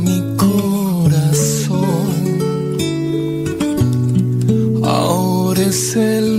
mi corazón. Ahora es el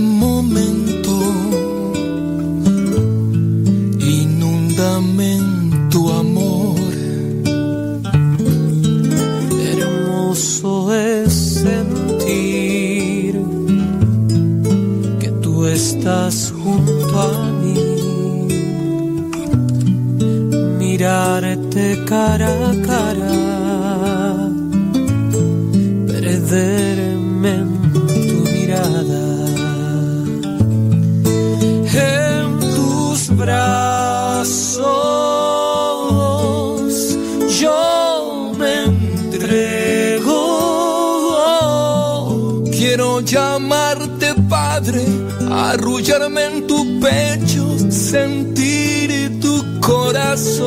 pecho, sentir tu corazón.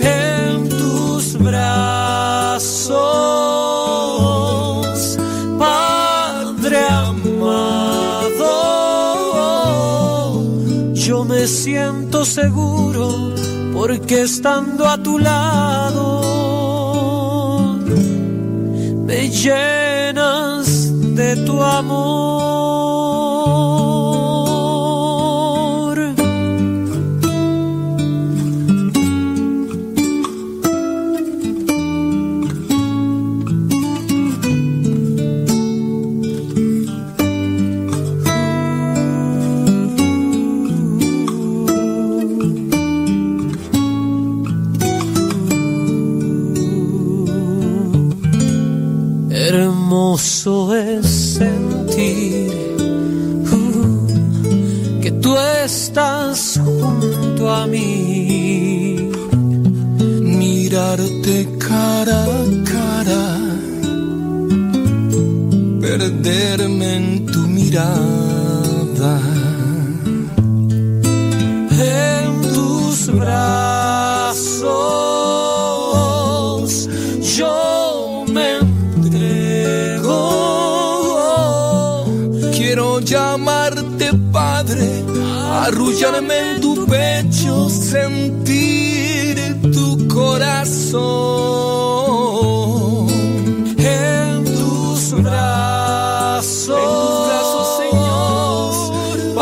en tus brazos, Padre amado. Yo me siento seguro porque estando a tu lado me llenas de tu amor. A mí. Mirarte cara a cara, perderme en tu mirada. En tus brazos yo me entrego. Quiero llamarte Padre, arrullarme sentir tu corazón. En tus brazos, En tus brazos, Señor.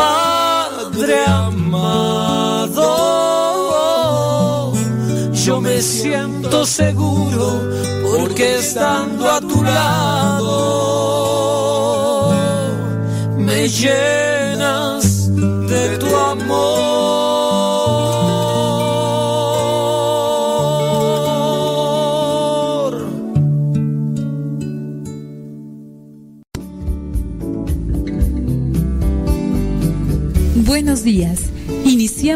Padre amado, yo me siento seguro porque estando a tu lado me llenas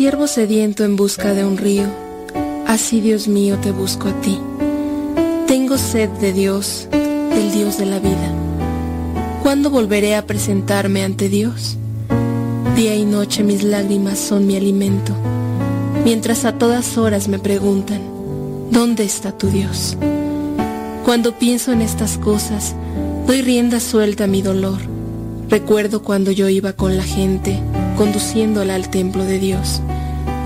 Siervo sediento en busca de un río, así Dios mío te busco a ti. Tengo sed de Dios, del Dios de la vida. ¿Cuándo volveré a presentarme ante Dios? Día y noche mis lágrimas son mi alimento, mientras a todas horas me preguntan, ¿dónde está tu Dios? Cuando pienso en estas cosas, doy rienda suelta a mi dolor. Recuerdo cuando yo iba con la gente, conduciéndola al templo de Dios,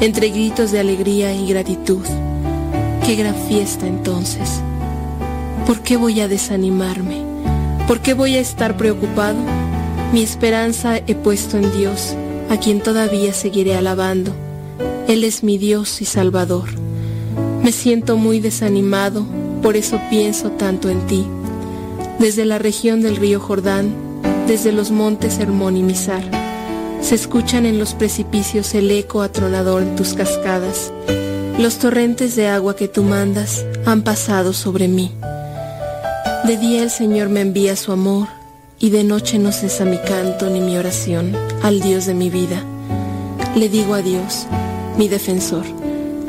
entre gritos de alegría y gratitud. Qué gran fiesta entonces. ¿Por qué voy a desanimarme? ¿Por qué voy a estar preocupado? Mi esperanza he puesto en Dios, a quien todavía seguiré alabando. Él es mi Dios y Salvador. Me siento muy desanimado, por eso pienso tanto en ti. Desde la región del río Jordán, desde los montes Hermón y Mizar, se escuchan en los precipicios el eco atronador de tus cascadas. Los torrentes de agua que tú mandas han pasado sobre mí. De día el Señor me envía su amor y de noche no cesa mi canto ni mi oración al Dios de mi vida. Le digo a Dios, mi defensor,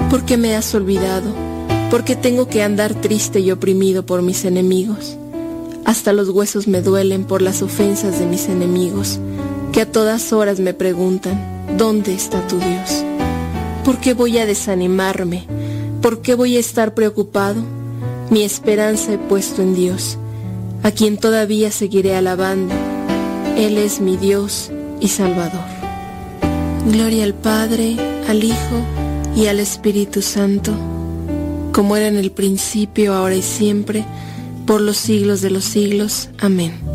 ¿por qué me has olvidado? ¿Por qué tengo que andar triste y oprimido por mis enemigos? Hasta los huesos me duelen por las ofensas de mis enemigos, que a todas horas me preguntan, ¿dónde está tu Dios? ¿Por qué voy a desanimarme? ¿Por qué voy a estar preocupado? Mi esperanza he puesto en Dios, a quien todavía seguiré alabando. Él es mi Dios y Salvador. Gloria al Padre, al Hijo y al Espíritu Santo, como era en el principio, ahora y siempre, por los siglos de los siglos. Amén.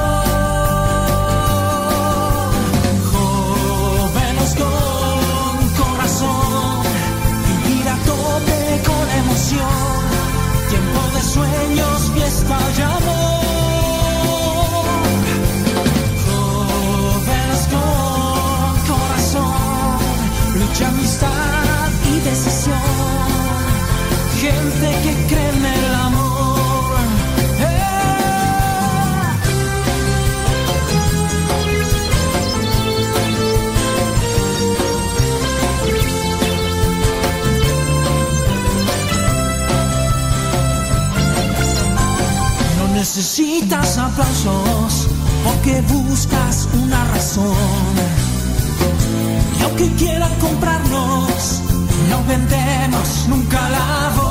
Que creen el amor, eh. no necesitas aplausos porque buscas una razón. Y aunque quieran comprarnos, no vendemos nunca la voz.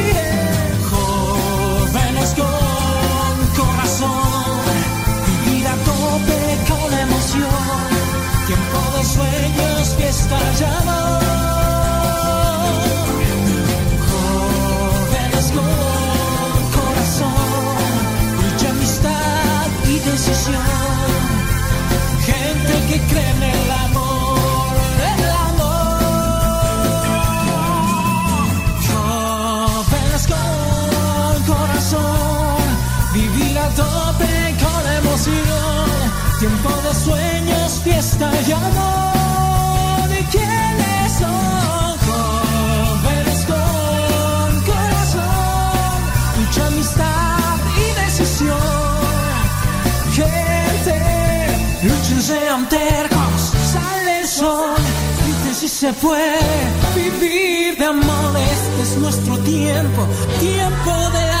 sueños que estallaban. Jóvenes con corazón, mucha amistad y decisión. Gente que cree en el amor, el amor. Jóvenes con corazón, vivir a tope con emoción. Tiempo de sueños fiesta y amor de quienes son jóvenes con corazón, mucha amistad y decisión. Gente, luchen sean tercos, sale el sol, griten si se puede vivir de amor. Este es nuestro tiempo, tiempo de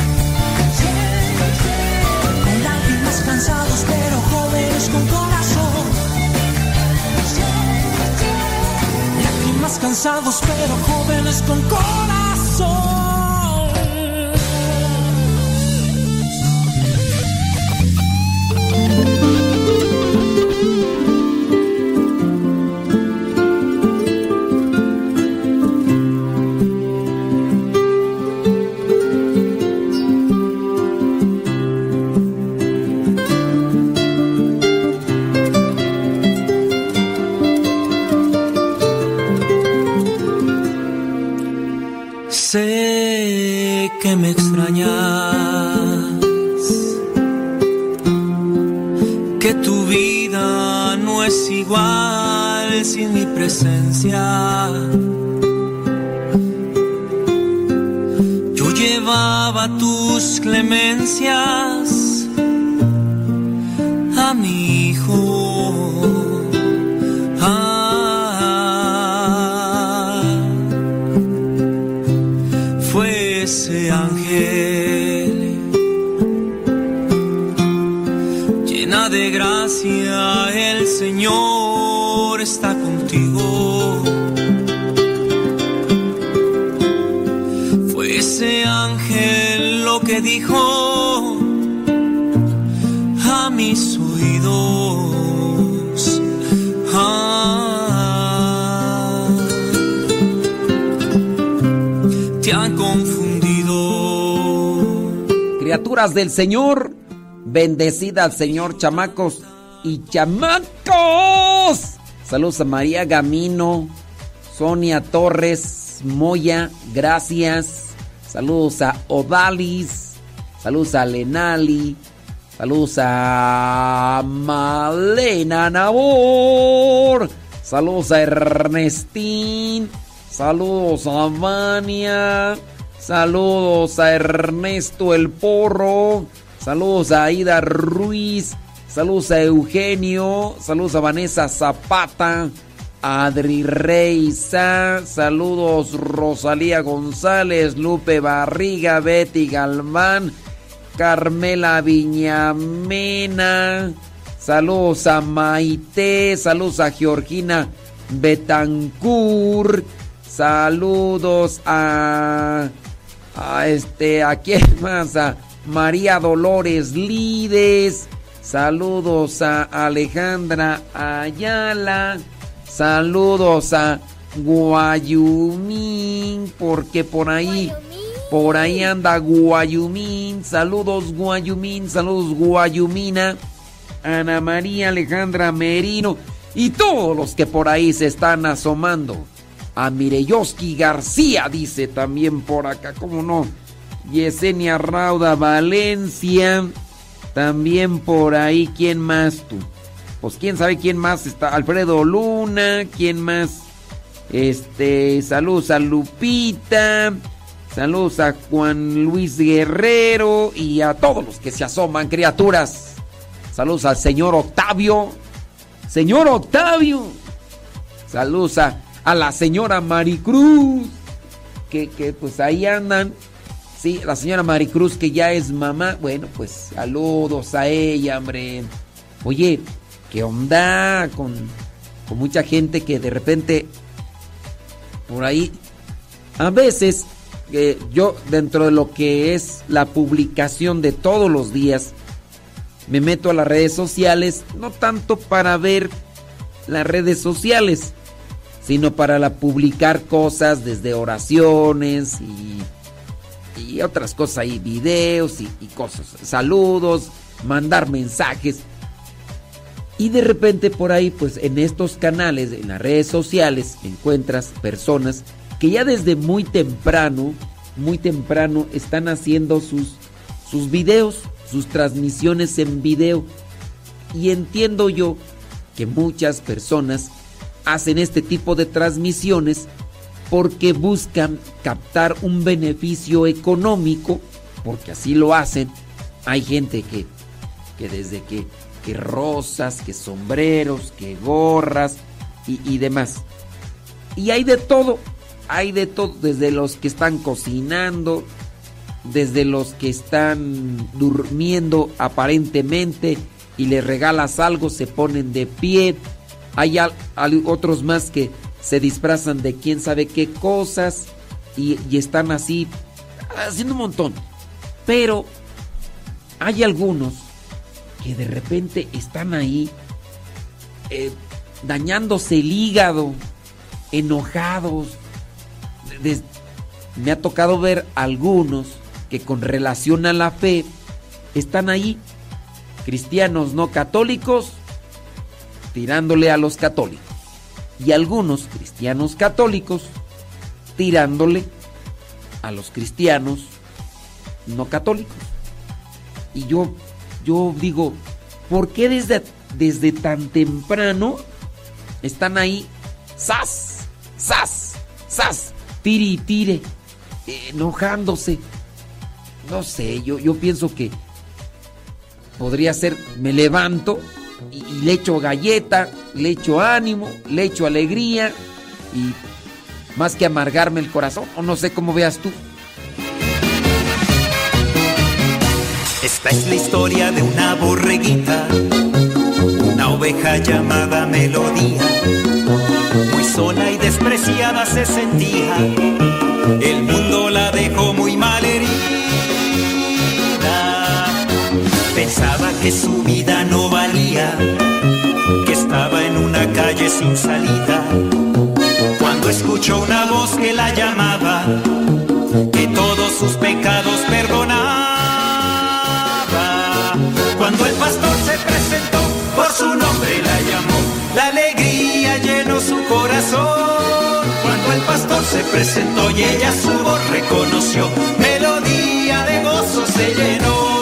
Lágrimas cansados, pero jóvenes con corazón. Lágrimas cansados, pero jóvenes con corazón. Del Señor, bendecida al Señor, chamacos y chamacos. Saludos a María Gamino, Sonia Torres, Moya, gracias. Saludos a Odalis. Saludos a Lenali. Saludos a Malena Nabor. Saludos a Ernestín. Saludos a Vania. Saludos a Ernesto el Porro. Saludos a Aida Ruiz. Saludos a Eugenio. Saludos a Vanessa Zapata. Adri Reisa, saludos Rosalía González, Lupe Barriga, Betty Galván, Carmela Viñamena, saludos a Maite, saludos a Georgina Betancur, saludos a, a este, ¿a quién más? A María Dolores Lides, saludos a Alejandra Ayala. Saludos a Guayumín, porque por ahí, por ahí anda Guayumín. Saludos Guayumín, saludos Guayumina, Ana María Alejandra Merino y todos los que por ahí se están asomando. A Mireyoski García dice también por acá, ¿cómo no? Yesenia Rauda Valencia, también por ahí, ¿quién más tú? pues quién sabe quién más está. Alfredo Luna, quién más. Este, saludos a Lupita. Saludos a Juan Luis Guerrero y a todos los que se asoman, criaturas. Saludos al señor Octavio. Señor Octavio. Saludos a, la señora Maricruz. Que, que pues ahí andan. Sí, la señora Maricruz que ya es mamá. Bueno, pues saludos a ella, hombre. Oye, ¿Qué onda con, mucha gente que de repente por ahí, a veces eh, yo dentro de lo que es la publicación de todos los días, me meto a las redes sociales, no tanto para ver las redes sociales, sino para publicar cosas desde oraciones y, y otras cosas ahí, videos y, y cosas, saludos, mandar mensajes. Y de repente por ahí, pues en estos canales, en las redes sociales, encuentras personas que ya desde muy temprano, muy temprano están haciendo sus, sus videos, sus transmisiones en video. Y entiendo yo que muchas personas hacen este tipo de transmisiones porque buscan captar un beneficio económico, porque así lo hacen. Hay gente que, que desde que que rosas, que sombreros, que gorras y, demás. Y hay de todo, hay de todo, desde los que están cocinando, desde los que están durmiendo aparentemente y les regalas algo, se ponen de pie. Hay, otros más que, se disfrazan de quién sabe qué cosas y, están así haciendo un montón. Pero hay algunos que de repente están ahí eh, dañándose el hígado, enojados. Me ha tocado ver algunos que con relación a la fe están ahí, cristianos no católicos, tirándole a los católicos. Y algunos cristianos católicos tirándole a los cristianos no católicos. Y yo, yo digo, ¿por qué desde, desde tan temprano están ahí, sas, sas, sas, tire y tire, eh, enojándose? No sé, yo, yo pienso que podría ser, me levanto y, le echo galleta, le echo ánimo, le echo alegría y más que amargarme el corazón, o no sé cómo veas tú. Esta es la historia de una borreguita, una oveja llamada Melodía. Muy sola y despreciada se sentía, el mundo la dejó muy mal herida. Pensaba que su vida no que estaba en una calle sin salida. Cuando escuchó una voz que la llamaba, que todos sus pecados perdonaba. Cuando el pastor se presentó, por su nombre la llamó, la alegría llenó su corazón. Cuando el pastor se presentó y ella su voz reconoció, melodía de gozo se llenó.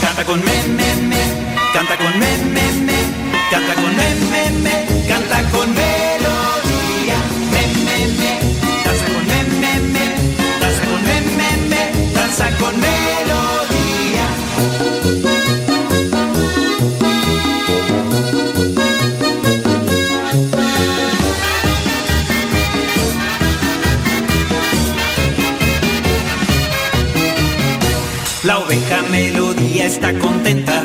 Canta con me, me, me, canta con me, me, me, canta con me, me, me, canta con melodía. Me, me, me, danza con me, me, me, danza con me, me, me, danza con melodía. La oveja melodía está contenta,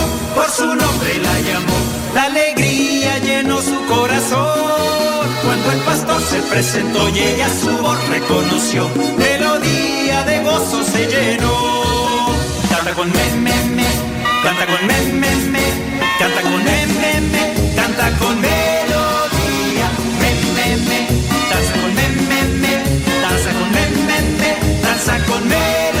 por su nombre la llamó. La alegría llenó su corazón. Cuando el pastor se presentó y ella su voz reconoció. Melodía de gozo se llenó. Canta con me, me, me. Canta con me, me, me. Canta con me, me, me. Canta con melodía. Me, me, me. Danza con me, me, me. Danza con me, me, me. Danza con melodía.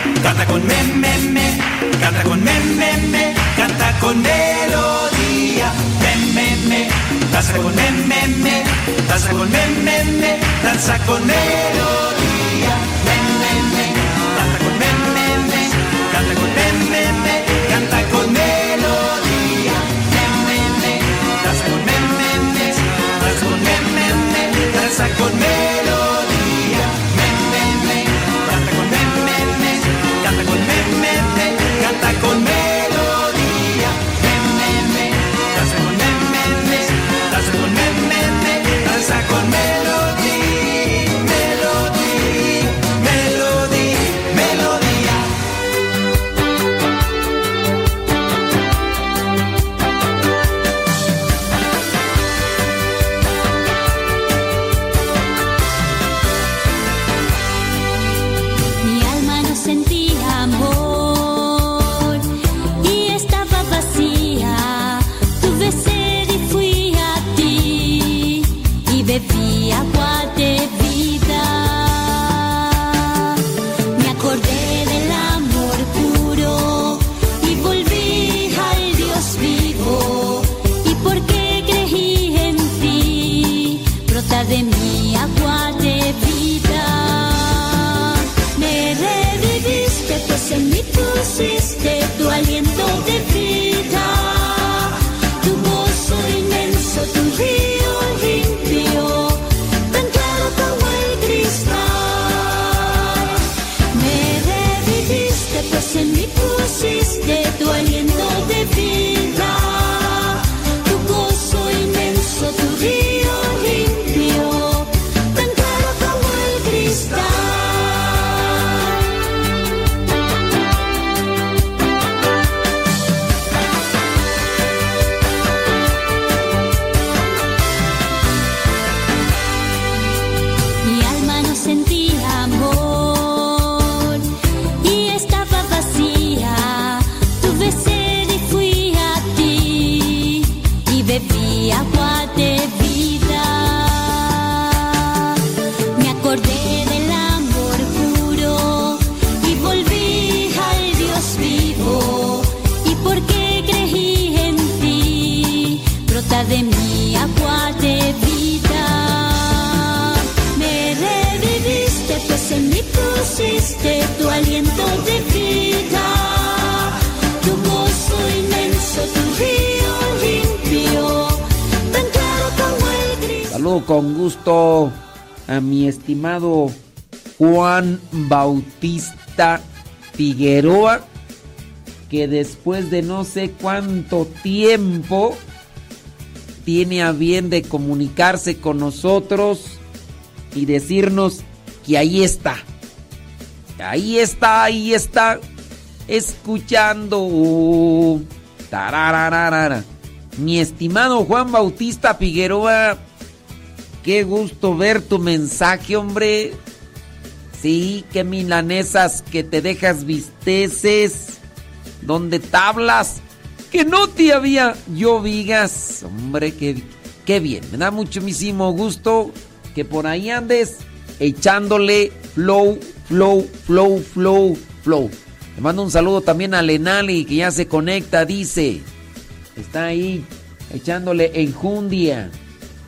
canta con me, me, me, canta con me, me, me, canta con melodía. Me, me, me, danza con me, me, me, danza con me, me, me, danza con melodía. Me, me, me, canta con me, me, me, canta con me, me, me, canta con melodía. Me, me, me, danza con me, me, me, danza con me, me, me, danza con melodía. Canta con pusiste tu aliento de vida, Bautista Figueroa, que después de no sé cuánto tiempo tiene a bien de comunicarse con nosotros y decirnos que ahí está. Ahí está, ahí está, escuchando. Mi estimado Juan Bautista Figueroa, qué gusto ver tu mensaje, hombre. Sí, qué milanesas que te dejas visteces, donde tablas, que no te había yo vigas. Hombre, qué, qué bien, me da muchísimo gusto que por ahí andes echándole flow, flow, flow, flow, flow. Le mando un saludo también a Lenali que ya se conecta, dice. Está ahí echándole enjundia,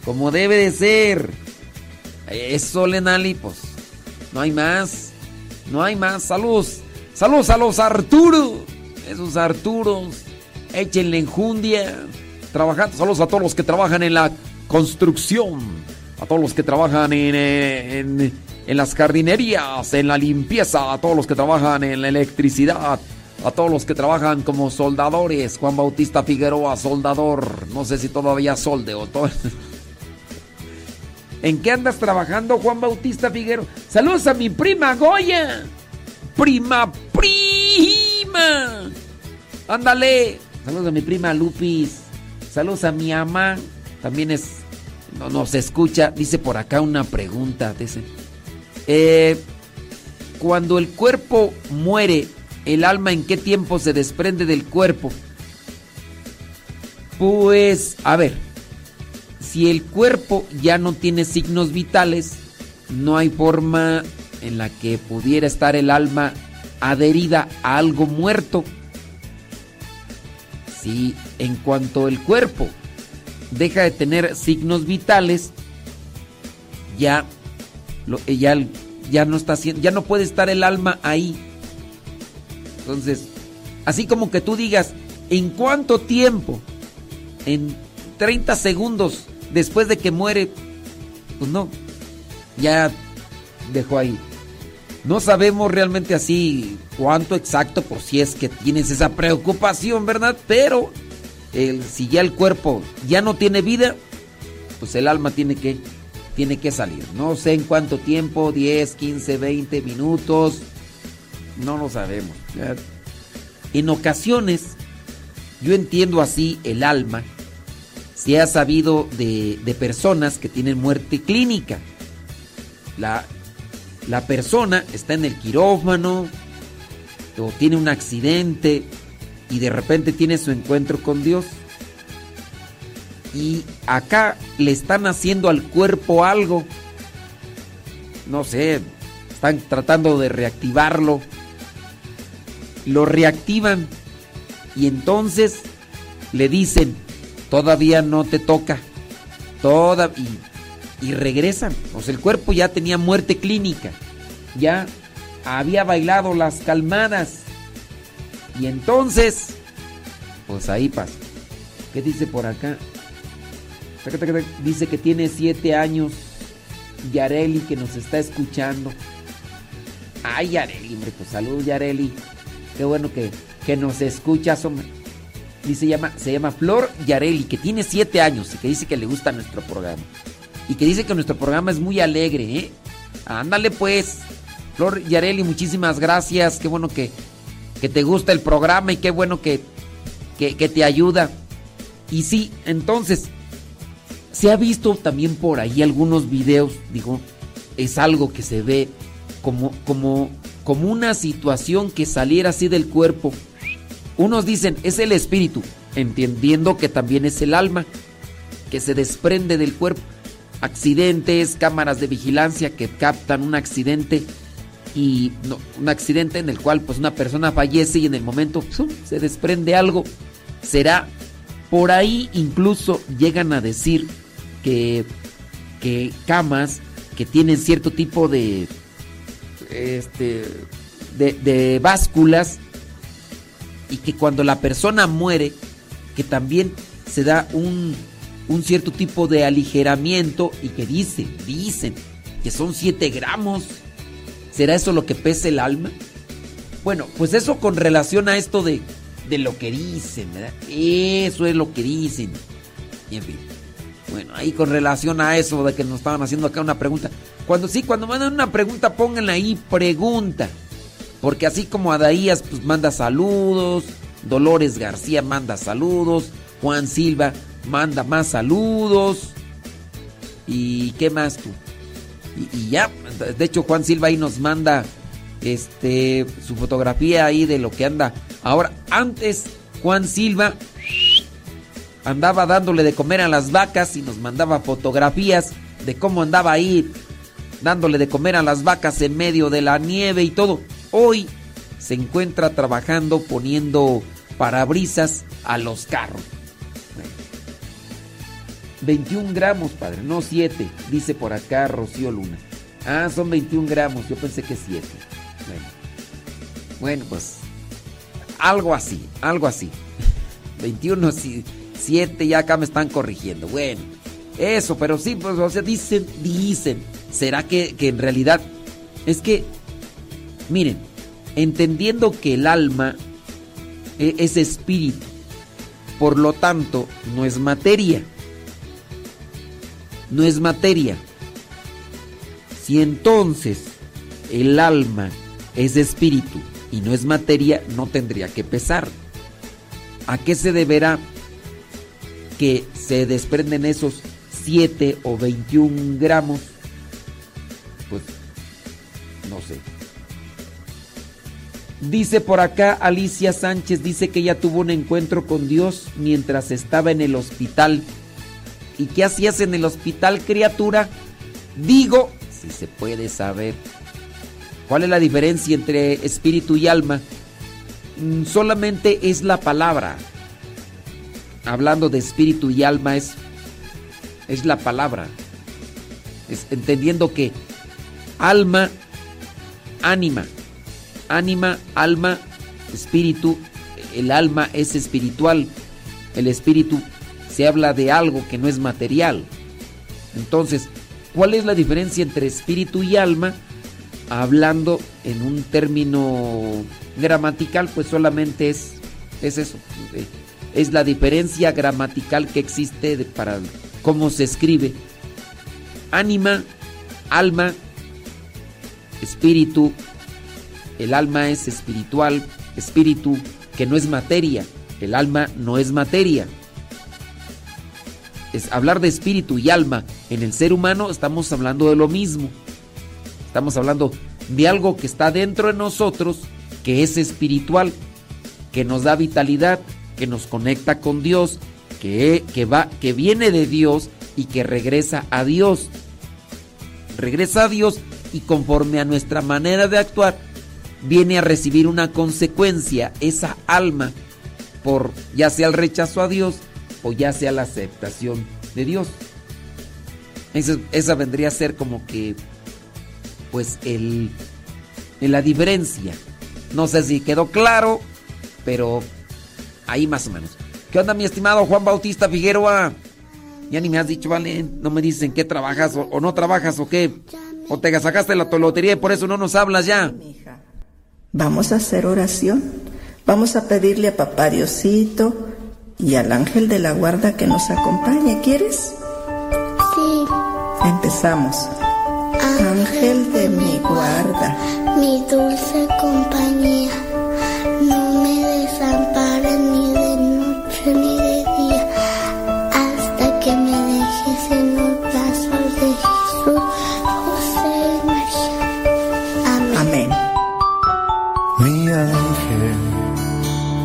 como debe de ser. Eso, Lenali, pues no hay más. No hay más. Saludos. Saludos a los Arturos. Esos Arturos. Échenle enjundia. Trabajando. Saludos a todos los que trabajan en la construcción. A todos los que trabajan en, eh, en, en las jardinerías, en la limpieza. A todos los que trabajan en la electricidad. A todos los que trabajan como soldadores. Juan Bautista Figueroa, soldador. No sé si todavía solde o todo. ¿En qué andas trabajando, Juan Bautista Figueroa? Saludos a mi prima Goya. Prima, prima. Ándale. Saludos a mi prima Lupis. Saludos a mi mamá. También es. No nos escucha. Dice por acá una pregunta. Dice. Eh, cuando el cuerpo muere, ¿el alma en qué tiempo se desprende del cuerpo? Pues, a ver. Si el cuerpo ya no tiene signos vitales, no hay forma en la que pudiera estar el alma adherida a algo muerto. Si en cuanto el cuerpo deja de tener signos vitales, ya, lo, ya, ya no está ya no puede estar el alma ahí. Entonces, así como que tú digas, ¿en cuánto tiempo? En 30 segundos después de que muere, pues no, ya dejó ahí. No sabemos realmente así cuánto exacto, por si es que tienes esa preocupación, ¿verdad? Pero si ya el cuerpo ya no tiene vida, pues el alma tiene que, tiene que salir. No sé en cuánto tiempo, 10, 15, 20 minutos, no lo sabemos. En ocasiones, yo entiendo así el alma, se ha sabido de, de personas que tienen muerte clínica. La, la persona está en el quirófano o tiene un accidente y de repente tiene su encuentro con Dios. Y acá le están haciendo al cuerpo algo. No sé, están tratando de reactivarlo. Lo reactivan y entonces le dicen, todavía no te toca. Toda, y, regresan. O sea, el cuerpo ya tenía muerte clínica. Ya había bailado las calmadas. Y entonces, pues ahí pasa. ¿Qué dice por acá? Dice que tiene siete años. Yareli que nos está escuchando. Ay, Yareli, hombre, pues Yareli. Qué bueno que, que nos escuchas, hombre. Dice, llama, se llama Flor Yareli, que tiene siete años y que dice que le gusta nuestro programa. Y que dice que nuestro programa es muy alegre, ¿eh? Ándale pues. Flor Yareli, muchísimas gracias. Qué bueno que, que te gusta el programa y qué bueno que, que, que te ayuda. Y sí, entonces, se ha visto también por ahí algunos videos, digo, es algo que se ve como, como, como una situación que saliera así del cuerpo. Unos dicen, es el espíritu, entendiendo que también es el alma, que se desprende del cuerpo. Accidentes, cámaras de vigilancia que captan un accidente y un accidente en el cual pues una persona fallece y en el momento se desprende algo. Será por ahí incluso llegan a decir que, que camas que tienen cierto tipo de este de, de básculas y que cuando la persona muere que también se da un, un cierto tipo de aligeramiento y que dicen, dicen que son 7 gramos. ¿Será eso lo que pesa el alma? Bueno, pues eso con relación a esto de, de lo que dicen, ¿verdad? Eso es lo que dicen. Y en fin. Bueno, ahí con relación a eso de que nos estaban haciendo acá una pregunta. Cuando sí, cuando mandan una pregunta, pónganla ahí, pregunta. Porque así como Adaías pues manda saludos, Dolores García manda saludos, Juan Silva manda más saludos. ¿Y qué más tú? Y, y, ya, de hecho Juan Silva ahí nos manda este su fotografía ahí de lo que anda. Ahora, antes Juan Silva andaba dándole de comer a las vacas y nos mandaba fotografías de cómo andaba ahí dándole de comer a las vacas en medio de la nieve y todo. Hoy se encuentra trabajando poniendo parabrisas a los carros. 21 gramos, padre, no 7, dice por acá Rocío Luna. Ah, son 21 gramos, yo pensé que 7. Bueno. bueno, pues algo así, algo así. 21, 7, ya acá me están corrigiendo. Bueno, eso, pero sí, pues, o sea, dicen, dicen. ¿Será que, que en realidad es que, miren, entendiendo que el alma es espíritu, por lo tanto, no es materia no es materia. Si entonces el alma es espíritu y no es materia, no tendría que pesar. ¿A qué se deberá que se desprenden esos 7 o 21 gramos? Pues no sé. Dice por acá Alicia Sánchez, dice que ella tuvo un encuentro con Dios mientras estaba en el hospital ¿Y qué hacías en el hospital, criatura? Digo, si se puede saber. ¿Cuál es la diferencia entre espíritu y alma? Mm, solamente es la palabra. Hablando de espíritu y alma es, es la palabra. Es entendiendo que alma, ánima, ánima, alma, espíritu, el alma es espiritual, el espíritu se habla de algo que no es material. Entonces, ¿cuál es la diferencia entre espíritu y alma? Hablando en un término gramatical, pues solamente es, es eso. Es la diferencia gramatical que existe para cómo se escribe. Ánima, alma, espíritu. El alma es espiritual, espíritu que no es materia. El alma no es materia es hablar de espíritu y alma en el ser humano, estamos hablando de lo mismo. Estamos hablando de algo que está dentro de nosotros, que es espiritual, que nos da vitalidad, que nos conecta con Dios, que, que, va, que viene de Dios y que regresa a Dios. Regresa a Dios y conforme a nuestra manera de actuar, viene a recibir una consecuencia, esa alma, por ya sea el rechazo a Dios, o ya sea la aceptación de Dios. Esa, vendría a ser como que, pues, el, la diferencia. No sé si quedó claro, pero ahí más o menos. ¿Qué onda, mi estimado Juan Bautista Figueroa? Ya ni me has dicho, vale, no me dicen qué trabajas o, no trabajas o qué. O te sacaste la lotería y por eso no nos hablas ya. Vamos a hacer oración. Vamos a pedirle a papá Diosito y al ángel de la guarda que nos acompañe. ¿Quieres? Sí. Empezamos. Ángel de mi guarda. Mi dulce compañía. No me desampares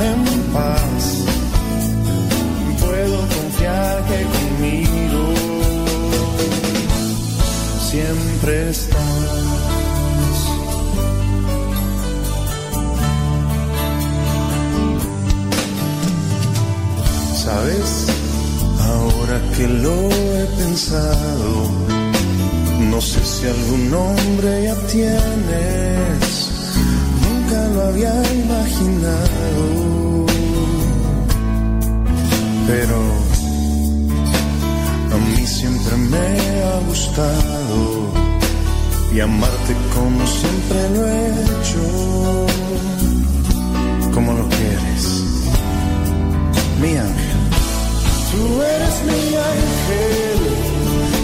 en paz. Puedo confiar que conmigo siempre estás. sabes, ahora que lo he pensado, no sé si algún nombre ya tienes, lo había imaginado, pero a mí siempre me ha gustado y amarte como siempre lo he hecho, como lo quieres, mi ángel. Tú eres mi ángel,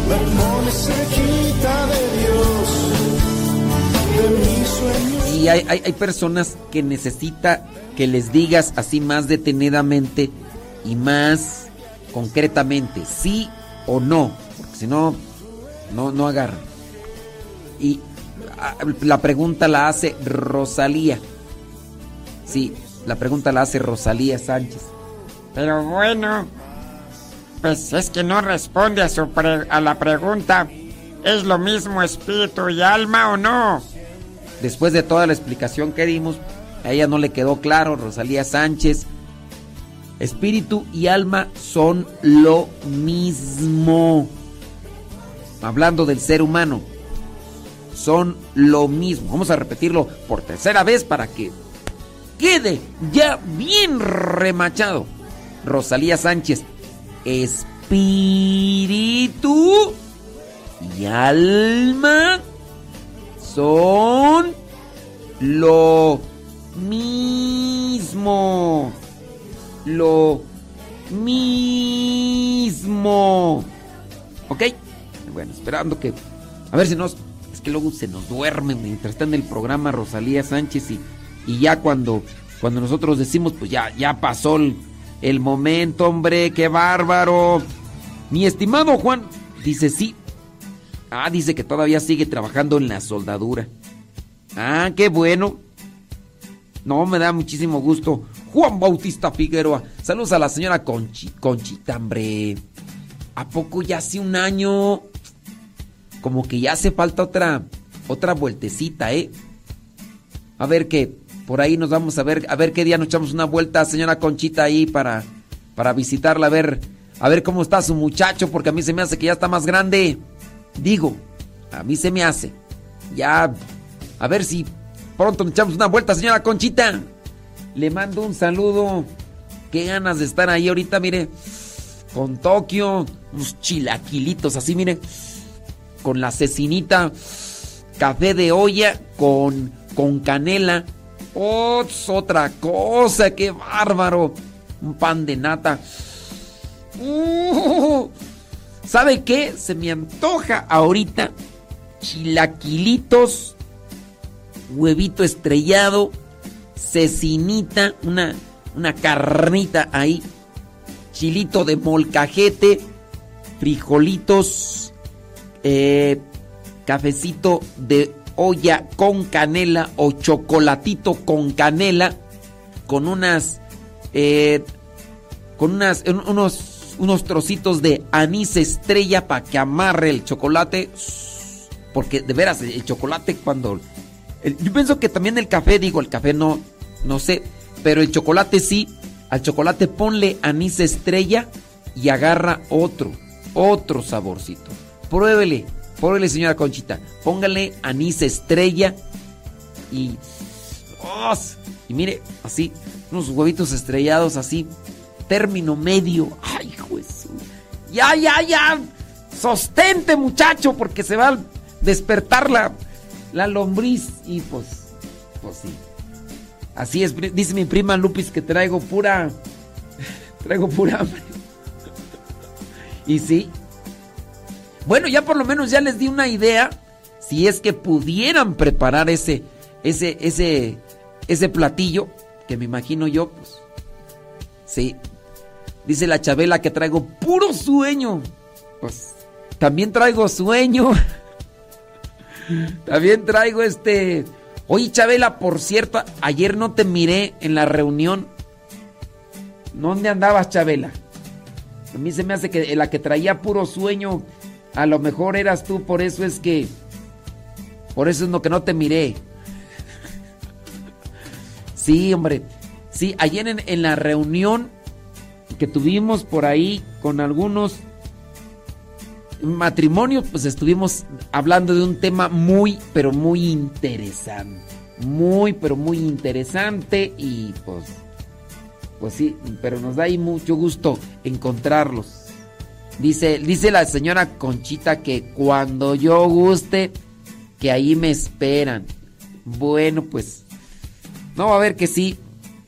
me pones cerquita de Dios, de mis sueños. Y hay, hay, hay personas que necesita que les digas así más detenidamente y más concretamente, sí o no, porque si no, no, no agarran. Y ah, la pregunta la hace Rosalía. Sí, la pregunta la hace Rosalía Sánchez. Pero bueno, pues es que no responde a, su a la pregunta, ¿es lo mismo espíritu y alma o no? Después de toda la explicación que dimos, a ella no le quedó claro, Rosalía Sánchez. Espíritu y alma son lo mismo. Hablando del ser humano, son lo mismo. Vamos a repetirlo por tercera vez para que quede ya bien remachado. Rosalía Sánchez, espíritu y alma son lo mismo. Lo mismo. ¿Ok? Bueno, esperando que... A ver si nos... Es que luego se nos duerme mientras está en el programa Rosalía Sánchez y, y ya cuando, cuando nosotros decimos, pues ya, ya pasó el el momento, hombre, qué bárbaro. Mi estimado Juan dice sí. Ah, dice que todavía sigue trabajando en la soldadura. Ah, qué bueno. No, me da muchísimo gusto. Juan Bautista Figueroa. Saludos a la señora Conchi, Conchita, hombre. ¿A poco ya hace un año? Como que ya hace falta otra, otra vueltecita, ¿eh? A ver qué. Por ahí nos vamos a ver, a ver qué día nos echamos una vuelta, señora Conchita, ahí para, para visitarla, a ver, a ver cómo está su muchacho, porque a mí se me hace que ya está más grande. Digo, a mí se me hace. Ya, a ver si pronto nos echamos una vuelta, señora Conchita. Le mando un saludo. Qué ganas de estar ahí ahorita, mire. Con Tokio, unos chilaquilitos así, mire. Con la cecinita, café de olla con, con canela otra cosa, qué bárbaro. un pan de nata. Uh, ¿Sabe qué? Se me antoja ahorita chilaquilitos, huevito estrellado, cecinita, una, una carnita ahí, chilito de molcajete, frijolitos, eh, cafecito de olla con canela o chocolatito con canela, con unas, eh, con unas, unos, unos trocitos de anís estrella para que amarre el chocolate. Porque de veras, el chocolate cuando... yo pienso que también el café, digo, el café no, no sé, pero el chocolate sí. Al chocolate ponle anís estrella y agarra otro, otro saborcito. Pruébele, pruébele señora Conchita. Póngale anís estrella y... ¡oh! Y mire, así, unos huevitos estrellados así, término medio. ¡Ay, Jesús! Ya, ya, ya. Sostente, muchacho, porque se va a despertar la, la lombriz. Y pues, pues sí. Así es, dice mi prima Lupis que traigo pura. Traigo pura hambre. Y sí. Bueno, ya por lo menos ya les di una idea. Si es que pudieran preparar ese, ese, ese, ese platillo, que me imagino yo, pues. Sí. Dice la Chabela que traigo puro sueño. Pues también traigo sueño. también traigo este. Oye, Chabela, por cierto, ayer no te miré en la reunión. ¿Dónde andabas, Chabela? A mí se me hace que la que traía puro sueño, a lo mejor eras tú, por eso es que. Por eso es lo que no te miré. Sí, hombre. Sí, ayer en, en la reunión que tuvimos por ahí con algunos matrimonios, pues estuvimos hablando de un tema muy, pero muy interesante. Muy, pero muy interesante y pues, pues sí, pero nos da ahí mucho gusto encontrarlos. Dice, dice la señora Conchita que cuando yo guste, que ahí me esperan. Bueno, pues, no, a ver que sí.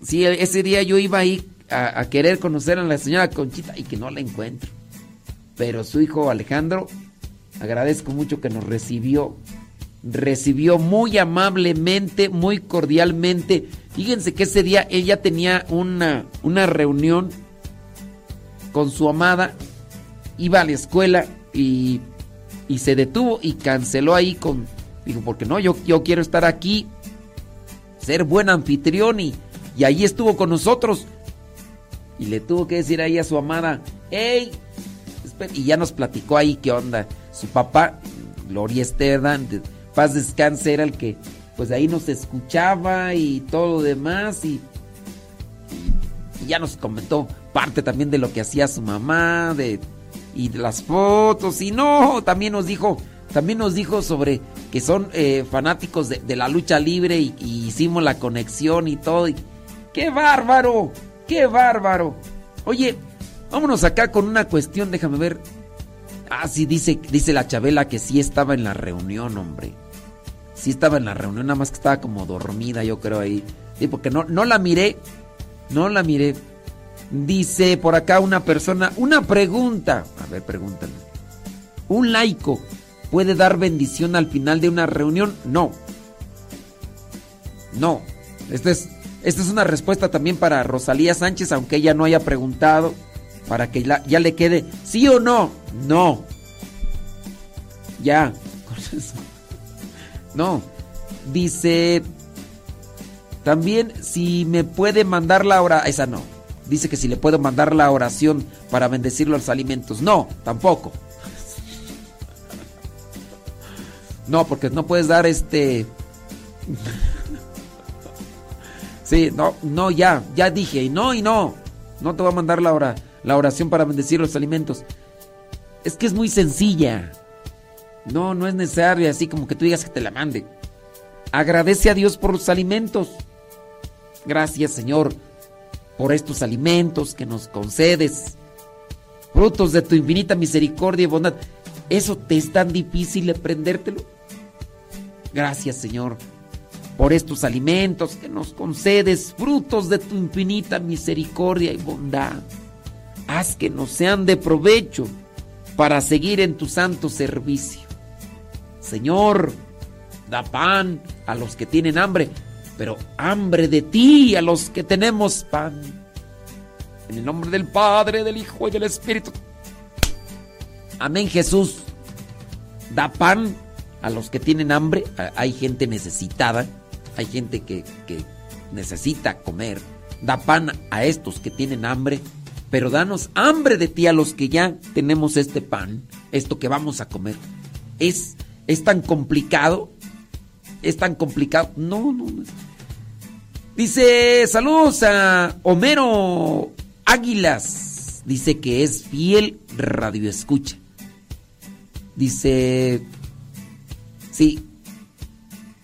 Sí, ese día yo iba ahí a, querer conocer a la señora Conchita y que no la encuentro. Pero su hijo Alejandro, agradezco mucho que nos recibió. Recibió muy amablemente, muy cordialmente. Fíjense que ese día ella tenía una, una reunión con su amada. Iba a la escuela y, y se detuvo y canceló ahí con... Dijo, porque no, yo, yo quiero estar aquí, ser buen anfitrión y, y ahí estuvo con nosotros. Y le tuvo que decir ahí a su amada, hey, y ya nos platicó ahí qué onda. Su papá, Gloria Esteban, de paz descanse, era el que pues ahí nos escuchaba y todo lo demás y, y, ya nos comentó parte también de lo que hacía su mamá, de y de las fotos y no, también nos dijo, también nos dijo sobre que son eh, fanáticos de, de, la lucha libre y, y, hicimos la conexión y todo. Y, ¡Qué bárbaro! ¡Qué bárbaro! Oye, Vámonos acá con una cuestión, déjame ver. Ah, sí, dice, dice la Chabela que sí estaba en la reunión, hombre. Sí estaba en la reunión, nada más que estaba como dormida, yo creo ahí. Sí, porque no, no la miré. No la miré. Dice por acá una persona, una pregunta. A ver, pregúntame. ¿Un laico puede dar bendición al final de una reunión? No. No. Esta es, esta es una respuesta también para Rosalía Sánchez, aunque ella no haya preguntado para que ya le quede sí o no. No. Ya. No. Dice también si me puede mandar la hora, esa no. Dice que si le puedo mandar la oración para bendecir los alimentos. No, tampoco. No, porque no puedes dar este Sí, no, no, ya, ya dije, y no, y no. No te voy a mandar la hora la oración para bendecir los alimentos. Es que es muy sencilla. No, no es necesario así como que tú digas que te la mande. Agradece a Dios por los alimentos. Gracias Señor por estos alimentos que nos concedes. Frutos de tu infinita misericordia y bondad. ¿Eso te es tan difícil aprendértelo? Gracias Señor por estos alimentos que nos concedes, frutos de tu infinita misericordia y bondad. Haz que nos sean de provecho para seguir en tu santo servicio. Señor, da pan a los que tienen hambre, pero hambre de ti a los que tenemos pan. En el nombre del Padre, del Hijo y del Espíritu. Amén, Jesús. Da pan a los que tienen hambre. Hay gente necesitada. Hay gente que, que necesita comer. Da pan a estos que tienen hambre. Pero danos hambre de ti a los que ya tenemos este pan. Esto que vamos a comer. Es, es tan complicado. Es tan complicado. No, no, no. Dice, saludos a Homero Águilas. Dice que es fiel radio escucha. Dice, sí,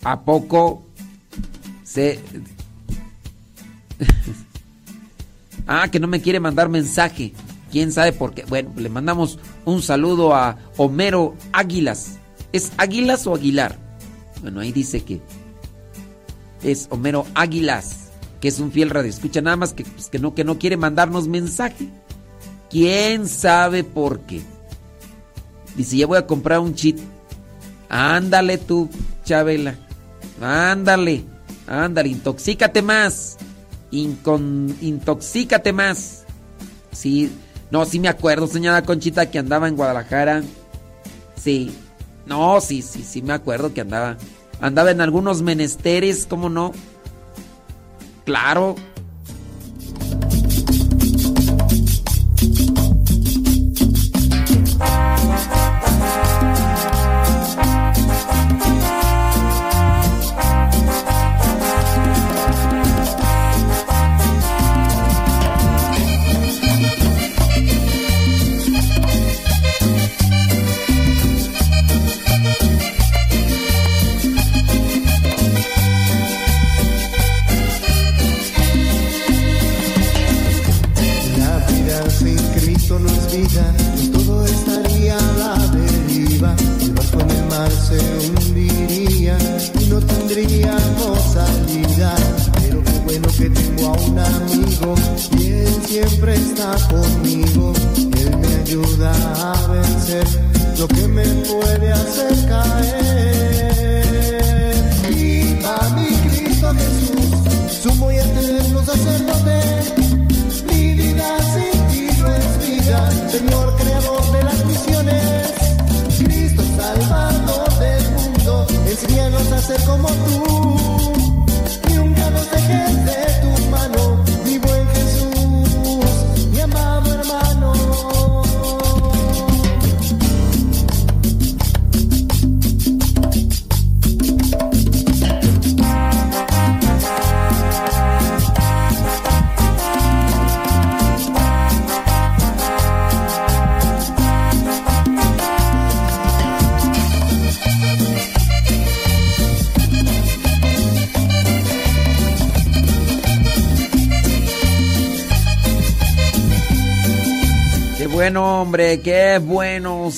¿a poco ah, que no me quiere mandar mensaje. ¿Quién sabe por qué? Bueno, le mandamos un saludo a Homero Águilas. ¿Es Águilas o Aguilar? Bueno, ahí dice que es Homero Águilas, que es un fiel radio escucha, nada más que, pues, que, no, que no quiere mandarnos mensaje. ¿Quién sabe por qué? Dice, ya voy a comprar un cheat. Ándale tú, Chabela. Ándale, ándale, intoxícate más. Incon, intoxícate más. Sí, no, sí me acuerdo, señora Conchita, que andaba en Guadalajara. Sí, no, sí, sí, sí me acuerdo que andaba. Andaba en algunos menesteres, ¿cómo no? Claro. Siempre está conmigo. Él me ayuda a vencer lo que me puede hacer caer. Viva mi Cristo Jesús, sumo y eterno sacerdote. Mi vida sin ti no es vida, Señor creador de las misiones, Cristo salvador del mundo, enséñanos a ser como tú. Bueno, hombre, qué bueno.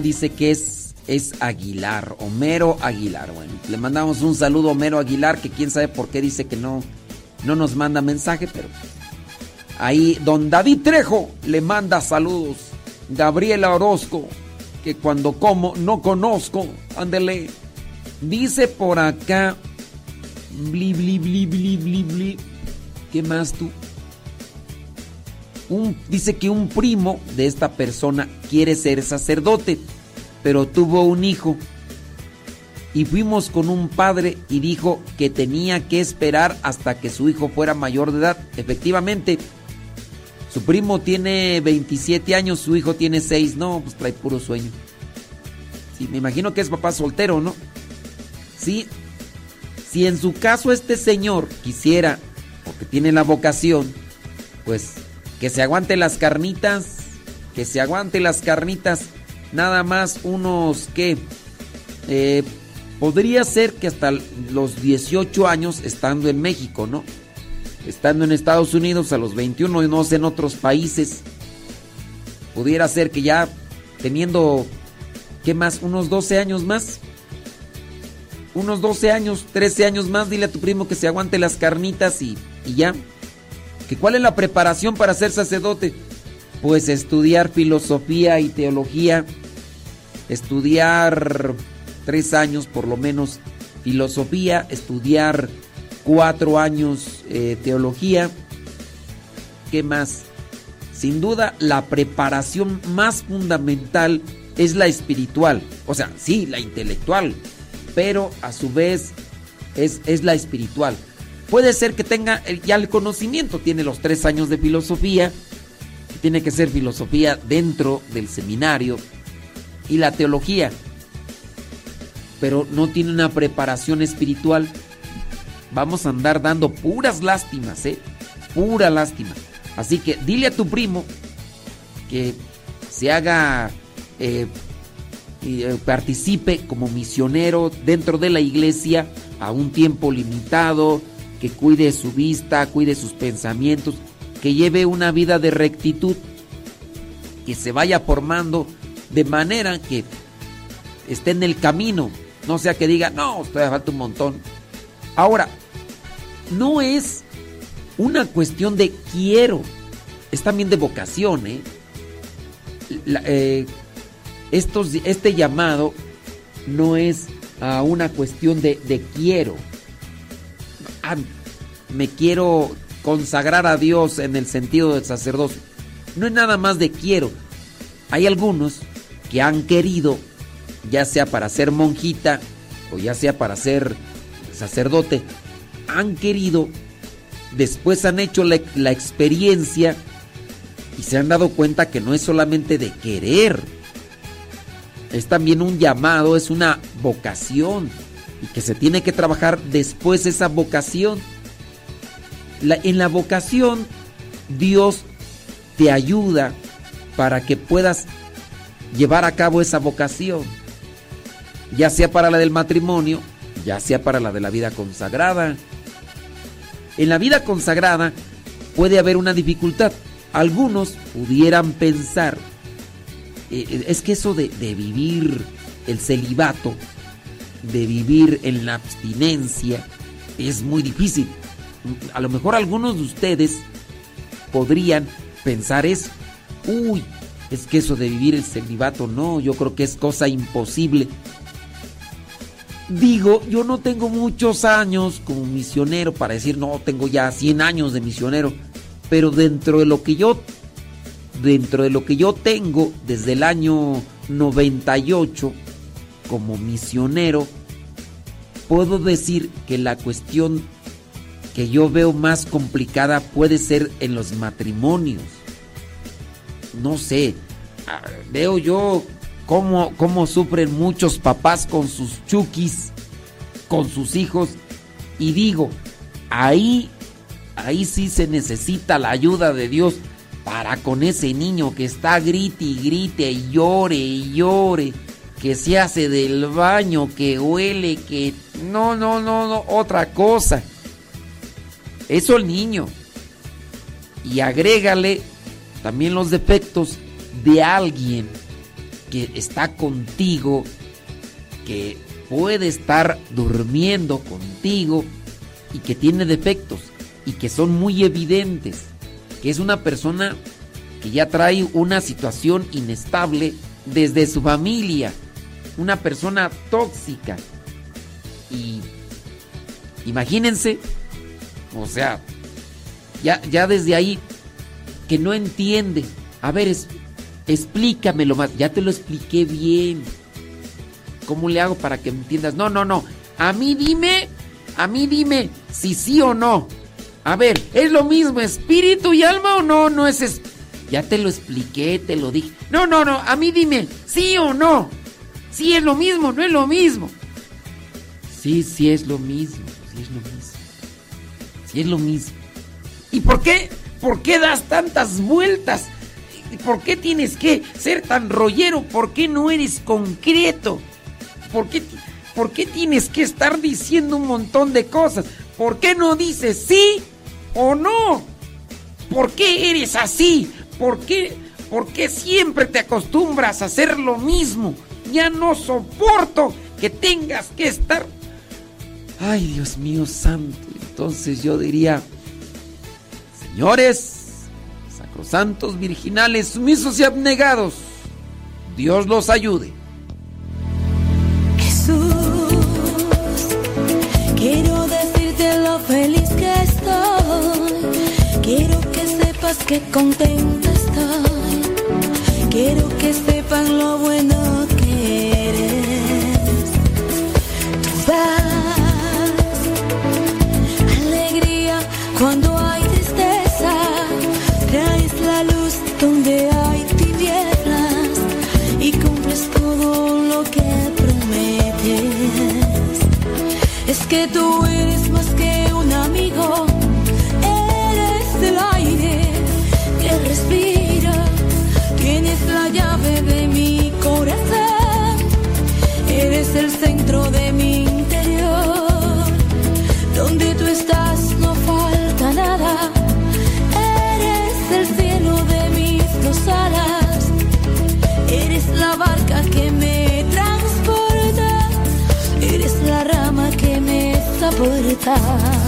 dice que es, es Aguilar, Homero Aguilar. Bueno, le mandamos un saludo a Homero Aguilar, que quién sabe por qué dice que no, no nos manda mensaje, pero ahí don David Trejo le manda saludos. Gabriela Orozco, que cuando como no conozco, ándele. Dice por acá, bli, bli, bli, bli, bli, bli. ¿Qué más tú? Dice que un primo de esta persona quiere ser sacerdote, pero tuvo un hijo. Y fuimos con un padre y dijo que tenía que esperar hasta que su hijo fuera mayor de edad. Efectivamente, su primo tiene 27 años, su hijo tiene 6. No, pues trae puro sueño. Sí, me imagino que es papá soltero, ¿no? Sí. Si en su caso este señor quisiera, porque tiene la vocación, pues que se aguante las carnitas, que se aguante las carnitas, nada más unos que eh, podría ser que hasta los 18 años estando en México, ¿no? Estando en Estados Unidos a los 21 y no sé en otros países, pudiera ser que ya teniendo, ¿qué más? Unos 12 años más. unos 12 años, 13 años más, dile a tu primo que se aguante las carnitas y, y ya. ¿Que ¿Cuál es la preparación para ser sacerdote? Pues estudiar filosofía y teología, estudiar tres años por lo menos filosofía, estudiar cuatro años eh, teología. ¿Qué más? Sin duda, la preparación más fundamental es la espiritual. O sea, sí, la intelectual, pero a su vez es, es la espiritual. Puede ser que tenga ya el conocimiento, tiene los tres años de filosofía, tiene que ser filosofía dentro del seminario y la teología, pero no tiene una preparación espiritual. Vamos a andar dando puras lástimas, ¿eh? Pura lástima. Así que dile a tu primo que se haga eh, eh, participe como misionero dentro de la iglesia a un tiempo limitado, que cuide su vista, cuide sus pensamientos, que lleve una vida de rectitud, que se vaya formando de manera que esté en el camino, no sea que diga, no, todavía falta un montón. Ahora, no es una cuestión de quiero, es también de vocación, ¿eh? eh este llamado no es una cuestión de, quiero. Me quiero consagrar a Dios en el sentido del sacerdocio. No es nada más de quiero. Hay algunos que han querido, ya sea para ser monjita o ya sea para ser sacerdote, han querido, después han hecho la, la experiencia y se han dado cuenta que no es solamente de querer, es también un llamado, es una vocación y que se tiene que trabajar después esa vocación. En la vocación Dios te ayuda para que puedas llevar a cabo esa vocación, ya sea para la del matrimonio, ya sea para la de la vida consagrada. En la vida consagrada puede haber una dificultad. Algunos pudieran pensar eh, eh, es que eso de, vivir el celibato, de vivir en la abstinencia, es muy difícil. A lo mejor algunos de ustedes podrían pensar eso. Uy, es que eso de vivir el celibato, no, yo creo que es cosa imposible. Digo, yo no tengo muchos años como misionero para decir, no, tengo ya 100 años de misionero, pero dentro de lo que yo dentro de lo que yo tengo desde el año 98 como misionero, puedo decir que la cuestión que yo veo más complicada puede ser en los matrimonios. No sé, ah, veo yo cómo, cómo sufren muchos papás con sus chukis, con sus hijos, y digo, ahí, ahí sí se necesita la ayuda de Dios para con ese niño que está grite y grite y llore y llore, que se hace del baño, que huele, que... No, no, no, no, otra cosa. Eso el niño. Y agrégale también los defectos de alguien que está contigo, que puede estar durmiendo contigo y que tiene defectos y que son muy evidentes que es una persona que ya trae una situación inestable desde su familia, una persona tóxica. Y imagínense, o sea, ya, ya desde ahí que no entiende. A ver, es, explícamelo más. Ya te lo expliqué bien. ¿Cómo le hago para que me entiendas? No, no, no. A mí dime, a mí dime si sí o no. A ver, ¿es lo mismo espíritu y alma o no? No es... Ya te lo expliqué, te lo dije. No, no, no, a mí dime, ¿sí o no? Sí es lo mismo, no es lo mismo. Sí, sí es lo mismo, sí es lo mismo. Es lo mismo. ¿Y por qué? ¿Por qué das tantas vueltas? ¿Por qué tienes que ser tan rollero? ¿Por qué no eres concreto? ¿Por qué, ¿Por qué tienes que estar diciendo un montón de cosas? ¿Por qué no dices sí o no? ¿Por qué eres así? ¿Por qué, ¿Por qué siempre te acostumbras a hacer lo mismo? Ya no soporto que tengas que estar Ay, Dios mío santo. Entonces yo diría, señores, sacrosantos, virginales, sumisos y abnegados, Dios los ayude. Jesús, quiero decirte lo feliz que estoy. Quiero que sepas que contenta estoy. Quiero que sepan lo bueno que que tú eres más que un amigo, eres el aire que respira, tienes la llave de mi corazón, eres el centro de mi 他。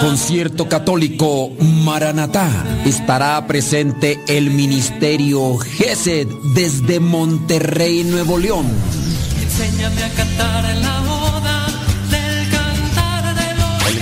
Concierto católico Maranatá. Estará presente el Ministerio GESED desde Monterrey, Nuevo León. Enséñame a cantar en la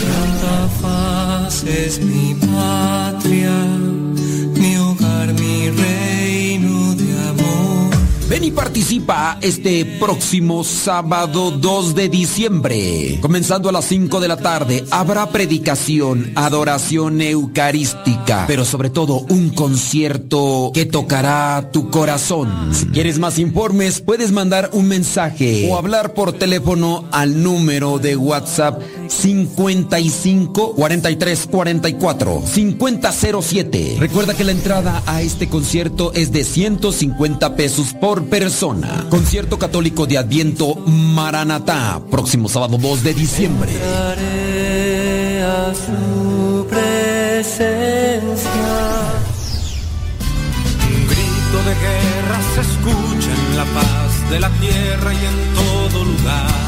Santa Faz es mi patria, mi hogar, mi amor. Ven y participa este próximo sábado 2 de diciembre. Comenzando a las 5 de la tarde, habrá predicación, adoración eucarística, pero sobre todo un concierto que tocará tu corazón. Si quieres más informes, puedes mandar un mensaje o hablar por teléfono al número de WhatsApp 55 43 44 5007. Recuerda que la entrada a este concierto es de 150 pesos por persona. Concierto católico de Adviento Maranatá, próximo sábado 2 de diciembre. A su presencia. Un grito de guerra se escucha en la paz de la tierra y en todo lugar.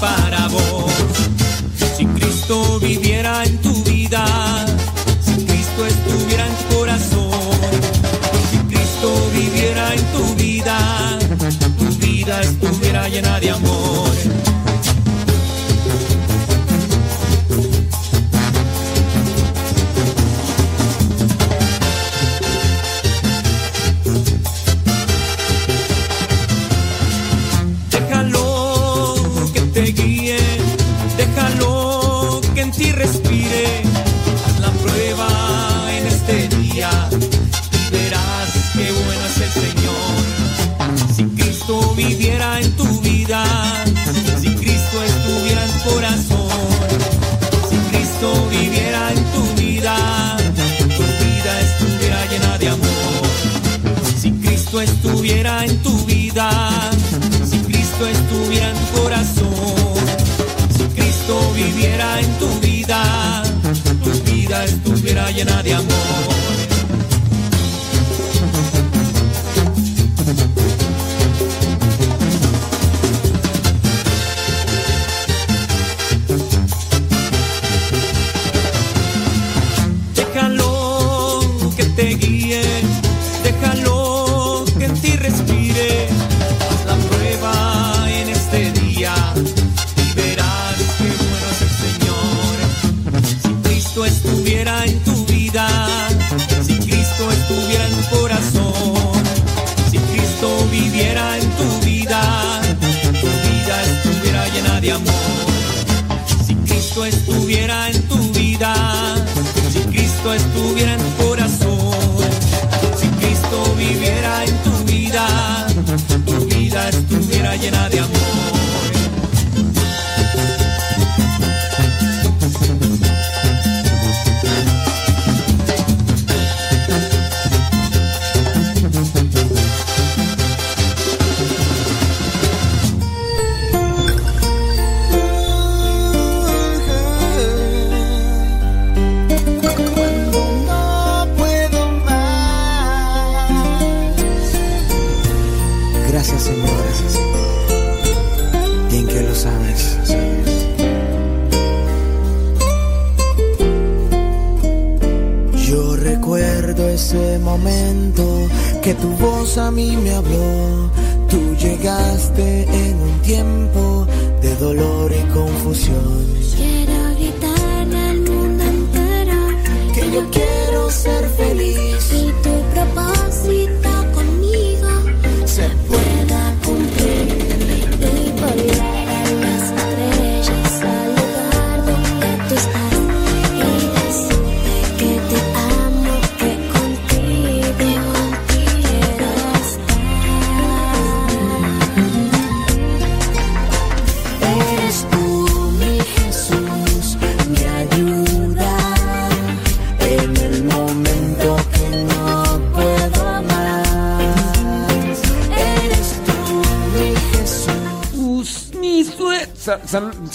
Para vos. Si Cristo viviera en tu vida, si Cristo estuviera en tu corazón, si Cristo viviera en tu vida, tu vida estuviera llena de amor.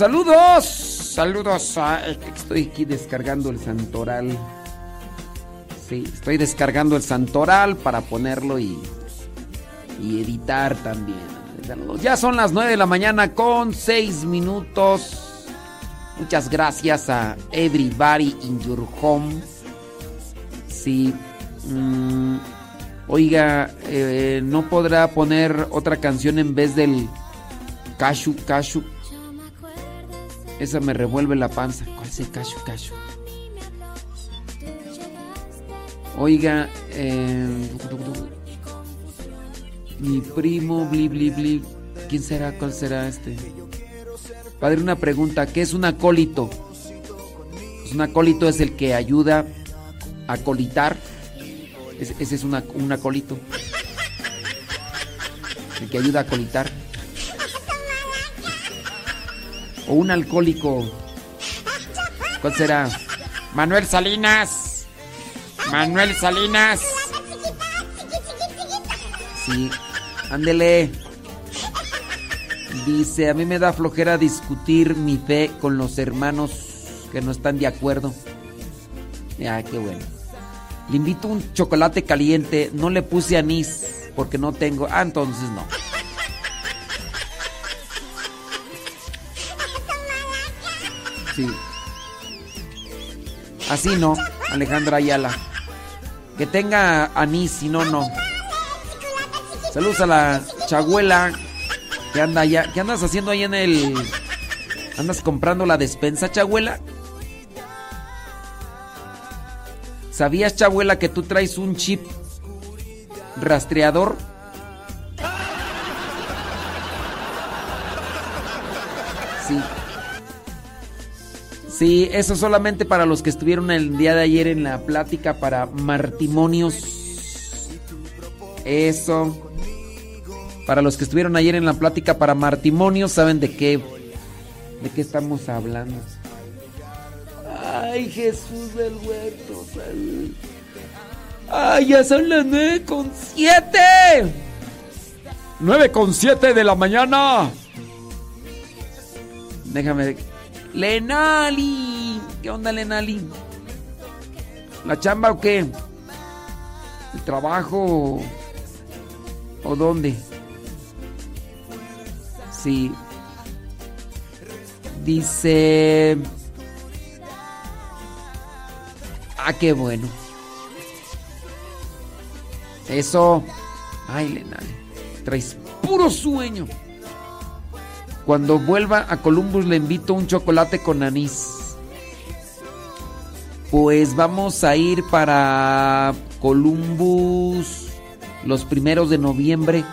Saludos. Saludos a. Estoy aquí descargando el santoral. Sí, estoy descargando el santoral para ponerlo y. Y editar también. Ya son las 9 de la mañana con 6 minutos. Muchas gracias a everybody in your home. Sí. mm, oiga, eh, ¿no podrá poner otra canción en vez del Cashu Cashu? Esa me revuelve la panza. ¿Cuál es el Cashu Cashu? Oiga, eh, mi primo, bli, bli, bli. ¿Quién será? ¿Cuál será este? Padre, una pregunta. ¿Qué es un acólito? Pues un acólito es el que ayuda a colitar. Ese, es un acólito. El que ayuda a colitar. O un alcohólico. ¿Cuál será? Manuel Salinas. Manuel Salinas. Sí, ándele. Dice, a mí me da flojera discutir mi fe con los hermanos que no están de acuerdo. Ya, qué bueno. Le invito un chocolate caliente, no le puse anís porque no tengo. Ah, entonces no. Sí. Así no, Alejandra Ayala. Que tenga anís, si no, no. Saludos a la chaguela que anda allá. ¿Qué andas haciendo ahí en el. ¿Andas comprando la despensa, chaguela? ¿Sabías, chabuela, que tú traes un chip rastreador? Sí. Sí, eso solamente para los que estuvieron el día de ayer en la plática para martimonios. Eso. Para los que estuvieron ayer en la plática para martimonios, saben de qué de qué estamos hablando. Ay, Jesús del huerto. Ay, ya son las nueve con siete. 9 con 7 de la mañana. Déjame Lenali. ¿Qué onda, Lenali? ¿La chamba o qué? ¿El trabajo? ¿O dónde? Sí. Dice... Ah, qué bueno. Eso. Ay, Lenali. Traes puro sueño. Cuando vuelva a Columbus le invito un chocolate con anís. Pues vamos a ir para Columbus los primeros de noviembre.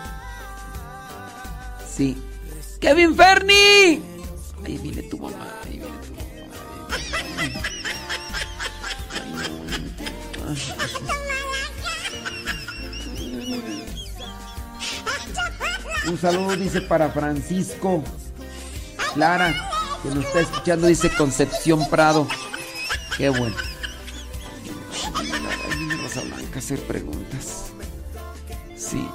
Sí. ¡Kevin Ferni! Ahí viene tu mamá. Ahí viene tu mamá. Un saludo dice para Francisco Lara, que nos está escuchando, dice Concepción Prado. Qué bueno. Rosa Blanca hacer preguntas. Sí.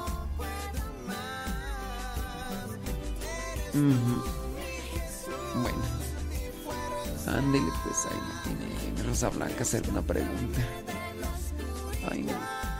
Bueno. Ándele pues ahí tiene Rosa Blanca hacer una pregunta. Ay, no.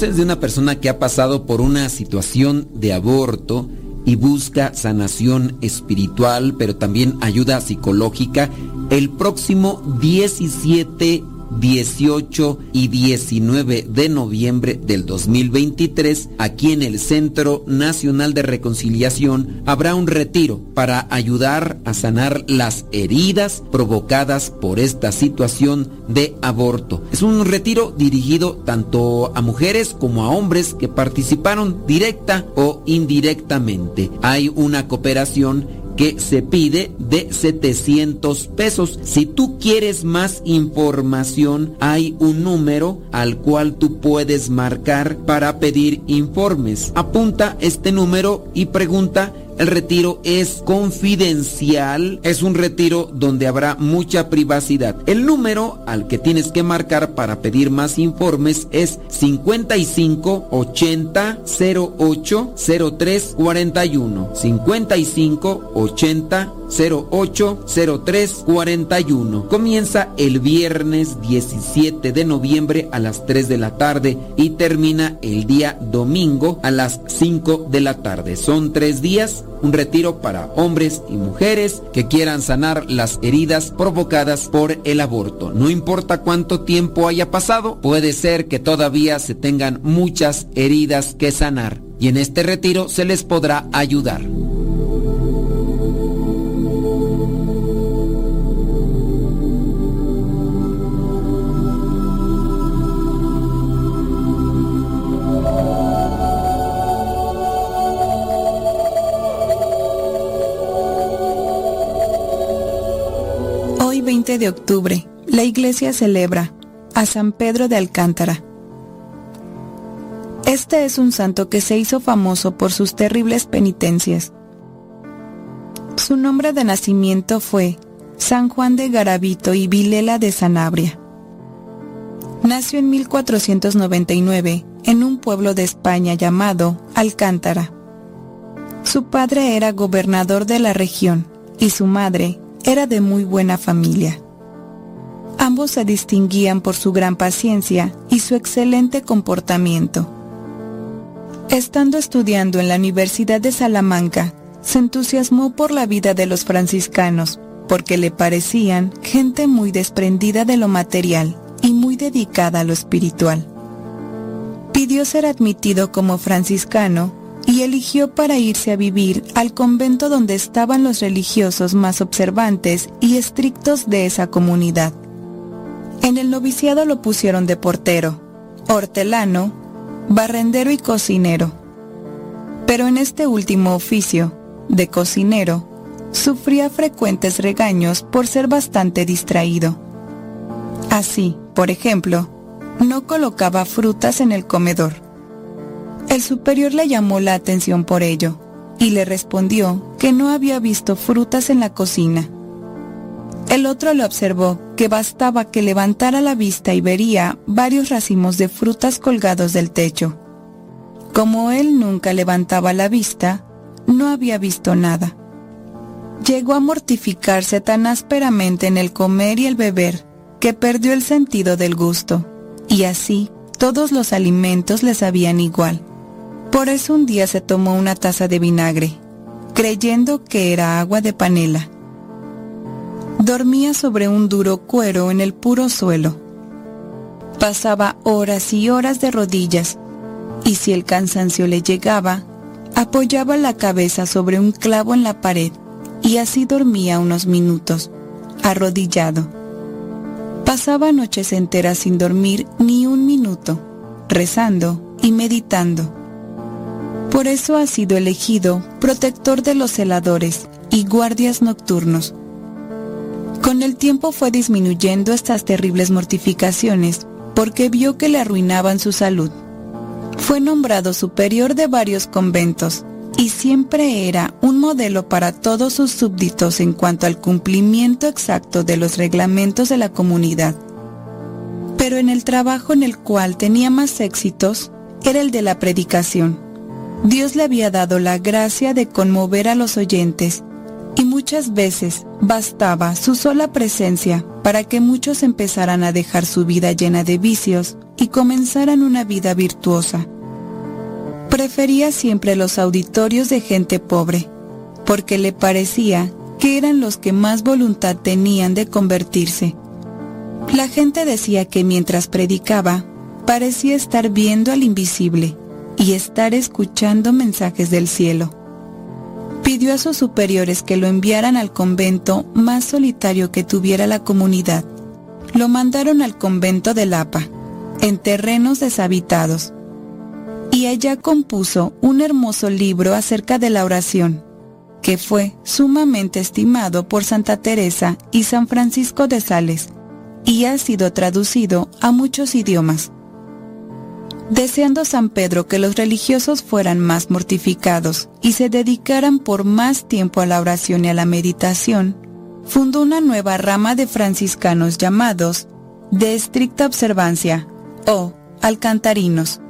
De una persona que ha pasado por una situación de aborto y busca sanación espiritual, pero también ayuda psicológica, el próximo 17 18 y 19 de noviembre del 2023, aquí en el Centro Nacional de Reconciliación, habrá un retiro para ayudar a sanar las heridas provocadas por esta situación de aborto. Es un retiro dirigido tanto a mujeres como a hombres que participaron directa o indirectamente. Hay una cooperación que se pide de 700 pesos. Si tú quieres más información, hay un número al cual tú puedes marcar para pedir informes. Apunta este número y pregunta el retiro es confidencial, es un retiro donde habrá mucha privacidad. El número al que tienes que marcar para pedir más informes es 55 80 08 03 41. 55 80 08 03 41. Comienza el viernes 17 de noviembre a las 3 de la tarde y termina el día domingo a las 5 de la tarde. Son tres días un retiro para hombres y mujeres que quieran sanar las heridas provocadas por el aborto. No importa cuánto tiempo haya pasado, puede ser que todavía se tengan muchas heridas que sanar y en este retiro se les podrá ayudar. Hoy 20 de octubre, la iglesia celebra a San Pedro de Alcántara. Este es un santo que se hizo famoso por sus terribles penitencias. Su nombre de nacimiento fue San Juan de Garavito y Vilela de Sanabria. Nació en 1499 en un pueblo de España llamado Alcántara. Su padre era gobernador de la región y su madre era de muy buena familia. Ambos se distinguían por su gran paciencia y su excelente comportamiento. Estando estudiando en la Universidad de Salamanca, se entusiasmó por la vida de los franciscanos, porque le parecían gente muy desprendida de lo material y muy dedicada a lo espiritual. Pidió ser admitido como franciscano eligió para irse a vivir al convento donde estaban los religiosos más observantes y estrictos de esa comunidad. En el noviciado lo pusieron de portero, hortelano, barrendero y cocinero. Pero en este último oficio, de cocinero, sufría frecuentes regaños por ser bastante distraído. Así, por ejemplo, no colocaba frutas en el comedor. El superior le llamó la atención por ello y le respondió que no había visto frutas en la cocina. El otro le observó que bastaba que levantara la vista y vería varios racimos de frutas colgados del techo. Como él nunca levantaba la vista, no había visto nada. Llegó a mortificarse tan ásperamente en el comer y el beber que perdió el sentido del gusto, y así todos los alimentos le sabían igual. Por eso un día se tomó una taza de vinagre, creyendo que era agua de panela. Dormía sobre un duro cuero en el puro suelo. Pasaba horas y horas de rodillas, y si el cansancio le llegaba, apoyaba la cabeza sobre un clavo en la pared y así dormía unos minutos, arrodillado. Pasaba noches enteras sin dormir ni un minuto, rezando y meditando. Por eso ha sido elegido protector de los celadores y guardias nocturnos. Con el tiempo fue disminuyendo estas terribles mortificaciones porque vio que le arruinaban su salud. Fue nombrado superior de varios conventos y siempre era un modelo para todos sus súbditos en cuanto al cumplimiento exacto de los reglamentos de la comunidad. Pero en el trabajo en el cual tenía más éxitos era el de la predicación. Dios le había dado la gracia de conmover a los oyentes y muchas veces bastaba su sola presencia para que muchos empezaran a dejar su vida llena de vicios y comenzaran una vida virtuosa. Prefería siempre los auditorios de gente pobre, porque le parecía que eran los que más voluntad tenían de convertirse. La gente decía que mientras predicaba, parecía estar viendo al invisible y estar escuchando mensajes del cielo. Pidió a sus superiores que lo enviaran al convento más solitario que tuviera la comunidad. Lo mandaron al convento de Lapa, en terrenos deshabitados, y allá compuso un hermoso libro acerca de la oración, que fue sumamente estimado por Santa Teresa y San Francisco de Sales, y ha sido traducido a muchos idiomas. Deseando San Pedro que los religiosos fueran más mortificados y se dedicaran por más tiempo a la oración y a la meditación, fundó una nueva rama de franciscanos llamados de estricta observancia o alcantarinos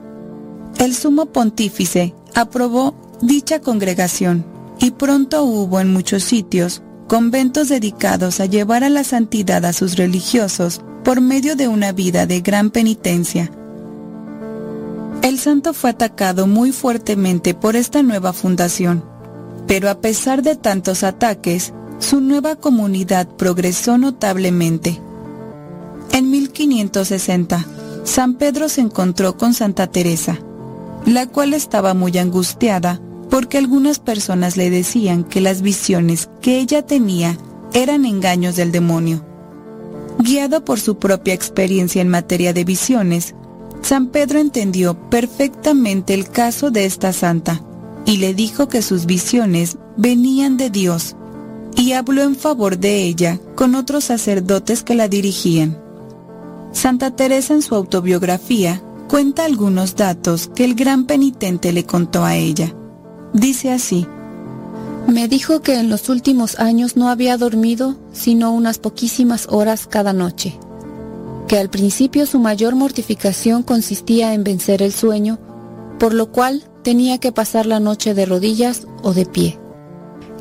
el sumo pontífice aprobó dicha congregación y pronto hubo en muchos sitios conventos dedicados a llevar a la santidad a sus religiosos por medio de una vida de gran penitencia. El santo fue atacado muy fuertemente por esta nueva fundación, pero a pesar de tantos ataques, su nueva comunidad progresó notablemente. En 1560, San Pedro se encontró con Santa Teresa, la cual estaba muy angustiada porque algunas personas le decían que las visiones que ella tenía eran engaños del demonio. Guiado por su propia experiencia en materia de visiones, San Pedro entendió perfectamente el caso de esta santa y le dijo que sus visiones venían de Dios y habló en favor de ella con otros sacerdotes que la dirigían. Santa Teresa en su autobiografía cuenta algunos datos que el gran penitente le contó a ella. Dice así, me dijo que en los últimos años no había dormido sino unas poquísimas horas cada noche, que al principio su mayor mortificación consistía en vencer el sueño, por lo cual tenía que pasar la noche de rodillas o de pie,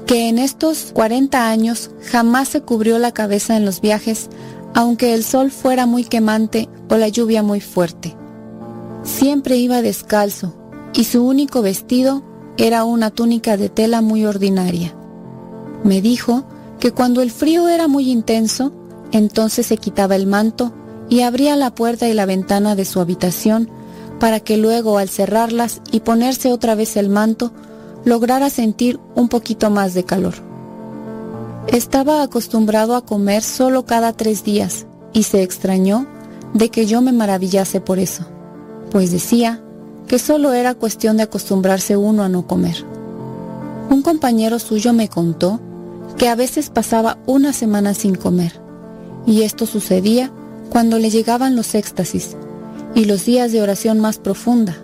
que en estos 40 años jamás se cubrió la cabeza en los viajes, aunque el sol fuera muy quemante o la lluvia muy fuerte Siempre iba descalzo y su único vestido era una túnica de tela muy ordinaria. Me dijo que cuando el frío era muy intenso, entonces se quitaba el manto y abría la puerta y la ventana de su habitación para que luego al cerrarlas y ponerse otra vez el manto, lograra sentir un poquito más de calor. Estaba acostumbrado a comer solo cada tres días y se extrañó de que yo me maravillase por eso pues decía que solo era cuestión de acostumbrarse uno a no comer. Un compañero suyo me contó que a veces pasaba una semana sin comer, y esto sucedía cuando le llegaban los éxtasis y los días de oración más profunda,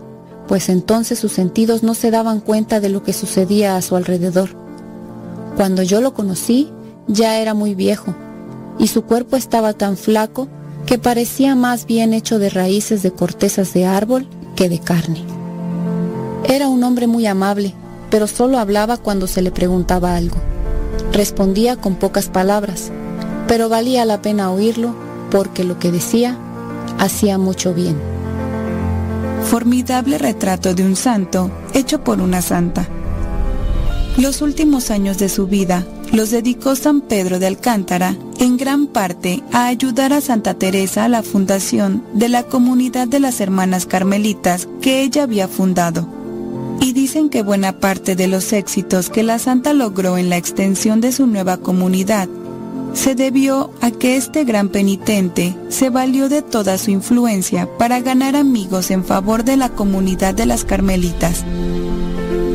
pues entonces sus sentidos no se daban cuenta de lo que sucedía a su alrededor. Cuando yo lo conocí, ya era muy viejo, y su cuerpo estaba tan flaco que parecía más bien hecho de raíces de cortezas de árbol que de carne. Era un hombre muy amable, pero solo hablaba cuando se le preguntaba algo. Respondía con pocas palabras, pero valía la pena oírlo porque lo que decía hacía mucho bien. formidable retrato de un santo hecho por una santa. Los últimos años de su vida los dedicó San Pedro de Alcántara en gran parte a ayudar a Santa Teresa a la fundación de la comunidad de las hermanas carmelitas que ella había fundado. Y dicen que buena parte de los éxitos que la santa logró en la extensión de su nueva comunidad se debió a que este gran penitente se valió de toda su influencia para ganar amigos en favor de la comunidad de las carmelitas.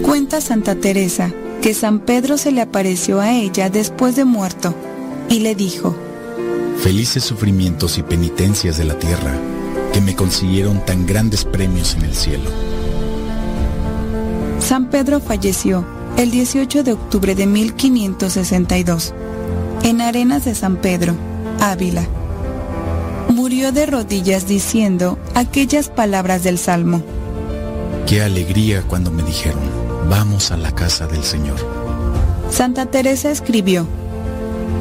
Cuenta Santa Teresa que San Pedro se le apareció a ella después de muerto y le dijo, Felices sufrimientos y penitencias de la tierra que me consiguieron tan grandes premios en el cielo. San Pedro falleció el 18 de octubre de 1562 en Arenas de San Pedro, Ávila. Murió de rodillas diciendo aquellas palabras del Salmo. Qué alegría cuando me dijeron, vamos a la casa del Señor. Santa Teresa escribió,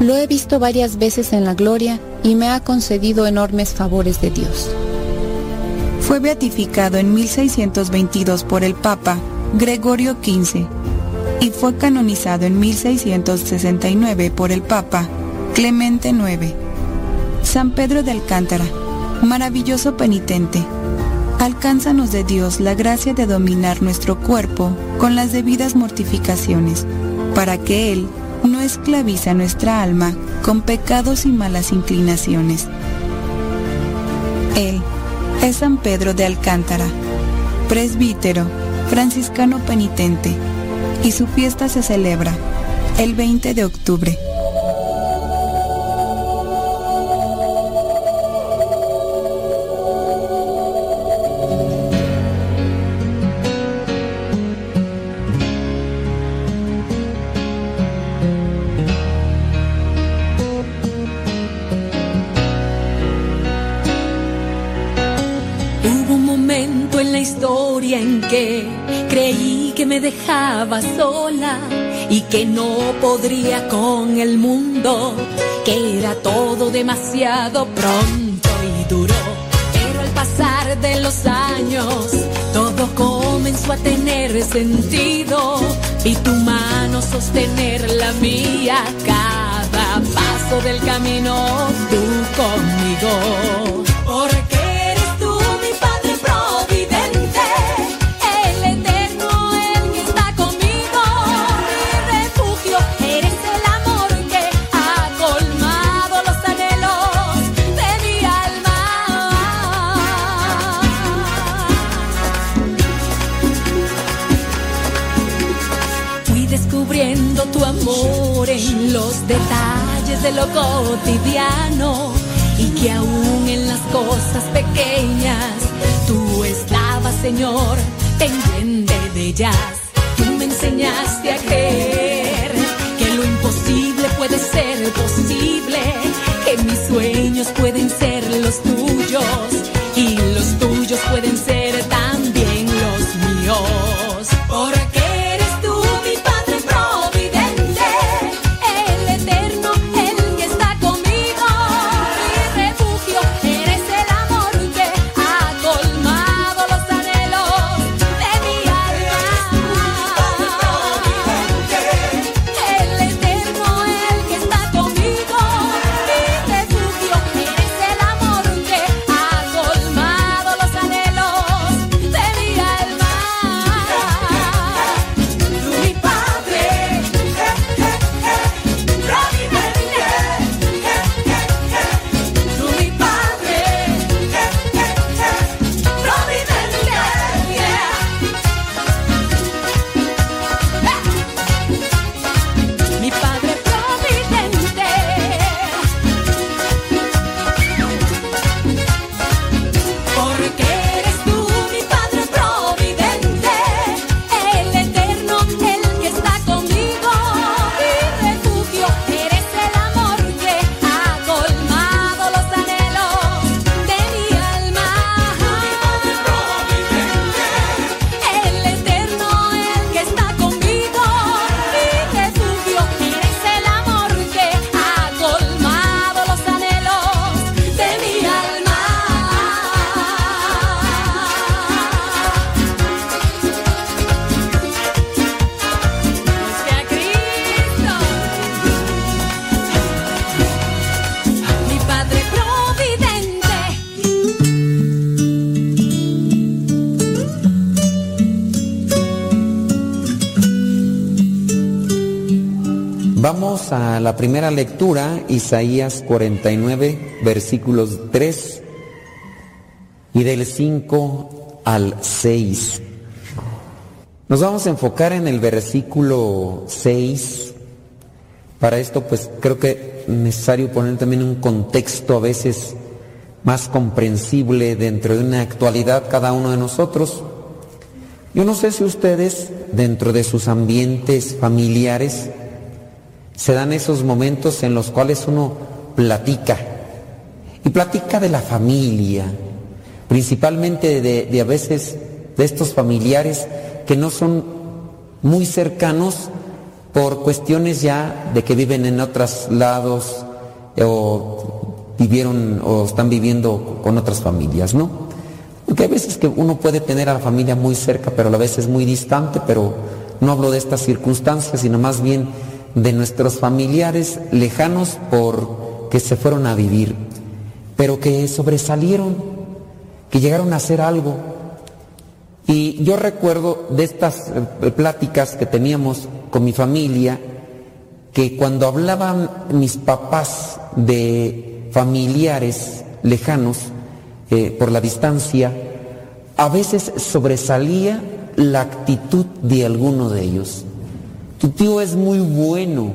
Lo he visto varias veces en la gloria y me ha concedido enormes favores de Dios. Fue beatificado en 1622 por el Papa Gregorio XV y fue canonizado en 1669 por el Papa Clemente IX. San Pedro de Alcántara, maravilloso penitente, alcánzanos de Dios la gracia de dominar nuestro cuerpo con las debidas mortificaciones, para que Él no esclaviza nuestra alma con pecados y malas inclinaciones. Él es San Pedro de Alcántara, presbítero, franciscano penitente, y su fiesta se celebra el 20 de octubre. Me dejaba sola y que no podría con el mundo, que era todo demasiado pronto y duro. Pero al pasar de los años, todo comenzó a tener sentido y tu mano sostener la mía cada paso del camino, tú conmigo. Detalles de lo cotidiano y que aún en las cosas pequeñas tú estabas, Señor, pendiente de ellas. Tú me enseñaste a creer que lo imposible puede ser posible, que mis sueños pueden ser los tuyos y los tuyos pueden ser primera lectura, Isaías 49, versículos 3 y del 5 al 6. Nos vamos a enfocar en el versículo 6. Para esto, pues creo que es necesario poner también un contexto a veces más comprensible dentro de una actualidad cada uno de nosotros. Yo no sé si ustedes, dentro de sus ambientes familiares, se dan esos momentos en los cuales uno platica. Y platica de la familia, principalmente de, a veces de estos familiares que no son muy cercanos por cuestiones ya de que viven en otros lados o vivieron o están viviendo con otras familias, ¿no? Porque hay veces que uno puede tener a la familia muy cerca, pero a la vez es muy distante, pero no hablo de estas circunstancias, sino más bien de nuestros familiares lejanos por que se fueron a vivir, pero que sobresalieron, que llegaron a hacer algo. Y yo recuerdo de estas eh, pláticas que teníamos con mi familia, que cuando hablaban mis papás de familiares lejanos eh, por la distancia, a veces sobresalía la actitud de alguno de ellos. Tu tío es muy bueno,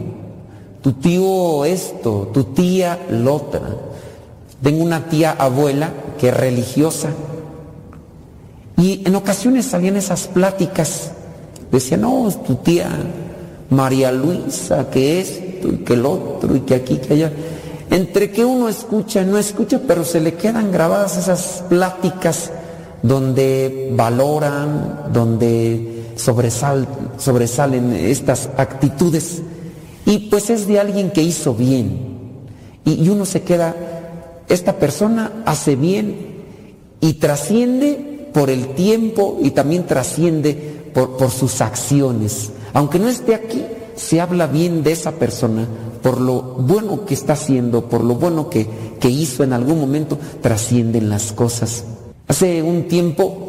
tu tío esto, tu tía lo otra. Tengo una tía abuela que es religiosa y en ocasiones salían esas pláticas. Decía, no, es tu tía María Luisa, que esto y que el otro y que aquí, que allá. Entre que uno escucha y no escucha, pero se le quedan grabadas esas pláticas donde valoran, donde sobresalen estas actitudes. Y pues es de alguien que hizo bien. Y, uno se queda, esta persona hace bien y trasciende por el tiempo y también trasciende por, por sus acciones. Aunque no esté aquí, se habla bien de esa persona por lo bueno que está haciendo, por lo bueno que, que hizo en algún momento, trascienden las cosas. Hace un tiempo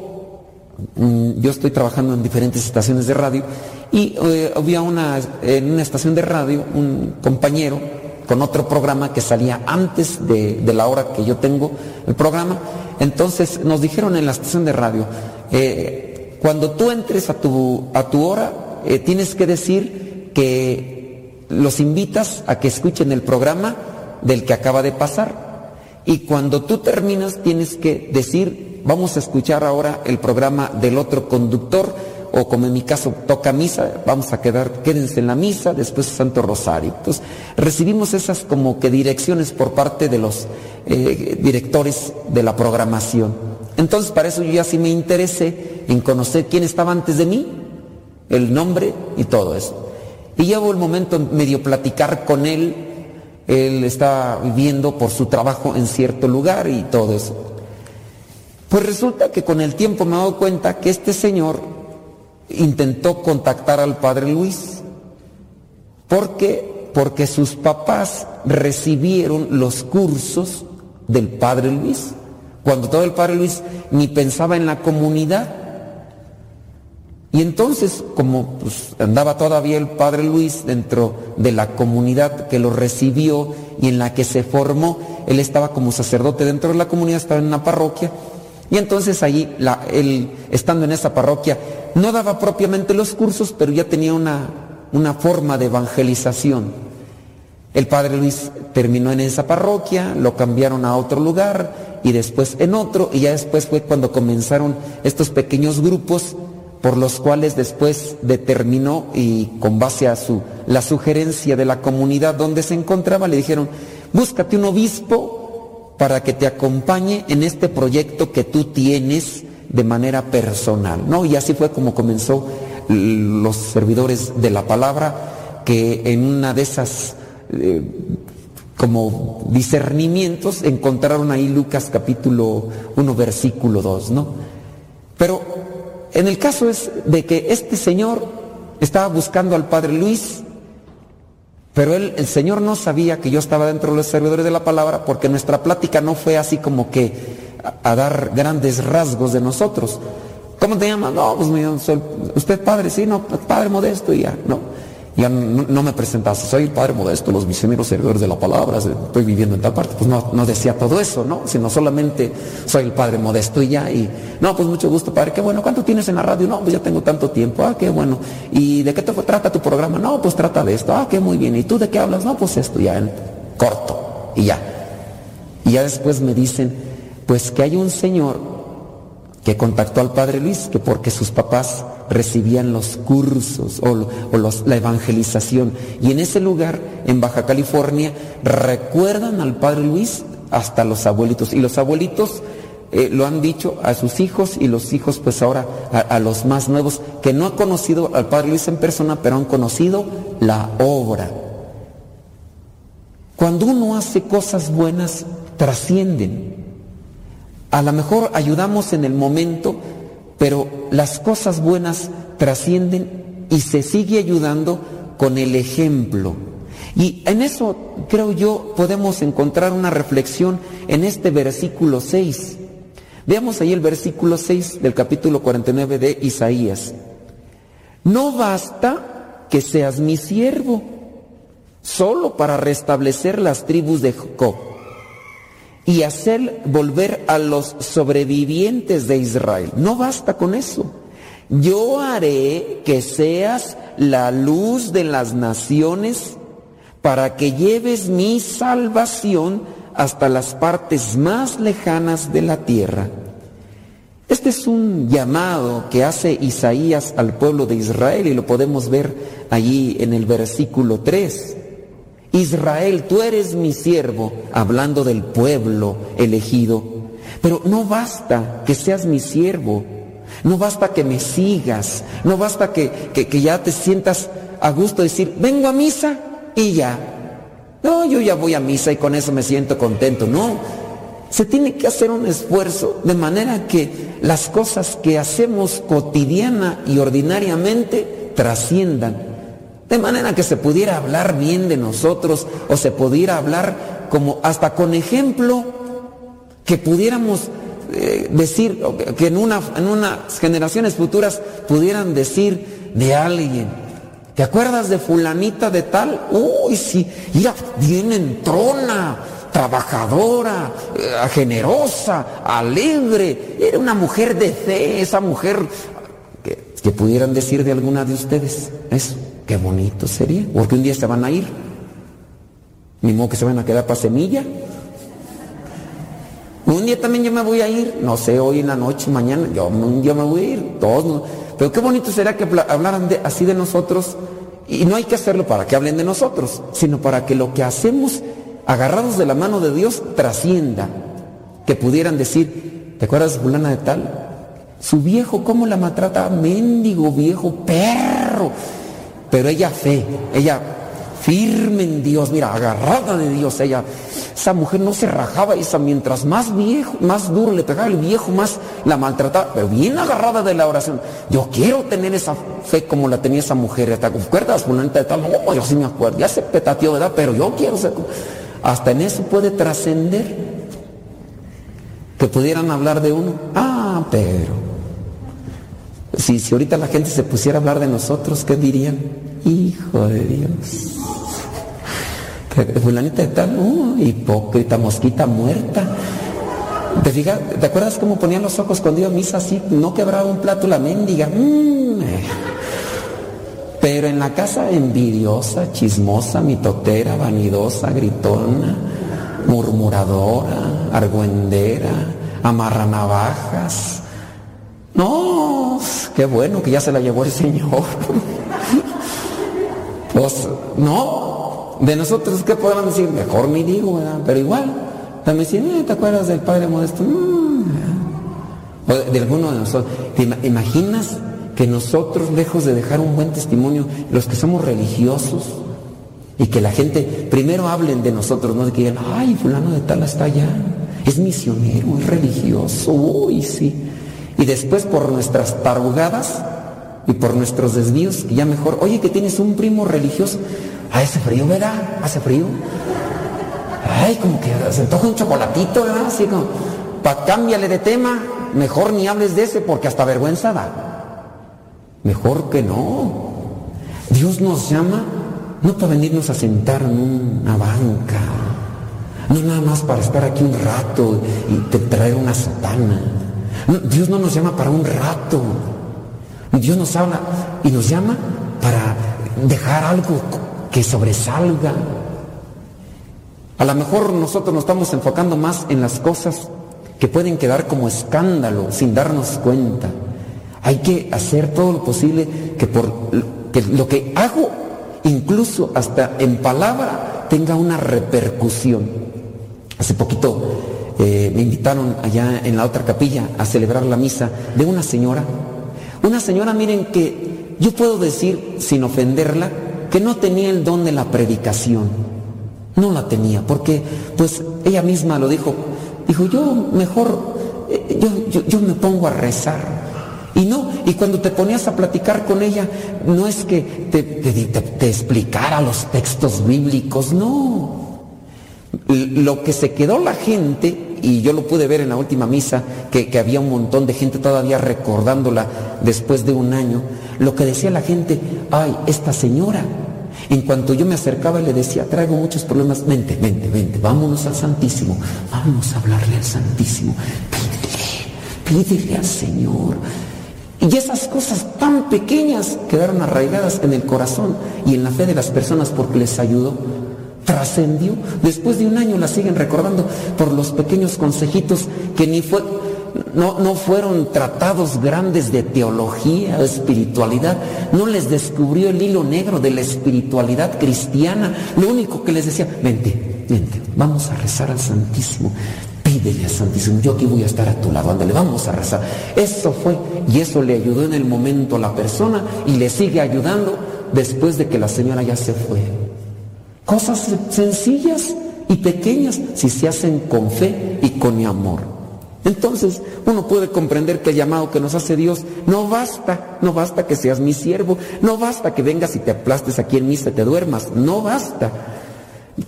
yo estoy trabajando en diferentes estaciones de radio y eh, había una, en una estación de radio un compañero con otro programa que salía antes de, la hora que yo tengo el programa. Entonces nos dijeron en la estación de radio, eh, cuando tú entres a tu, a tu hora, eh, tienes que decir que los invitas a que escuchen el programa del que acaba de pasar. Y cuando tú terminas, tienes que decir Vamos a escuchar ahora el programa del otro conductor, o como en mi caso toca misa, vamos a quedar, quédense en la misa, después Santo Rosario. Entonces, recibimos esas como que direcciones por parte de los eh, directores de la programación. Entonces, para eso yo ya sí me interesé en conocer quién estaba antes de mí, el nombre y todo eso. Y llevo el momento medio platicar con él, él está viviendo por su trabajo en cierto lugar y todo eso. Pues resulta que con el tiempo me he dado cuenta que este señor intentó contactar al padre Luis. ¿Por qué? Porque sus papás recibieron los cursos del padre Luis. Cuando todo el padre Luis ni pensaba en la comunidad. Y entonces, como pues, andaba todavía el padre Luis dentro de la comunidad que lo recibió y en la que se formó, él estaba como sacerdote dentro de la comunidad, estaba en una parroquia, y entonces ahí, él, estando en esa parroquia, no daba propiamente los cursos, pero ya tenía una, una forma de evangelización. El padre Luis terminó en esa parroquia, lo cambiaron a otro lugar y después en otro, y ya después fue cuando comenzaron estos pequeños grupos por los cuales después determinó y con base a su, la sugerencia de la comunidad donde se encontraba, le dijeron, búscate un obispo para que te acompañe en este proyecto que tú tienes de manera personal, ¿no? Y así fue como comenzó los servidores de la palabra, que en una de esas eh, como discernimientos encontraron ahí Lucas capítulo 1 versículo 2, ¿no? Pero en el caso es de que este señor estaba buscando al padre Luis pero él, el Señor no sabía que yo estaba dentro de los servidores de la palabra porque nuestra plática no fue así como que a, dar grandes rasgos de nosotros. ¿Cómo te llamas? No, pues soy, usted padre, sí, no, padre modesto y ya, no. Ya no, me presentase, soy el Padre Modesto, los misioneros servidores de la palabra, estoy viviendo en tal parte. Pues no, no decía todo eso, ¿no? Sino solamente soy el Padre Modesto y ya. Y no, pues mucho gusto, Padre, qué bueno. ¿Cuánto tienes en la radio? No, pues ya tengo tanto tiempo. Ah, qué bueno. ¿Y de qué te trata tu programa? No, pues trata de esto. Ah, qué muy bien. ¿Y tú de qué hablas? No, pues esto, ya en corto. Y ya. Y ya después me dicen, pues que hay un señor que contactó al Padre Luis, que porque sus papás recibían los cursos o, la evangelización. Y en ese lugar, en Baja California, recuerdan al Padre Luis hasta los abuelitos. Y los abuelitos eh, lo han dicho a sus hijos y los hijos pues ahora a, a los más nuevos, que no han conocido al Padre Luis en persona, pero han conocido la obra. Cuando uno hace cosas buenas, trascienden. A lo mejor ayudamos en el momento, pero las cosas buenas trascienden y se sigue ayudando con el ejemplo. Y en eso creo yo podemos encontrar una reflexión en este versículo 6. Veamos ahí el versículo 6 del capítulo 49 de Isaías. No basta que seas mi siervo, solo para restablecer las tribus de Jacob y hacer volver a los sobrevivientes de Israel. No basta con eso. Yo haré que seas la luz de las naciones para que lleves mi salvación hasta las partes más lejanas de la tierra. Este es un llamado que hace Isaías al pueblo de Israel y lo podemos ver allí en el versículo 3. Israel, tú eres mi siervo, hablando del pueblo elegido. Pero no basta que seas mi siervo, no basta que me sigas, no basta que, que- ya te sientas a gusto de decir, vengo a misa y ya. No, yo ya voy a misa y con eso me siento contento. No, se tiene que hacer un esfuerzo de manera que las cosas que hacemos cotidiana y ordinariamente trasciendan. De manera que se pudiera hablar bien de nosotros o se pudiera hablar como hasta con ejemplo que pudiéramos eh, decir, que en, una, en unas generaciones futuras pudieran decir de alguien, ¿te acuerdas de fulanita de tal? Uy, sí, mira, bien entrona, trabajadora, eh, generosa, alegre, era una mujer de fe, esa mujer que, que pudieran decir de alguna de ustedes eso. Qué bonito sería, porque un día se van a ir. Ni modo que se van a quedar para semilla. Un día también yo me voy a ir, no sé, hoy en la noche, mañana, yo un día me voy a ir, todos. Pero qué bonito será que hablaran así de nosotros. Y no hay que hacerlo para que hablen de nosotros, sino para que lo que hacemos, agarrados de la mano de Dios, trascienda. Que pudieran decir, ¿te acuerdas fulana de tal? Su viejo, ¿cómo la maltrata? Mendigo viejo, perro. Pero ella fe, ella firme en Dios, mira, agarrada de Dios, ella, esa mujer no se rajaba, esa mientras más viejo, más duro le pegaba el viejo, más la maltrataba, pero bien agarrada de la oración. Yo quiero tener esa fe como la tenía esa mujer, ¿te acuerdas? Fulanita de tal, no, yo sí me acuerdo, ya se petateó, ¿verdad? Pero yo quiero ser Hasta en eso puede trascender. Que pudieran hablar de uno. Ah, pero si, si ahorita la gente se pusiera a hablar de nosotros, ¿qué dirían? Hijo de Dios. Fulanita de tal, hipócrita, mosquita muerta. ¿Te, fijas? ¿Te acuerdas cómo ponían los ojos a misa así? No quebraba un plato la mendiga. Mm. Pero en la casa envidiosa, chismosa, mitotera, vanidosa, gritona, murmuradora, argüendera, amarranavajas. No, qué bueno que ya se la llevó el Señor. Pues no, de nosotros qué podemos decir, mejor ni digo. Pero igual, también decir, "Eh, ¿te acuerdas del Padre Modesto? Mm, o de, alguno de nosotros. ¿Te ima- imaginas que nosotros, lejos de dejar un buen testimonio, los que somos religiosos, y que la gente primero hablen de nosotros, no de que digan, ay, fulano de tal está allá, es misionero, es religioso, uy, sí. Y después por nuestras tarugadas y por nuestros desvíos, ya mejor, oye, que tienes un primo religioso, ah, hace frío, ¿verdad? Hace frío. Ay, como que se antoja un chocolatito, ¿verdad? Así como, pa, cámbiale de tema, mejor ni hables de ese porque hasta vergüenza da. Mejor que no. Dios nos llama no para venirnos a sentar en una banca, no nada más para estar aquí un rato y te traer una sotana. Dios no nos llama para un rato. Dios nos habla y nos llama para dejar algo que sobresalga. A lo mejor nosotros nos estamos enfocando más en las cosas que pueden quedar como escándalo sin darnos cuenta. Hay que hacer todo lo posible que por que lo que hago, incluso hasta en palabra, tenga una repercusión. Hace poquito eh, me invitaron allá en la otra capilla a celebrar la misa de una señora. Una señora, miren que yo puedo decir, sin ofenderla, que no tenía el don de la predicación. No la tenía, porque pues ella misma lo dijo. Dijo, yo mejor, eh, yo, yo, yo me pongo a rezar. Y no, y cuando te ponías a platicar con ella, no es que te, te, te, te explicara los textos bíblicos, no. Lo que se quedó la gente, y yo lo pude ver en la última misa, que, que había un montón de gente todavía recordándola después de un año, lo que decía la gente, ay, esta señora, en cuanto yo me acercaba le decía, traigo muchos problemas, vente, vente, vente, vámonos al Santísimo, vamos a hablarle al Santísimo, pídele, pídele al Señor. Y esas cosas tan pequeñas quedaron arraigadas en el corazón y en la fe de las personas porque les ayudó. Trascendió. Después de un año la siguen recordando por los pequeños consejitos que ni fue, no, no fueron tratados grandes de teología, espiritualidad. No les descubrió el hilo negro de la espiritualidad cristiana. Lo único que les decía, vente, vente, vamos a rezar al Santísimo. Pídele al Santísimo, yo aquí voy a estar a tu lado, ándale, vamos a rezar. Eso fue, y eso le ayudó en el momento a la persona y le sigue ayudando después de que la señora ya se fue. Cosas sencillas y pequeñas si se hacen con fe y con amor. Entonces uno puede comprender que el llamado que nos hace Dios no basta, no basta que seas mi siervo, no basta que vengas y te aplastes aquí en misa y te duermas, no basta.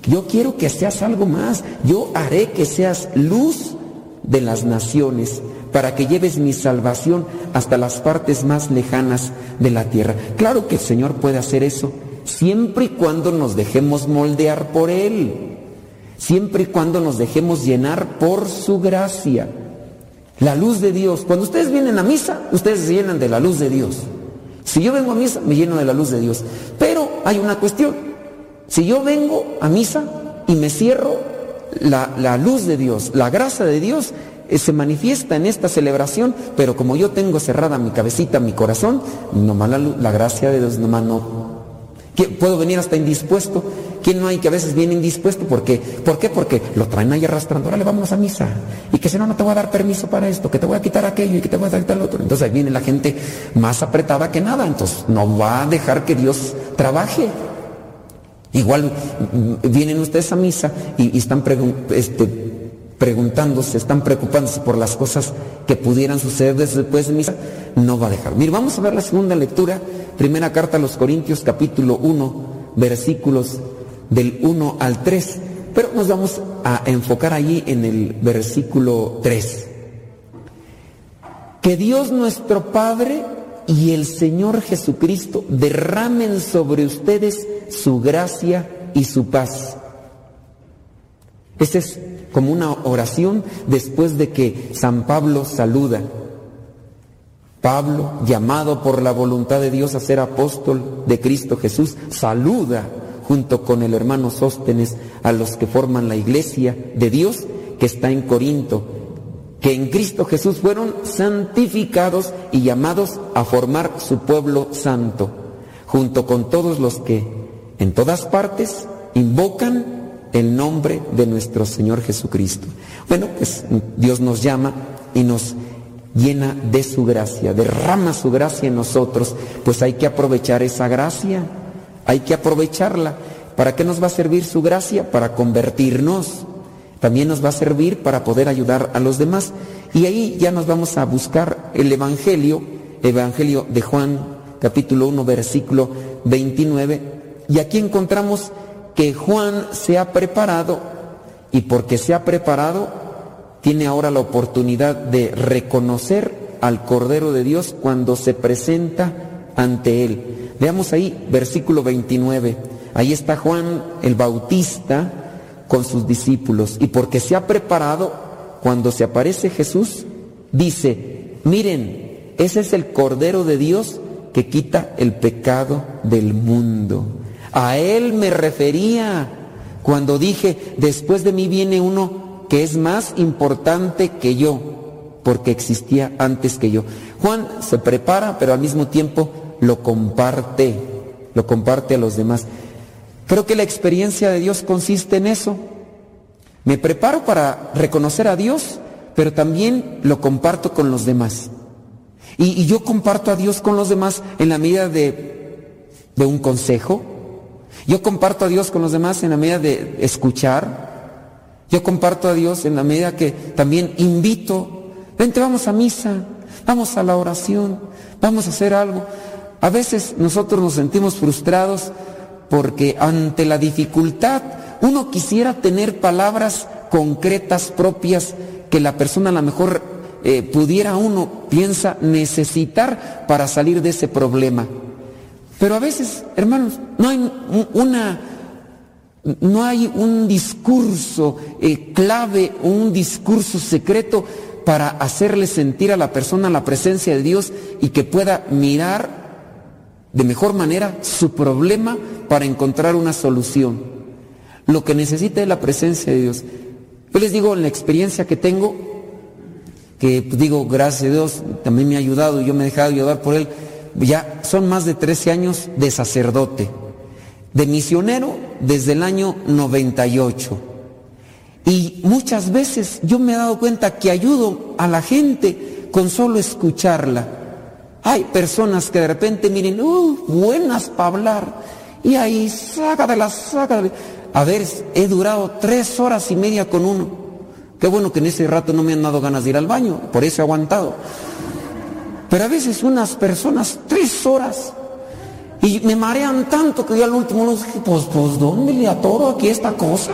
Yo quiero que seas algo más, yo haré que seas luz de las naciones para que lleves mi salvación hasta las partes más lejanas de la tierra. Claro que el Señor puede hacer eso, siempre y cuando nos dejemos moldear por Él, siempre y cuando nos dejemos llenar por su gracia. La luz de Dios. Cuando ustedes vienen a misa, ustedes se llenan de la luz de Dios. Si yo vengo a misa, me lleno de la luz de Dios. Pero hay una cuestión. Si yo vengo a misa y me cierro, la, la luz de Dios, la gracia de Dios eh, se manifiesta en esta celebración, pero como yo tengo cerrada mi cabecita, mi corazón, nomás la, la gracia de Dios nomás no. Puedo venir hasta indispuesto. ¿Quién no hay que a veces viene indispuesto? ¿Por qué? ¿Por qué? Porque lo traen ahí arrastrando. Órale, vámonos a misa. Y que si no, no te voy a dar permiso para esto, que te voy a quitar aquello y que te voy a quitar lo otro. Entonces ahí viene la gente más apretada que nada. Entonces no va a dejar que Dios trabaje. Igual vienen ustedes a misa y, están este, preguntándose, están preocupándose por las cosas que pudieran suceder después de misa, no va a dejar. Mire, vamos a ver la segunda lectura, primera carta a los Corintios, capítulo 1, versículos del 1 al 3, pero nos vamos a enfocar allí en el versículo 3. Que Dios nuestro Padre y el Señor Jesucristo derramen sobre ustedes su gracia y su paz. Esta es como una oración después de que San Pablo saluda. Pablo, llamado por la voluntad de Dios a ser apóstol de Cristo Jesús, saluda junto con el hermano Sóstenes a los que forman la iglesia de Dios que está en Corinto, que en Cristo Jesús fueron santificados y llamados a formar su pueblo santo, junto con todos los que en todas partes invocan el nombre de nuestro Señor Jesucristo. Bueno, pues Dios nos llama y nos llena de su gracia, derrama su gracia en nosotros, pues hay que aprovechar esa gracia, hay que aprovecharla. ¿Para qué nos va a servir su gracia? Para convertirnos. También nos va a servir para poder ayudar a los demás. Y ahí ya nos vamos a buscar el Evangelio, Evangelio de Juan, capítulo 1, versículo 29. Y aquí encontramos que Juan se ha preparado y porque se ha preparado, tiene ahora la oportunidad de reconocer al Cordero de Dios cuando se presenta ante él. Veamos ahí, versículo 29. Ahí está Juan el Bautista con sus discípulos. Y porque se ha preparado, cuando se aparece Jesús, dice, miren, ese es el Cordero de Dios que quita el pecado del mundo. A él me refería cuando dije, después de mí viene uno que es más importante que yo, porque existía antes que yo. Juan se prepara, pero al mismo tiempo lo comparte, lo comparte a los demás. Creo que la experiencia de Dios consiste en eso. Me preparo para reconocer a Dios, pero también lo comparto con los demás. Y, yo comparto a Dios con los demás en la medida de, un consejo. Yo comparto a Dios con los demás en la medida de escuchar. Yo comparto a Dios en la medida que también invito. Vente, vamos a misa, vamos a la oración, vamos a hacer algo. A veces nosotros nos sentimos frustrados porque ante la dificultad uno quisiera tener palabras concretas propias que la persona a lo mejor eh, pudiera uno, piensa, necesitar para salir de ese problema. Pero a veces, hermanos, no hay una, no hay un discurso eh, clave, un discurso secreto para hacerle sentir a la persona la presencia de Dios y que pueda mirar de mejor manera su problema para encontrar una solución. Lo que necesita es la presencia de Dios. Yo les digo, en la experiencia que tengo, que pues, digo, gracias a Dios, también me ha ayudado y yo me he dejado ayudar por Él, ya son más de 13 años de sacerdote, de misionero desde el año 98. Y muchas veces yo me he dado cuenta que ayudo a la gente con solo escucharla. Hay personas que de repente miren, uh, buenas para hablar. Y ahí, saca de la saca de... A ver, he durado tres horas y media con uno. Qué bueno que en ese rato no me han dado ganas de ir al baño, por eso he aguantado. Pero a veces unas personas, tres horas, y me marean tanto que yo al último no dije, pues, pues, ¿dónde le atoro aquí esta cosa?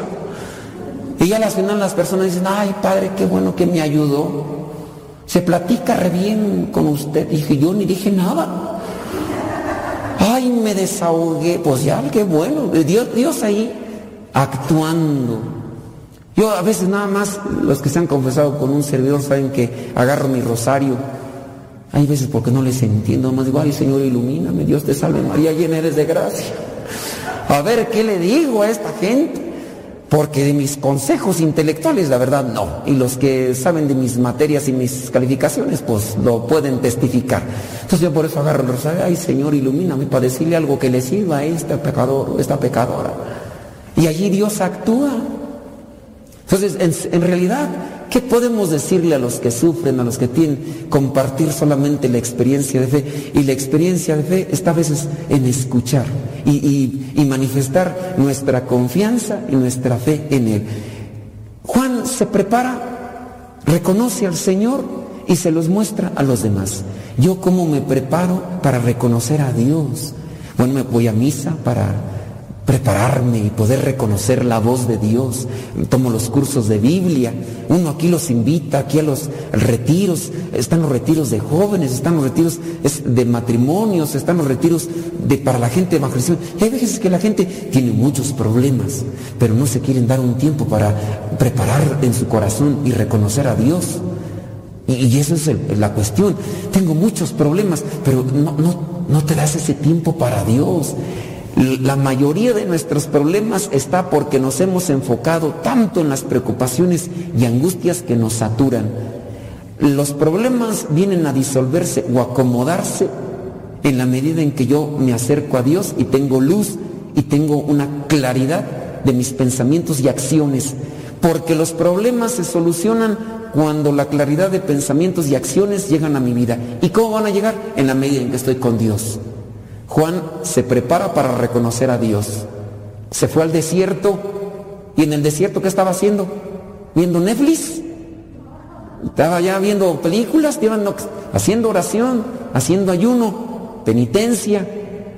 Y ya al final las personas dicen, ay, padre, qué bueno que me ayudó. Se platica re bien con usted. Dije, yo ni dije nada. Ay, me desahogué. Pues ya, qué bueno. Dios, Dios ahí actuando. Yo a veces nada más, los que se han confesado con un servidor saben que agarro mi rosario. Hay veces porque no les entiendo, más digo, ay Señor, ilumíname, Dios te salve María, llena eres de gracia. A ver, ¿qué le digo a esta gente? Porque de mis consejos intelectuales, la verdad, no. Y los que saben de mis materias y mis calificaciones, pues lo pueden testificar. Entonces yo por eso agarro el rosario, ay Señor, ilumíname para decirle algo que le sirva a este pecador, esta pecadora. Y allí Dios actúa. Entonces, en, realidad, ¿qué podemos decirle a los que sufren, a los que tienen compartir solamente la experiencia de fe? Y la experiencia de fe está a veces en escuchar y, manifestar nuestra confianza y nuestra fe en Él. Juan se prepara, reconoce al Señor y se los muestra a los demás. Yo cómo me preparo para reconocer a Dios. Bueno, me voy a misa para prepararme y poder reconocer la voz de Dios. Tomo los cursos de Biblia. Uno aquí los invita, aquí a los retiros. Están los retiros de jóvenes, están los retiros de matrimonios, están los retiros de, para la gente evangelización. Y hay veces que la gente tiene muchos problemas, pero no se quieren dar un tiempo para preparar en su corazón y reconocer a Dios. Y, esa es la cuestión. Tengo muchos problemas, pero no, no, no te das ese tiempo para Dios. La mayoría de nuestros problemas está porque nos hemos enfocado tanto en las preocupaciones y angustias que nos saturan. Los problemas vienen a disolverse o acomodarse en la medida en que yo me acerco a Dios y tengo luz y tengo una claridad de mis pensamientos y acciones. Porque los problemas se solucionan cuando la claridad de pensamientos y acciones llegan a mi vida. ¿Y cómo van a llegar? En la medida en que estoy con Dios. Juan se prepara para reconocer a Dios. Se fue al desierto y en el desierto ¿qué estaba haciendo? Viendo Netflix. Estaba ya viendo películas, haciendo oración, haciendo ayuno, penitencia,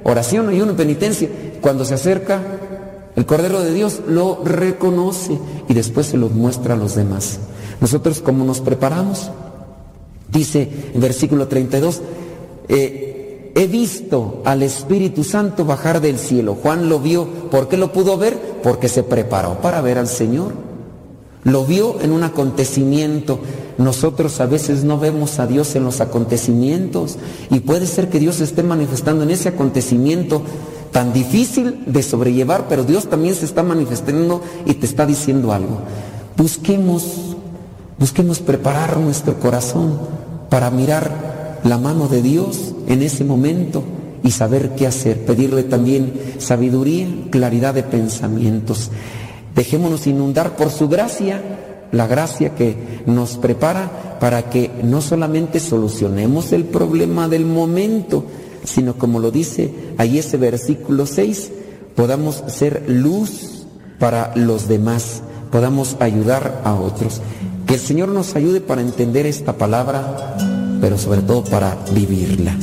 oración, ayuno, penitencia. Cuando se acerca, el Cordero de Dios lo reconoce y después se lo muestra a los demás. Nosotros, ¿cómo nos preparamos? Dice en versículo 32, eh, he visto al Espíritu Santo bajar del cielo. Juan lo vio. ¿Por qué lo pudo ver? Porque se preparó para ver al Señor. Lo vio en un acontecimiento. Nosotros a veces no vemos a Dios en los acontecimientos y puede ser que Dios esté manifestando en ese acontecimiento tan difícil de sobrellevar, pero Dios también se está manifestando y te está diciendo algo. Busquemos, busquemos preparar nuestro corazón para mirar la mano de Dios en ese momento y saber qué hacer, pedirle también sabiduría, claridad de pensamientos. Dejémonos inundar por su gracia, la gracia que nos prepara para que no solamente solucionemos el problema del momento, sino como lo dice ahí ese versículo 6, podamos ser luz para los demás, podamos ayudar a otros. Que el Señor nos ayude para entender esta palabra, pero sobre todo para vivirla.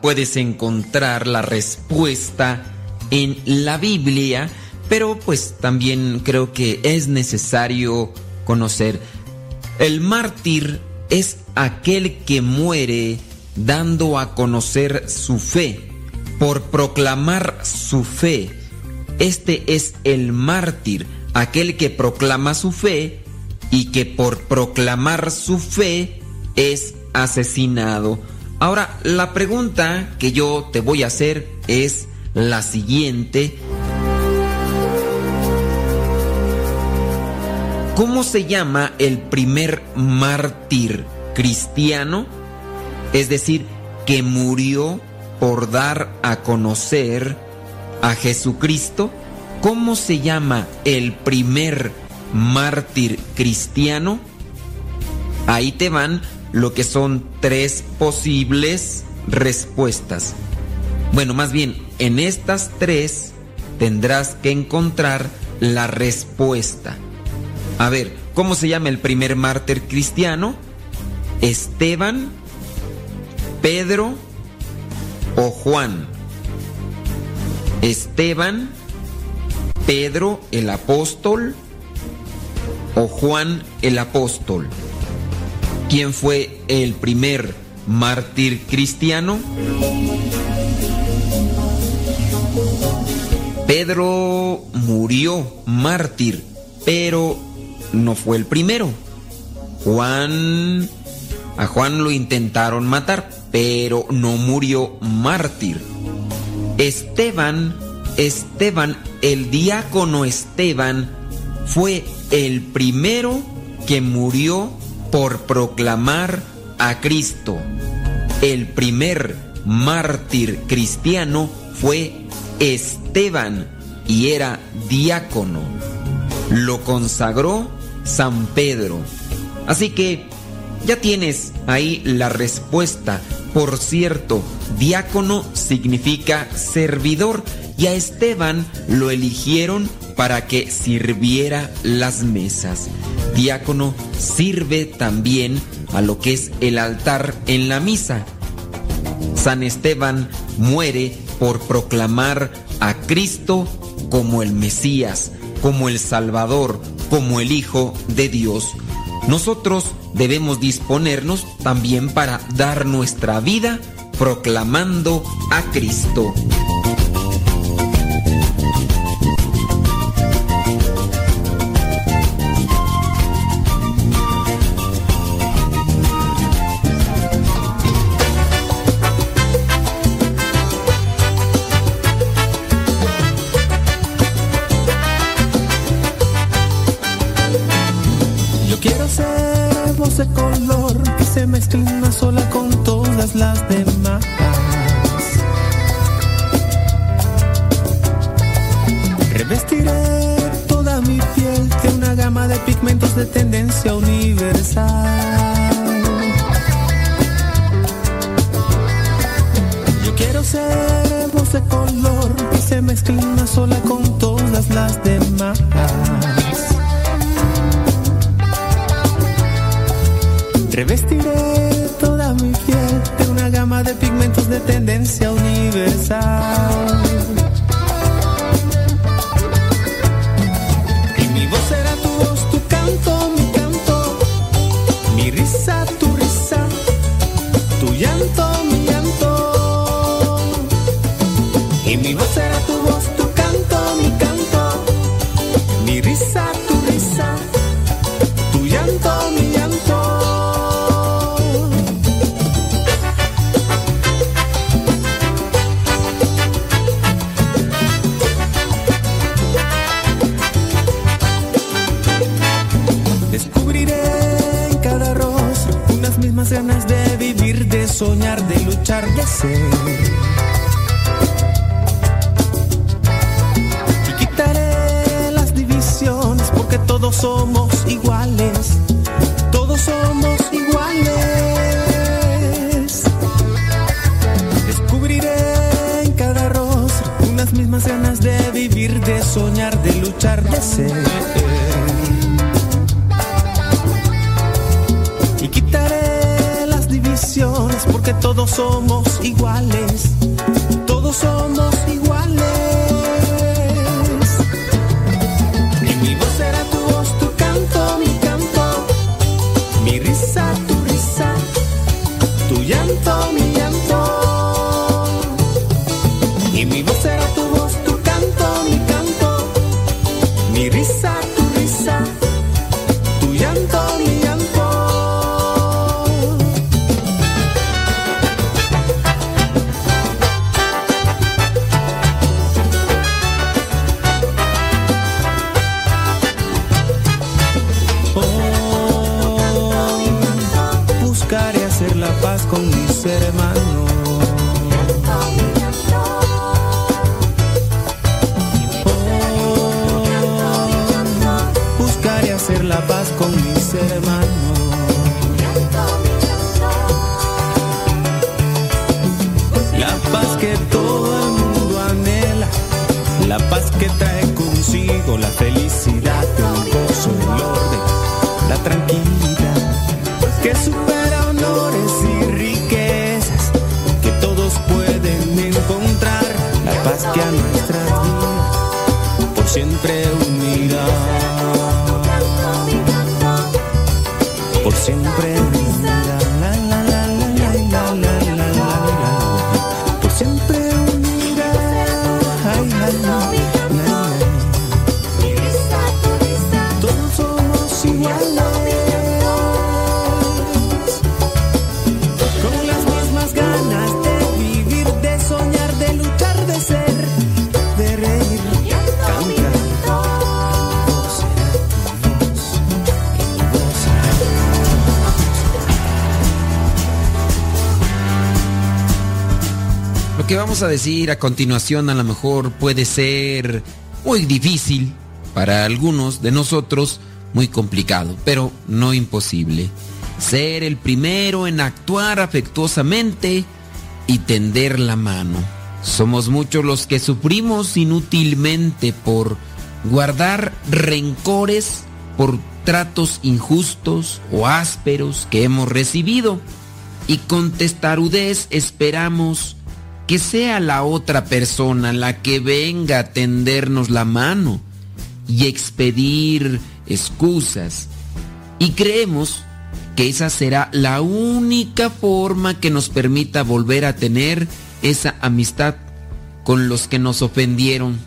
Puedes encontrar la respuesta en la Biblia, pero pues también creo que es necesario conocer el mártir es aquel que muere dando a conocer su fe, por proclamar su fe. Este es el mártir, aquel que proclama su fe y que por proclamar su fe es asesinado. Ahora, la pregunta que yo te voy a hacer es la siguiente. ¿Cómo se llama el primer mártir cristiano? Es decir, que murió por dar a conocer a Jesucristo. ¿Cómo se llama el primer mártir cristiano? Ahí te van lo que son tres posibles respuestas. Bueno, más bien, en estas tres tendrás que encontrar la respuesta. A ver, ¿cómo se llama el primer mártir cristiano? Esteban, Pedro o Juan. Esteban, Pedro el apóstol o Juan el apóstol. ¿Quién fue el primer mártir cristiano? Pedro murió mártir, pero no fue el primero. Juan, a Juan lo intentaron matar, pero no murió mártir. Esteban, Esteban, el diácono Esteban, fue el primero que murió por proclamar a Cristo. El primer mártir cristiano fue Esteban y era diácono. Lo consagró San Pedro. Así que ya tienes ahí la respuesta. Por cierto, diácono significa servidor y a Esteban lo eligieron para que sirviera las mesas. Diácono sirve también a lo que es el altar en la misa. San Esteban muere por proclamar a Cristo como el Mesías, como el Salvador, como el Hijo de Dios. Nosotros debemos disponernos también para dar nuestra vida proclamando a Cristo. Y quitaré las divisiones porque todos somos a decir a continuación a lo mejor puede ser muy difícil para algunos de nosotros, muy complicado, pero no imposible. Ser el primero en actuar afectuosamente y tender la mano. Somos muchos los que sufrimos inútilmente por guardar rencores por tratos injustos o ásperos que hemos recibido y con testarudez esperamos que sea la otra persona la que venga a tendernos la mano y expedir excusas. Y creemos que esa será la única forma que nos permita volver a tener esa amistad con los que nos ofendieron.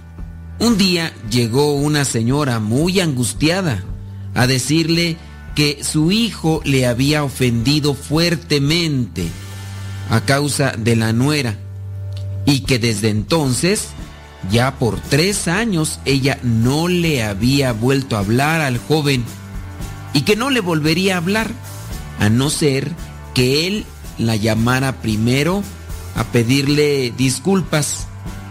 Un día llegó una señora muy angustiada a decirle que su hijo le había ofendido fuertemente a causa de la nuera y que desde entonces, ya por tres años, ella no le había vuelto a hablar al joven y que no le volvería a hablar, a no ser que él la llamara primero a pedirle disculpas.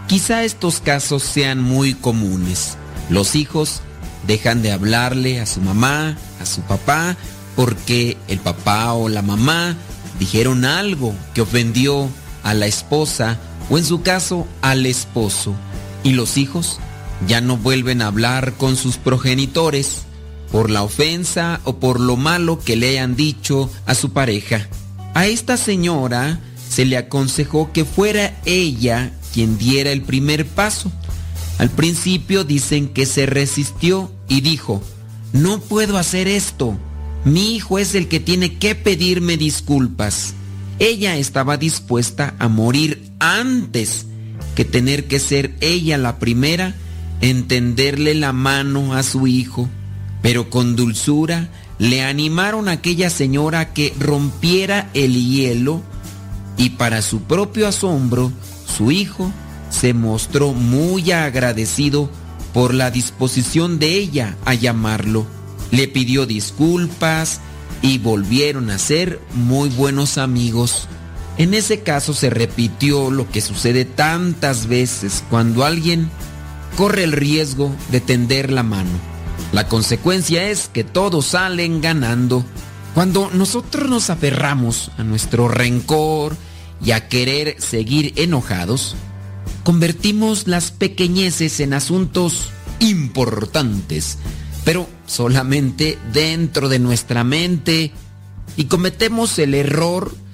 Quizá estos casos sean muy comunes. Los hijos dejan de hablarle a su mamá, a su papá, porque el papá o la mamá dijeron algo que ofendió a la esposa o en su caso al esposo. Y los hijos ya no vuelven a hablar con sus progenitores por la ofensa o por lo malo que le hayan dicho a su pareja. A esta señora se le aconsejó que fuera ella quien diera el primer paso. Al principio dicen que se resistió y dijo, no puedo hacer esto. Mi hijo es el que tiene que pedirme disculpas. Ella estaba dispuesta a morir antes que tener que ser ella la primera en tenderle la mano a su hijo. Pero con dulzura le animaron a aquella señora que rompiera el hielo y para su propio asombro, su hijo se mostró muy agradecido por la disposición de ella a llamarlo. Le pidió disculpas y volvieron a ser muy buenos amigos. En ese caso se repitió lo que sucede tantas veces cuando alguien corre el riesgo de tender la mano. La consecuencia es que todos salen ganando. Cuando nosotros nos aferramos a nuestro rencor y a querer seguir enojados, convertimos las pequeñeces en asuntos importantes, pero solamente dentro de nuestra mente y cometemos el error de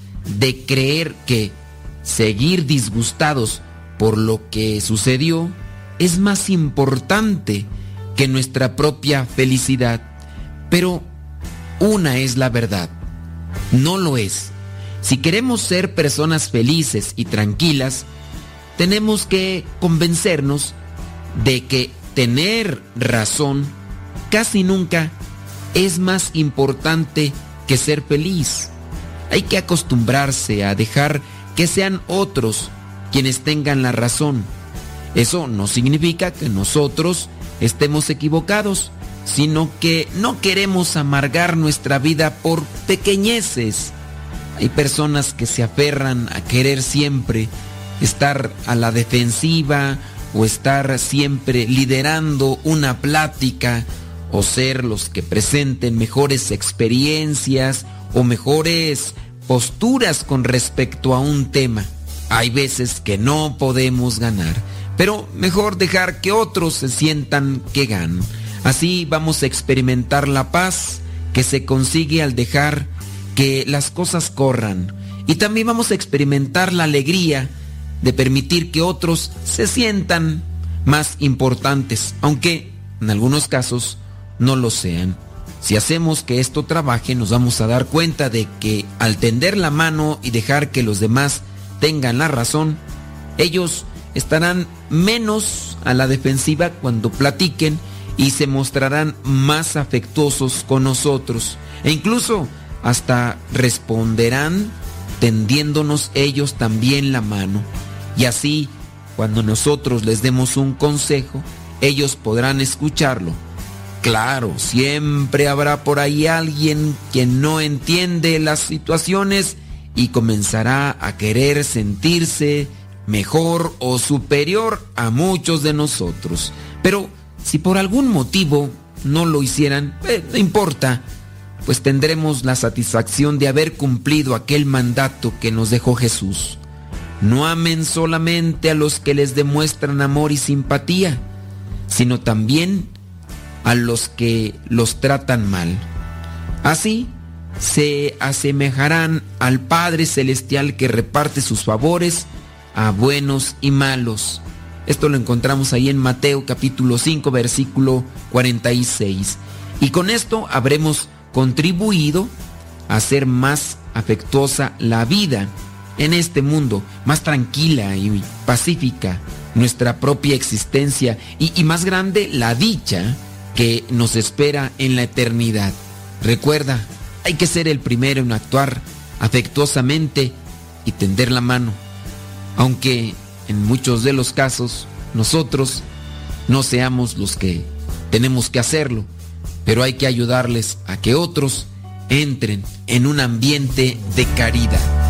creer que seguir disgustados por lo que sucedió es más importante que nuestra propia felicidad. Pero una es la verdad, no lo es. Si queremos ser personas felices y tranquilas, tenemos que convencernos de que tener razón casi nunca es más importante que ser feliz. Hay que acostumbrarse a dejar que sean otros quienes tengan la razón. Eso no significa que nosotros estemos equivocados, sino que no queremos amargar nuestra vida por pequeñeces. Hay personas que se aferran a querer siempre estar a la defensiva o estar siempre liderando una plática o ser los que presenten mejores experiencias o mejores posturas con respecto a un tema. Hay veces que no podemos ganar, pero mejor dejar que otros se sientan que ganan. Así vamos a experimentar la paz que se consigue al dejar que las cosas corran. Y también vamos a experimentar la alegría de permitir que otros se sientan más importantes, aunque en algunos casos no lo sean. Si hacemos que esto trabaje, nos vamos a dar cuenta de que al tender la mano y dejar que los demás tengan la razón, ellos estarán menos a la defensiva cuando platiquen y se mostrarán más afectuosos con nosotros e incluso hasta responderán tendiéndonos ellos también la mano. Y así, cuando nosotros les demos un consejo, ellos podrán escucharlo Claro, siempre habrá por ahí alguien que no entiende las situaciones y comenzará a querer sentirse mejor o superior a muchos de nosotros. Pero si por algún motivo no lo hicieran, eh, no importa, pues tendremos la satisfacción de haber cumplido aquel mandato que nos dejó Jesús. No amen solamente a los que les demuestran amor y simpatía, sino también a los que los tratan mal. Así se asemejarán al Padre Celestial que reparte sus favores a buenos y malos. Esto lo encontramos ahí en Mateo capítulo 5 versículo 46. Y con esto habremos contribuido a hacer más afectuosa la vida en este mundo, más tranquila y pacífica nuestra propia existencia y, y más grande la dicha que nos espera en la eternidad. Recuerda, hay que ser el primero en actuar afectuosamente y tender la mano, aunque en muchos de los casos nosotros no seamos los que tenemos que hacerlo, pero hay que ayudarles a que otros entren en un ambiente de caridad.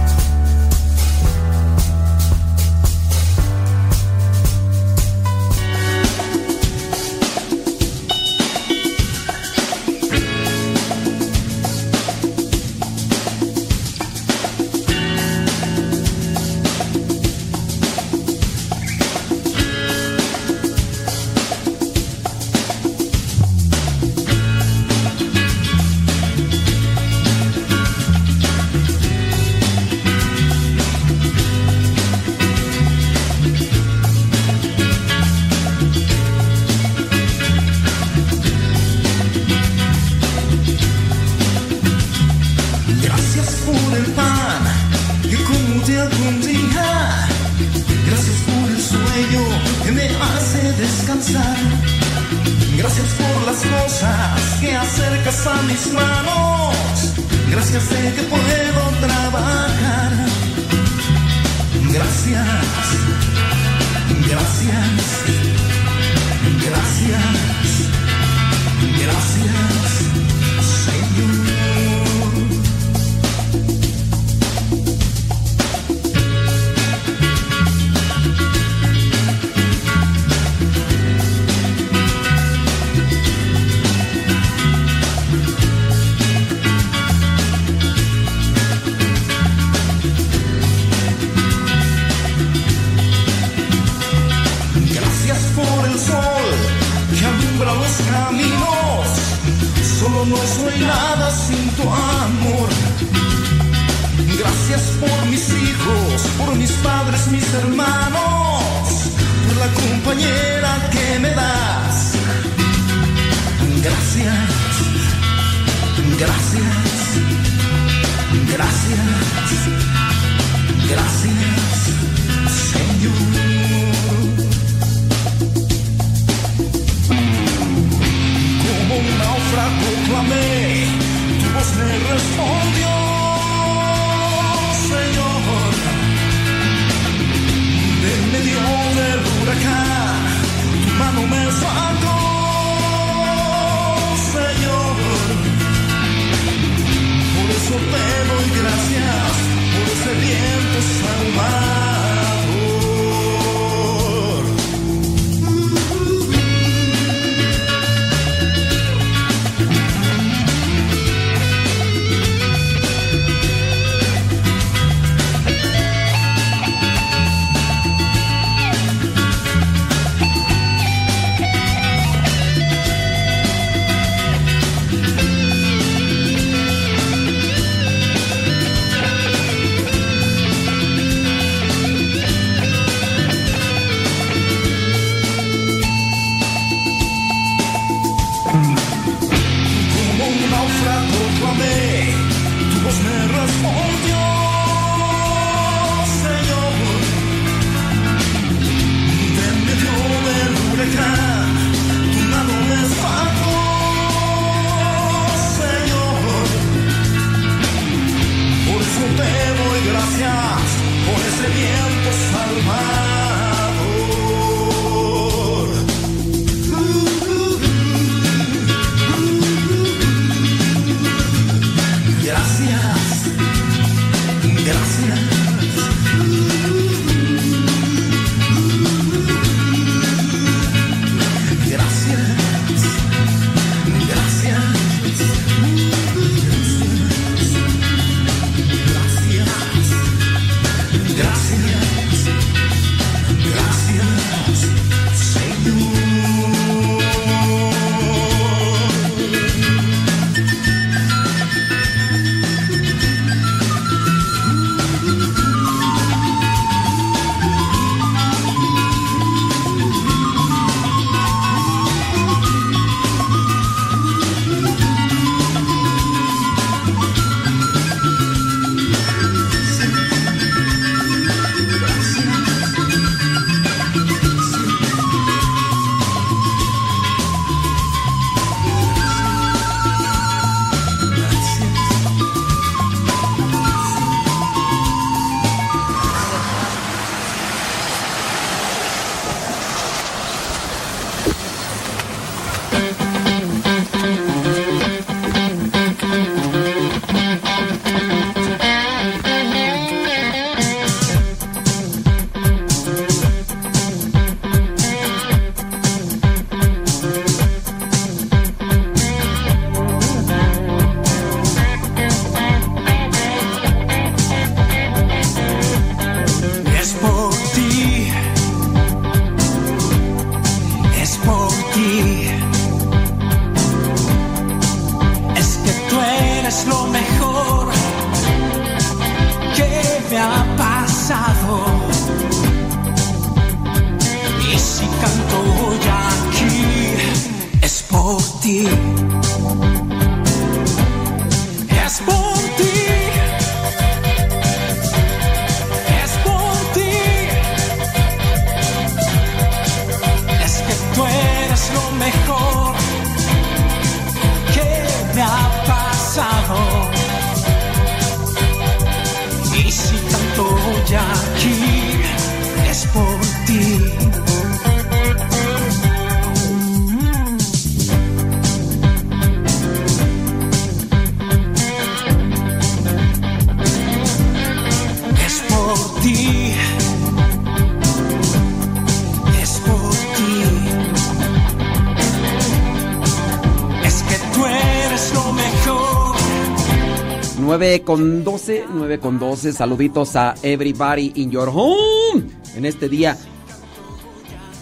con 12, 9 con 12. Saluditos a everybody in your home en este día.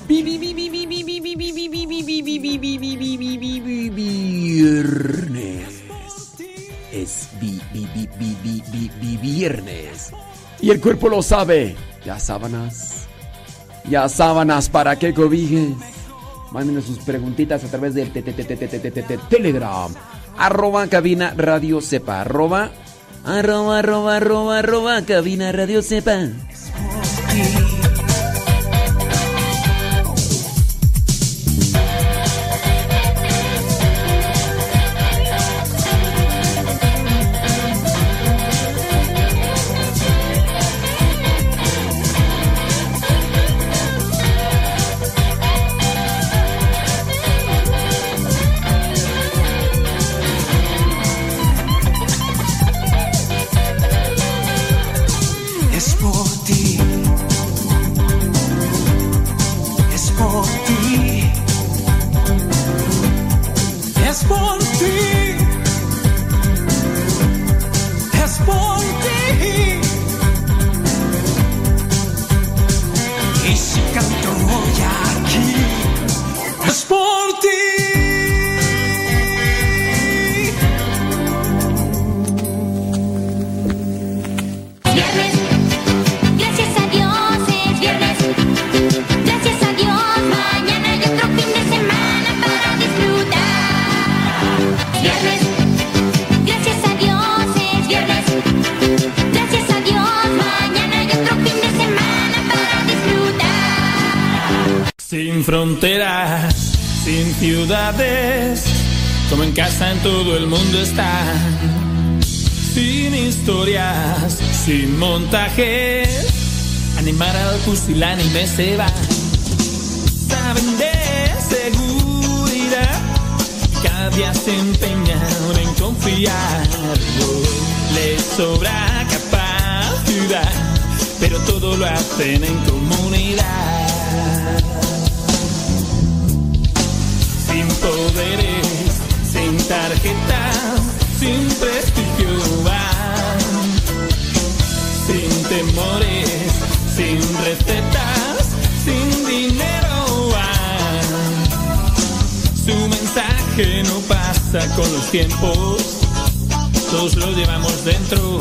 Viernes. Es viernes. Y el cuerpo lo sabe. Ya sábanas. Ya sábanas para que cobijes. Mándenos sus preguntitas a través del Telegram. Arroba cabina radio sepa. Arroba Arroba, arroba, arroba, arroba, cabina radio sepa. como en casa en todo el mundo está. Sin historias, sin montajes, animar al pusilánime se va. Saben de seguridad, cada día se empeñan en confiar. Les sobra capacidad, pero todo lo hacen en común sin tarjetas, sin prestigio van. Sin temores, sin recetas, sin dinero van. Su mensaje no pasa con los tiempos, todos lo llevamos dentro.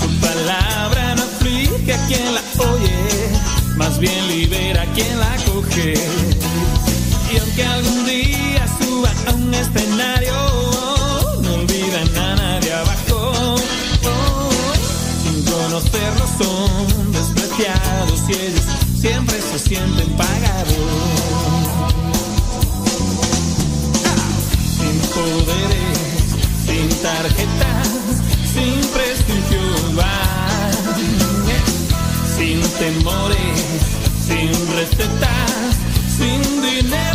Su palabra no aflige a quien la oye, más bien libera a quien la coge. Y aunque algún día escenario, no olvidan a nadie abajo. Sin conocerlos son despreciados y ellos siempre se sienten pagados. Sin poderes, sin tarjetas, sin prestigio. Sin temores, sin recetas, sin dinero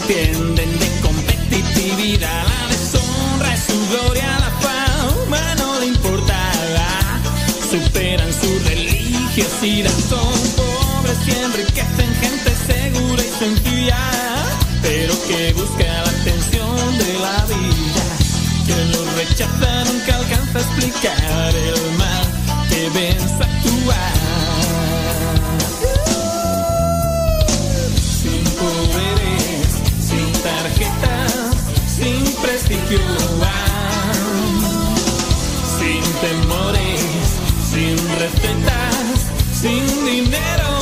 entienden de competitividad. La deshonra es su gloria, la fama no le importa. Superan su religiosidad, son pobres y enriquecen gente segura y sencilla. Pero que busca la atención de la vida. Quien los rechaza nunca alcanza a explicar el mal Sin temores, sin recetas, sin dinero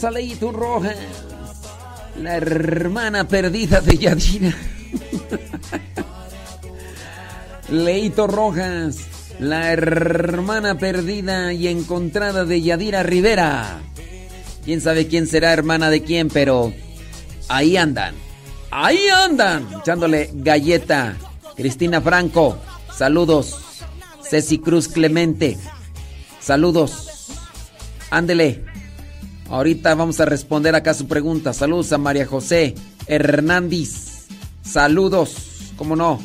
Leito. Saludos a Leito Rojas. La hermana perdida de Yadira. Leito Rojas. La hermana perdida y encontrada de Yadira Rivera. Quién sabe quién será hermana de quién, pero ahí andan. Ahí andan. Echándole galleta. Cristina Franco. Saludos. Ceci Cruz Clemente. Saludos. Ándele. Ahorita vamos a responder acá su pregunta. Saludos a María José Hernández. Saludos. ¿Cómo no?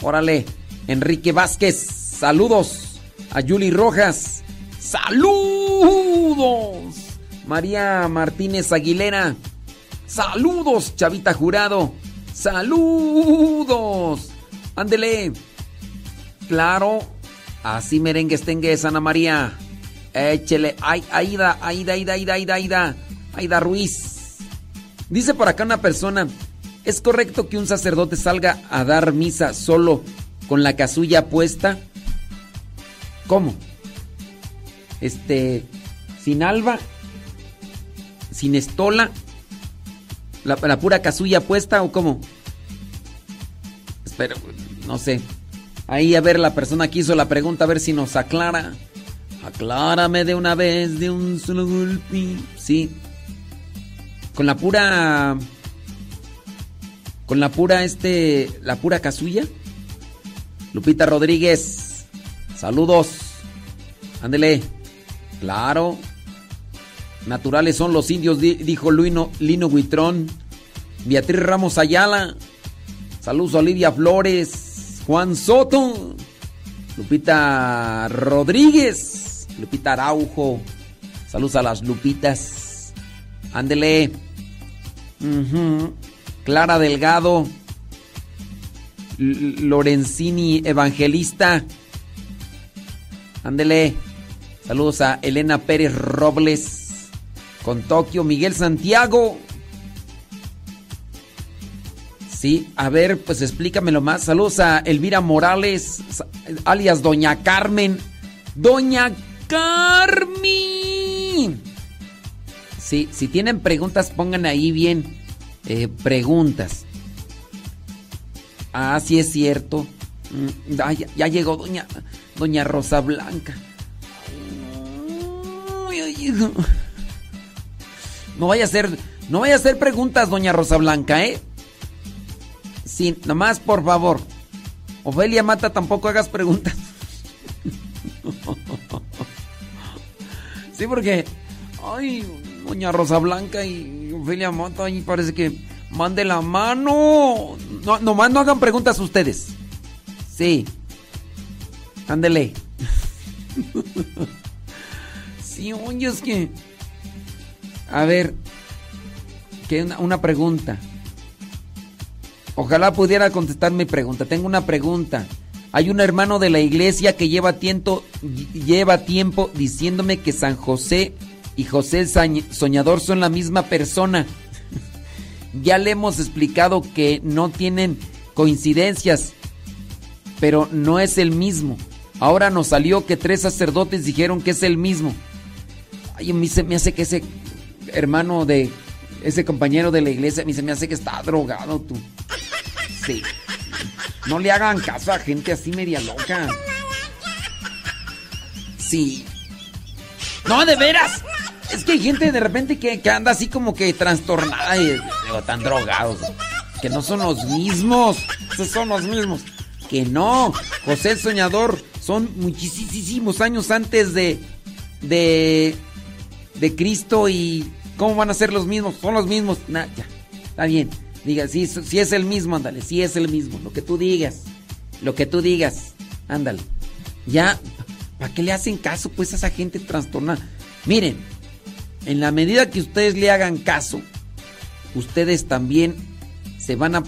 Órale. Enrique Vázquez. Saludos. A Yuli Rojas. Saludos. María Martínez Aguilera. Saludos, Chavita Jurado. Saludos. Ándele. Claro. Así merengues tengues, Ana María. Échele. Ay, Aida, Aida, Aida, Aida, Aida, Aida. Aida Ruiz. Dice por acá una persona. ¿Es correcto que un sacerdote salga a dar misa solo con la casulla puesta? ¿Cómo? Este. Sin alba. Sin estola. La, la pura casulla puesta o cómo? Espero, no sé. Ahí a ver la persona que hizo la pregunta, a ver si nos aclara. Aclárame de una vez, de un solo golpe. Sí. Con la pura. Con la pura, este. La pura casulla. Lupita Rodríguez. Saludos. Ándele. Claro. Naturales son los indios, di- dijo Luino, Lino Huitrón. Beatriz Ramos Ayala. Saludos Olivia Flores. Juan Soto. Lupita Rodríguez. Lupita Araujo. Saludos a las Lupitas. Ándele. Clara Delgado. Lorenzini Evangelista. Ándele. Saludos a Elena Pérez Robles. Con Tokio. Miguel Santiago. Sí, a ver, pues explícamelo más. Saludos a Elvira Morales, alias Doña Carmen. Doña. Sí, si tienen preguntas, pongan ahí bien eh, preguntas. Ah, sí es cierto. Mm, ya, ya llegó Doña, Doña Rosa Blanca. No vaya a ser, no vaya a hacer preguntas, doña Rosa Blanca, ¿eh? Sí, nomás por favor. Ofelia Mata, tampoco hagas preguntas. Sí, porque. Ay, doña Rosa Blanca y Ofelia Mata, ahí parece que mande la mano. No, nomás no hagan preguntas ustedes. Sí. Ándele. Sí, oye, es que. A ver. Que una, una pregunta. Ojalá pudiera contestar mi pregunta. Tengo una pregunta. Hay un hermano de la iglesia que lleva tiempo, diciéndome que San José y José Soñador son la misma persona. ya le hemos explicado que no tienen coincidencias, pero no es el mismo. Ahora nos salió que tres sacerdotes dijeron que es el mismo. Ay, me hace que ese hermano de ese compañero de la iglesia, me hace que está drogado tú. Sí. No le hagan caso a gente así media loca. Sí. No, de veras. Es que hay gente de repente que, que anda así como que trastornada y digo, tan drogados. Que no son los mismos. Esos son los mismos. Que no. José el Soñador son muchísimos años antes de. de. de Cristo y. ¿Cómo van a ser los mismos? Son los mismos. Nah, ya. Está bien. Diga, si, si es el mismo, ándale. Si es el mismo. Lo que tú digas. Lo que tú digas. Ándale. Ya. ¿Para qué le hacen caso pues a esa gente trastornada? Miren, en la medida que ustedes le hagan caso, ustedes también se van a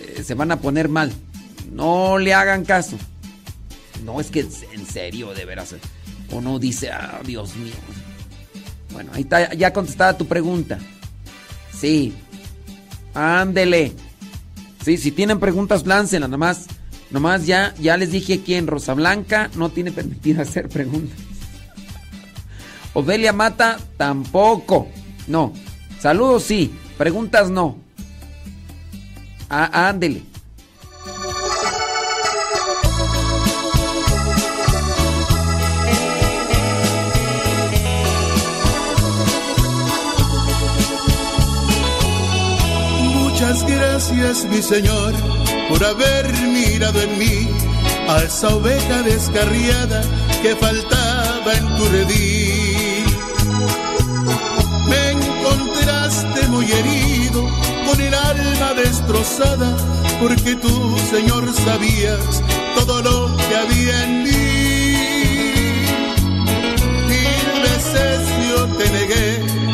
eh, se van a poner mal. No le hagan caso. No es que en serio, de veras. Uno dice, ah, Dios mío. Bueno, ahí está ya contestada tu pregunta. Sí. Ándele. Sí, si tienen preguntas, láncenlas. Nomás, nomás ya, ya les dije quién. Rosa Blanca no tiene permitido hacer preguntas. Ovelia Mata tampoco. No. Saludos sí. Preguntas no. Ah, ándele. Gracias, mi Señor, por haber mirado en mí a esa oveja descarriada que faltaba en tu redil. Me encontraste muy herido, con el alma destrozada, porque tú, Señor, sabías todo lo que había en mí. Te negué,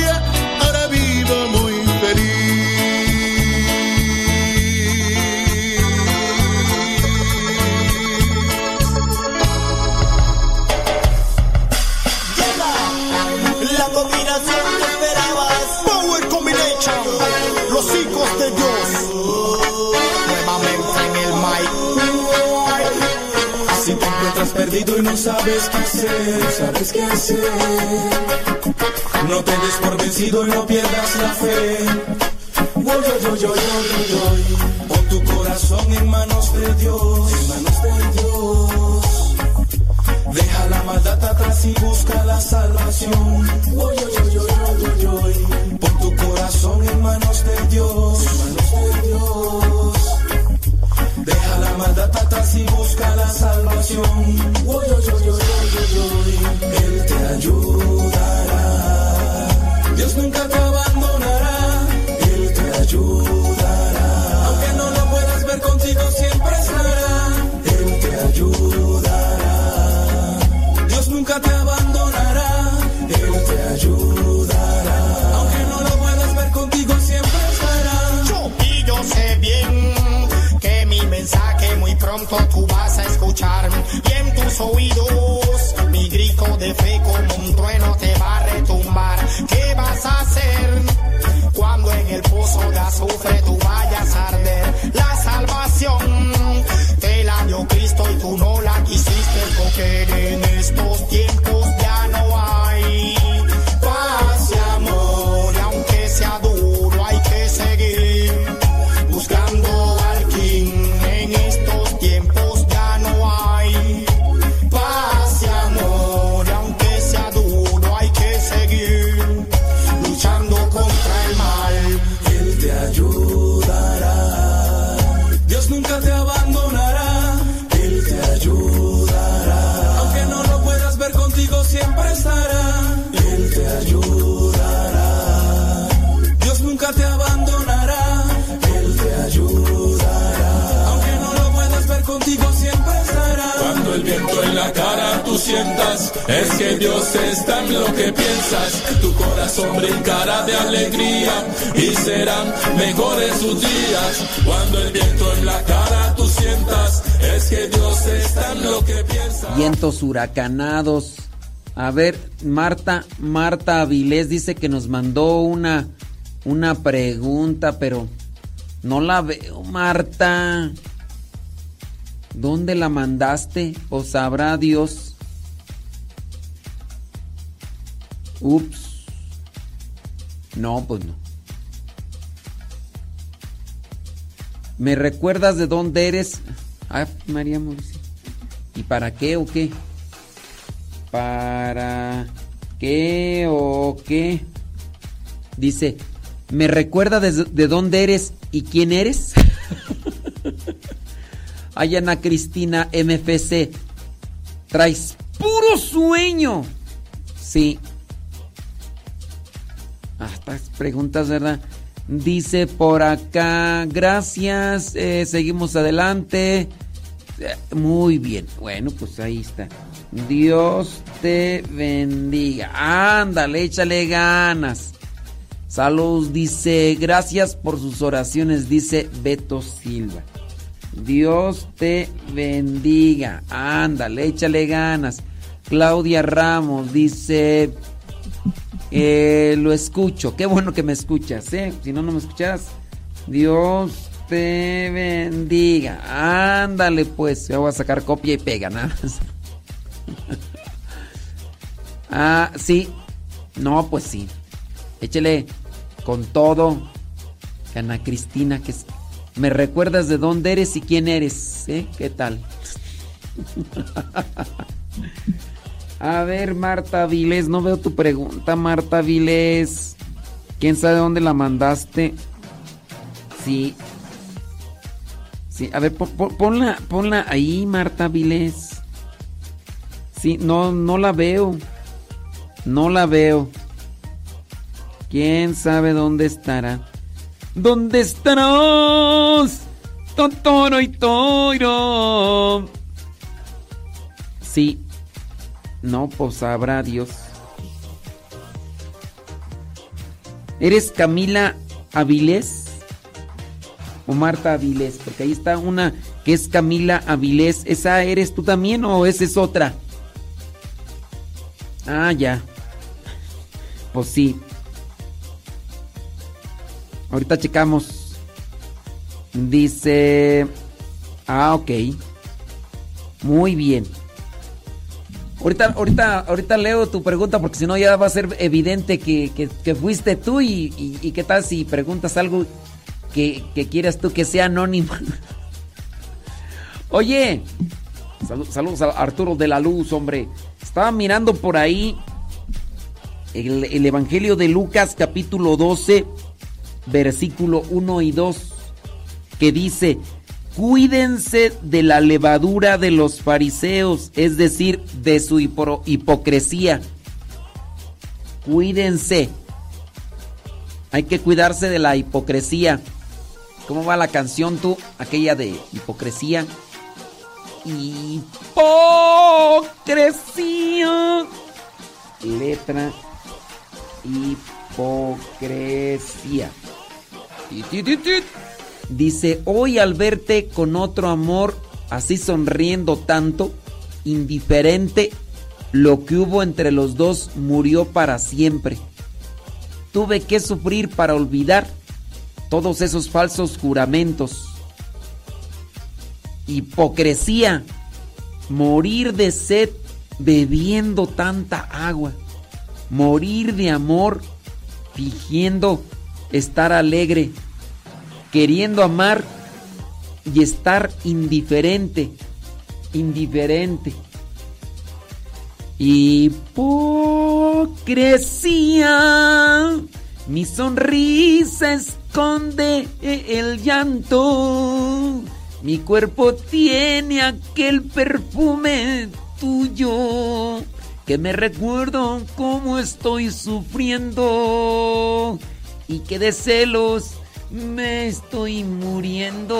y no sabes qué hacer, sabes qué hacer. No te des por vencido y no pierdas la fe. Yo, yo, yo. Pon tu corazón en manos de Dios, en manos de Dios. Deja la maldad atrás y busca la salvación. Pon tu corazón en manos de Dios, en manos de Dios. Deja la maldad atrás y busca la salvación. Él te ayudará. Dios nunca te oídos mi grito de fe como un trueno te va a retumbar. ¿Qué vas a hacer cuando en el pozo de azufre tú vayas a arder? La salvación te la dio Cristo y tú no la quisiste coger mejores sus días. Cuando el viento en la cara tú sientas, es que Dios está en lo que piensas. Vientos huracanados. A ver, Marta, Marta Avilés dice que nos mandó una, una pregunta, pero no la veo, Marta. ¿Dónde la mandaste? ¿O sabrá Dios? Ups. No, pues no. ¿Me recuerdas de dónde eres? Ah, María Mauricio. ¿Y para qué o qué? ¿Para qué o qué? Dice, ¿me recuerda de, de dónde eres y quién eres? Ay, Ana Cristina MFC. Traes puro sueño. Sí. Ah, estas preguntas, ¿verdad? Dice por acá, gracias, eh, seguimos adelante. Eh, Muy bien, bueno, pues ahí está. Dios te bendiga. Ándale, échale ganas. Salud, dice, gracias por sus oraciones, dice Beto Silva. Dios te bendiga. Ándale, échale ganas. Claudia Ramos dice, eh, lo escucho. Qué bueno que me escuchas, ¿eh? Si no, no me escuchas. Dios te bendiga. Ándale, pues. Ya voy a sacar copia y pega, nada más. ah, sí. No, pues sí. Échale con todo. Ana Cristina, que me recuerdas de dónde eres y quién eres, ¿eh? ¿Qué tal? A ver, Marta Vilés, no veo tu pregunta, Marta Vilés. ¿Quién sabe dónde la mandaste? Sí. Sí, a ver, pon- pon- ponla, ponla ahí, Marta Vilés. Sí, no, no la veo. No la veo. ¿Quién sabe dónde estará? ¿Dónde estarás? Totoro y Toro. Sí. No, pues sabrá Dios. ¿Eres Camila Avilés? O Marta Avilés, porque ahí está una que es Camila Avilés. ¿Esa eres tú también o esa es otra? Ah, ya. Pues sí. Ahorita checamos. Dice... Ah, ok. Muy bien. Ahorita, ahorita, ahorita leo tu pregunta porque si no ya va a ser evidente que, que- fuiste tú y, y- y qué tal si preguntas algo que, que quieras tú que sea anónimo. Oye, salud- saludos a Arturo de la Luz, hombre. Estaba mirando por ahí el, el Evangelio de Lucas capítulo 12, versículo 1 y 2, que dice, cuídense de la levadura de los fariseos, es decir, de su hipo- hipocresía. Cuídense. Hay que cuidarse de la hipocresía. ¿Cómo va la canción tú? Aquella de hipocresía. Hipocresía. Letra hipocresía. Ti. Dice, hoy al verte con otro amor, así sonriendo tanto, indiferente, lo que hubo entre los dos murió para siempre. Tuve que sufrir para olvidar todos esos falsos juramentos. Hipocresía, morir de sed bebiendo tanta agua, morir de amor fingiendo estar alegre, queriendo amar y estar indiferente, indiferente. Hipocresía, mi sonrisa esconde el llanto, mi cuerpo tiene aquel perfume tuyo que me recuerdo cómo estoy sufriendo y que de celos me estoy muriendo.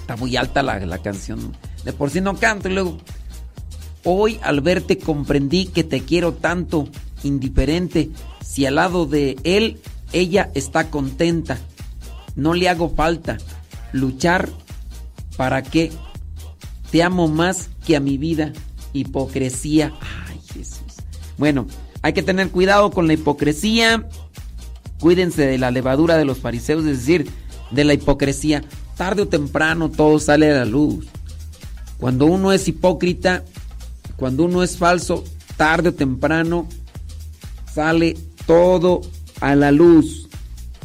Está muy alta la, la canción. De por sí no canto y luego. Hoy al verte comprendí que te quiero tanto, indiferente. Si al lado de él ella está contenta, no le hago falta. Luchar para qué. Te amo más que a mi vida. Hipocresía. Ay, Jesús. Bueno, hay que tener cuidado con la hipocresía. Cuídense de la levadura de los fariseos, es decir, de la hipocresía. Tarde o temprano todo sale a la luz. Cuando uno es hipócrita, cuando uno es falso, tarde o temprano sale todo a la luz.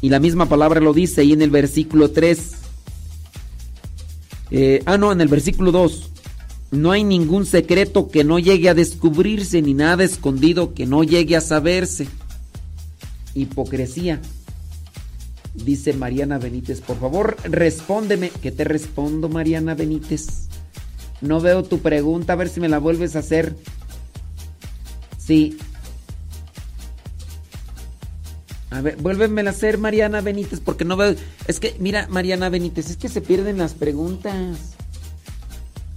Y la misma palabra lo dice ahí en el versículo 3. Eh, ah, no, en el versículo 2. No hay ningún secreto que no llegue a descubrirse, ni nada escondido que no llegue a saberse. Hipocresía. Dice Mariana Benítez, por favor, respóndeme. ¿Qué te respondo, Mariana Benítez? No veo tu pregunta, a ver si me la vuelves a hacer. Sí. A ver, vuélvemela a hacer, Mariana Benítez, porque no veo. Es que, mira, Mariana Benítez, es que se pierden las preguntas.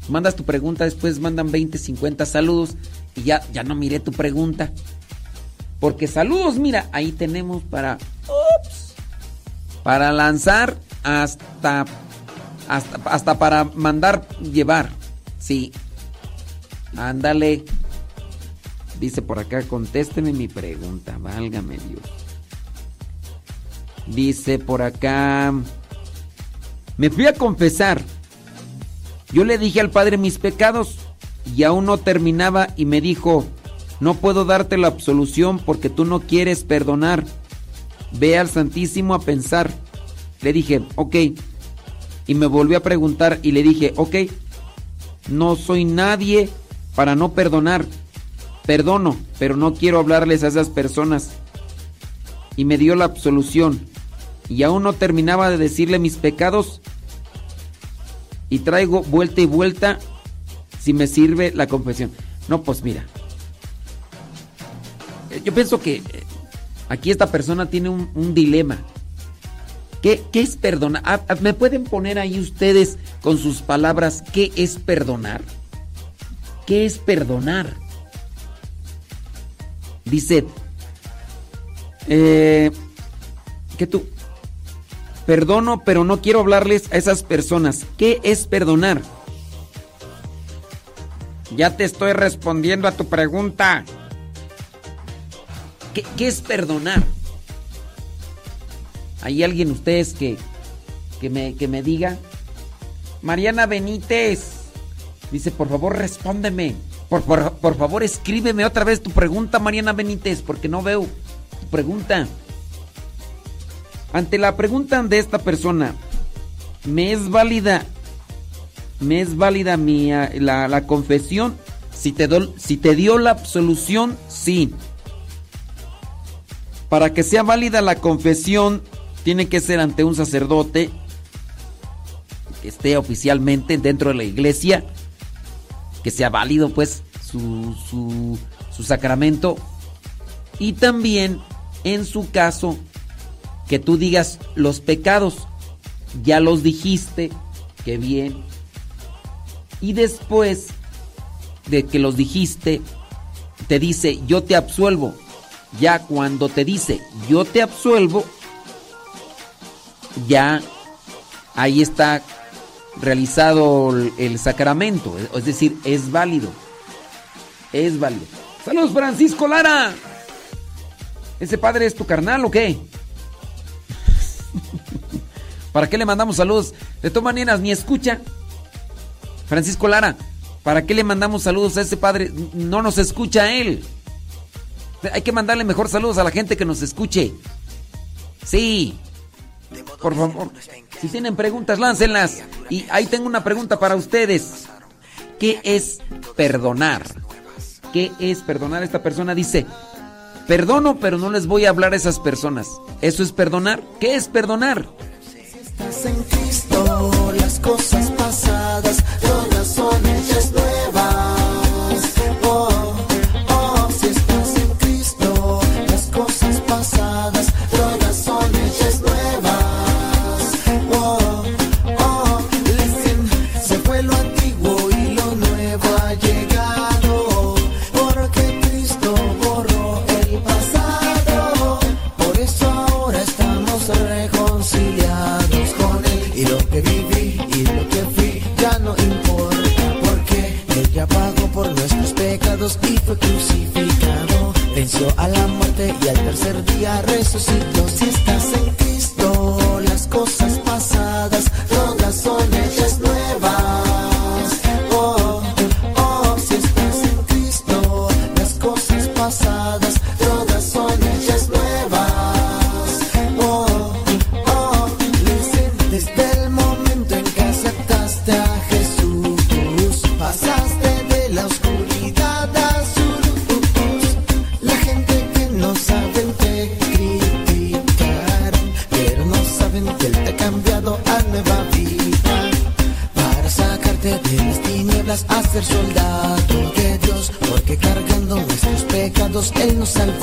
Mandas tu pregunta, después mandan 20, 50 saludos y ya, ya no miré tu pregunta. Porque saludos, mira, ahí tenemos para. Ups, para lanzar hasta, hasta. Hasta para mandar llevar. Sí. Ándale. Dice por acá, contésteme mi pregunta. Válgame Dios. Dice por acá. Me fui a confesar. Yo le dije al Padre mis pecados y aún no terminaba y me dijo, no puedo darte la absolución porque tú no quieres perdonar. Ve al Santísimo a pensar. Le dije, ok. Y me volvió a preguntar y le dije, ok. No soy nadie para no perdonar. Perdono, pero no quiero hablarles a esas personas. Y me dio la absolución. Y aún no terminaba de decirle mis pecados. Y traigo vuelta y vuelta si me sirve la confesión. No, pues mira. Yo pienso que eh, aquí esta persona tiene un, dilema. ¿Qué, qué es perdonar? Ah, ah, ¿Me pueden poner ahí ustedes con sus palabras qué es perdonar? ¿Qué es perdonar? Dice, eh, que tú, perdono, pero no quiero hablarles a esas personas. ¿Qué es perdonar? Ya te estoy respondiendo a tu pregunta. ¿Qué, es perdonar? ¿Hay alguien ustedes que, que, me, que me diga? Mariana Benítez, Dice, por favor, respóndeme. Por, por, por favor, escríbeme otra vez tu pregunta, Mariana Benítez, porque no veo tu pregunta. Ante la pregunta de esta persona, ¿me es válida, me es válida mi, ah, la, la confesión? Si te, do- si te dio la absolución, sí. Para que sea válida la confesión, tiene que ser ante un sacerdote que esté oficialmente dentro de la iglesia, que sea válido pues su, su, su sacramento. Y también, en su caso, que tú digas los pecados, ya los dijiste, que bien. Y después de que los dijiste, te dice, yo te absuelvo. Ya cuando te dice, yo te absuelvo, ya ahí está realizado el, sacramento. Es decir, es válido. Es válido. Saludos, Francisco Lara. ¿Ese padre es tu carnal o qué? ¿Para qué le mandamos saludos? De todas maneras, ni escucha. Francisco Lara, ¿para qué le mandamos saludos a ese padre? No nos escucha él. Hay que mandarle mejor saludos a la gente que nos escuche. Sí. Por favor. Si tienen preguntas, láncenlas. Y ahí tengo una pregunta para ustedes. ¿Qué es perdonar? ¿Qué es perdonar? Esta persona dice, perdono, pero no les voy a hablar a esas personas. ¿Eso es perdonar? ¿Qué es perdonar? Estás en Cristo, las cosas pasadas todas son hechas y fue crucificado. Venció a la muerte y al tercer día resucitó. Si estás en Cristo, las cosas pasadas todas son hechas Él nos salvó.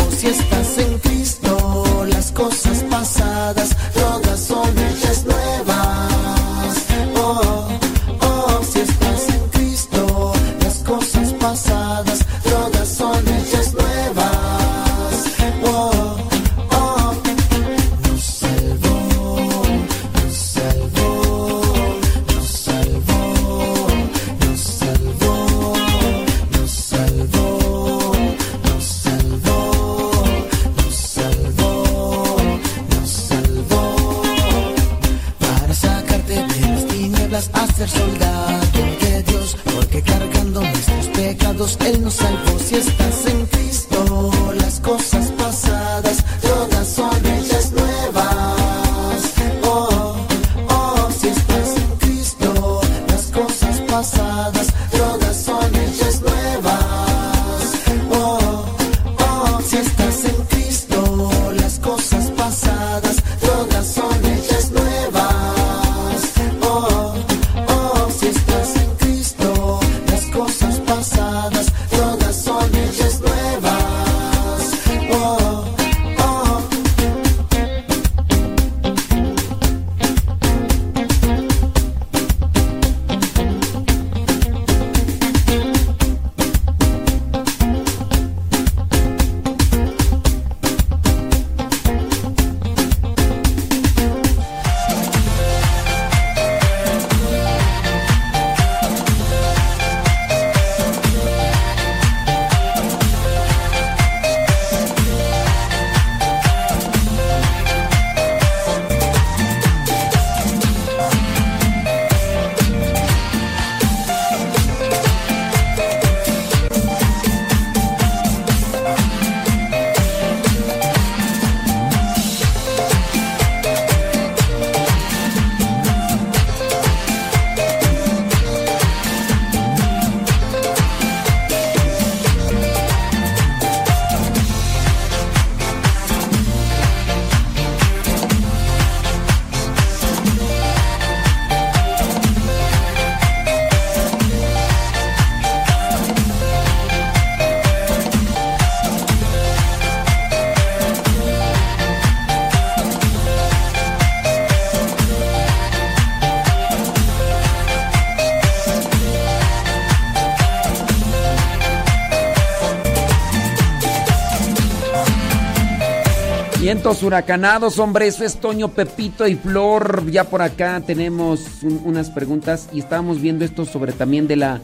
Huracanados, hombre, eso es Toño, Pepito y Flor. Ya por acá tenemos un- unas preguntas y estábamos viendo esto sobre también de la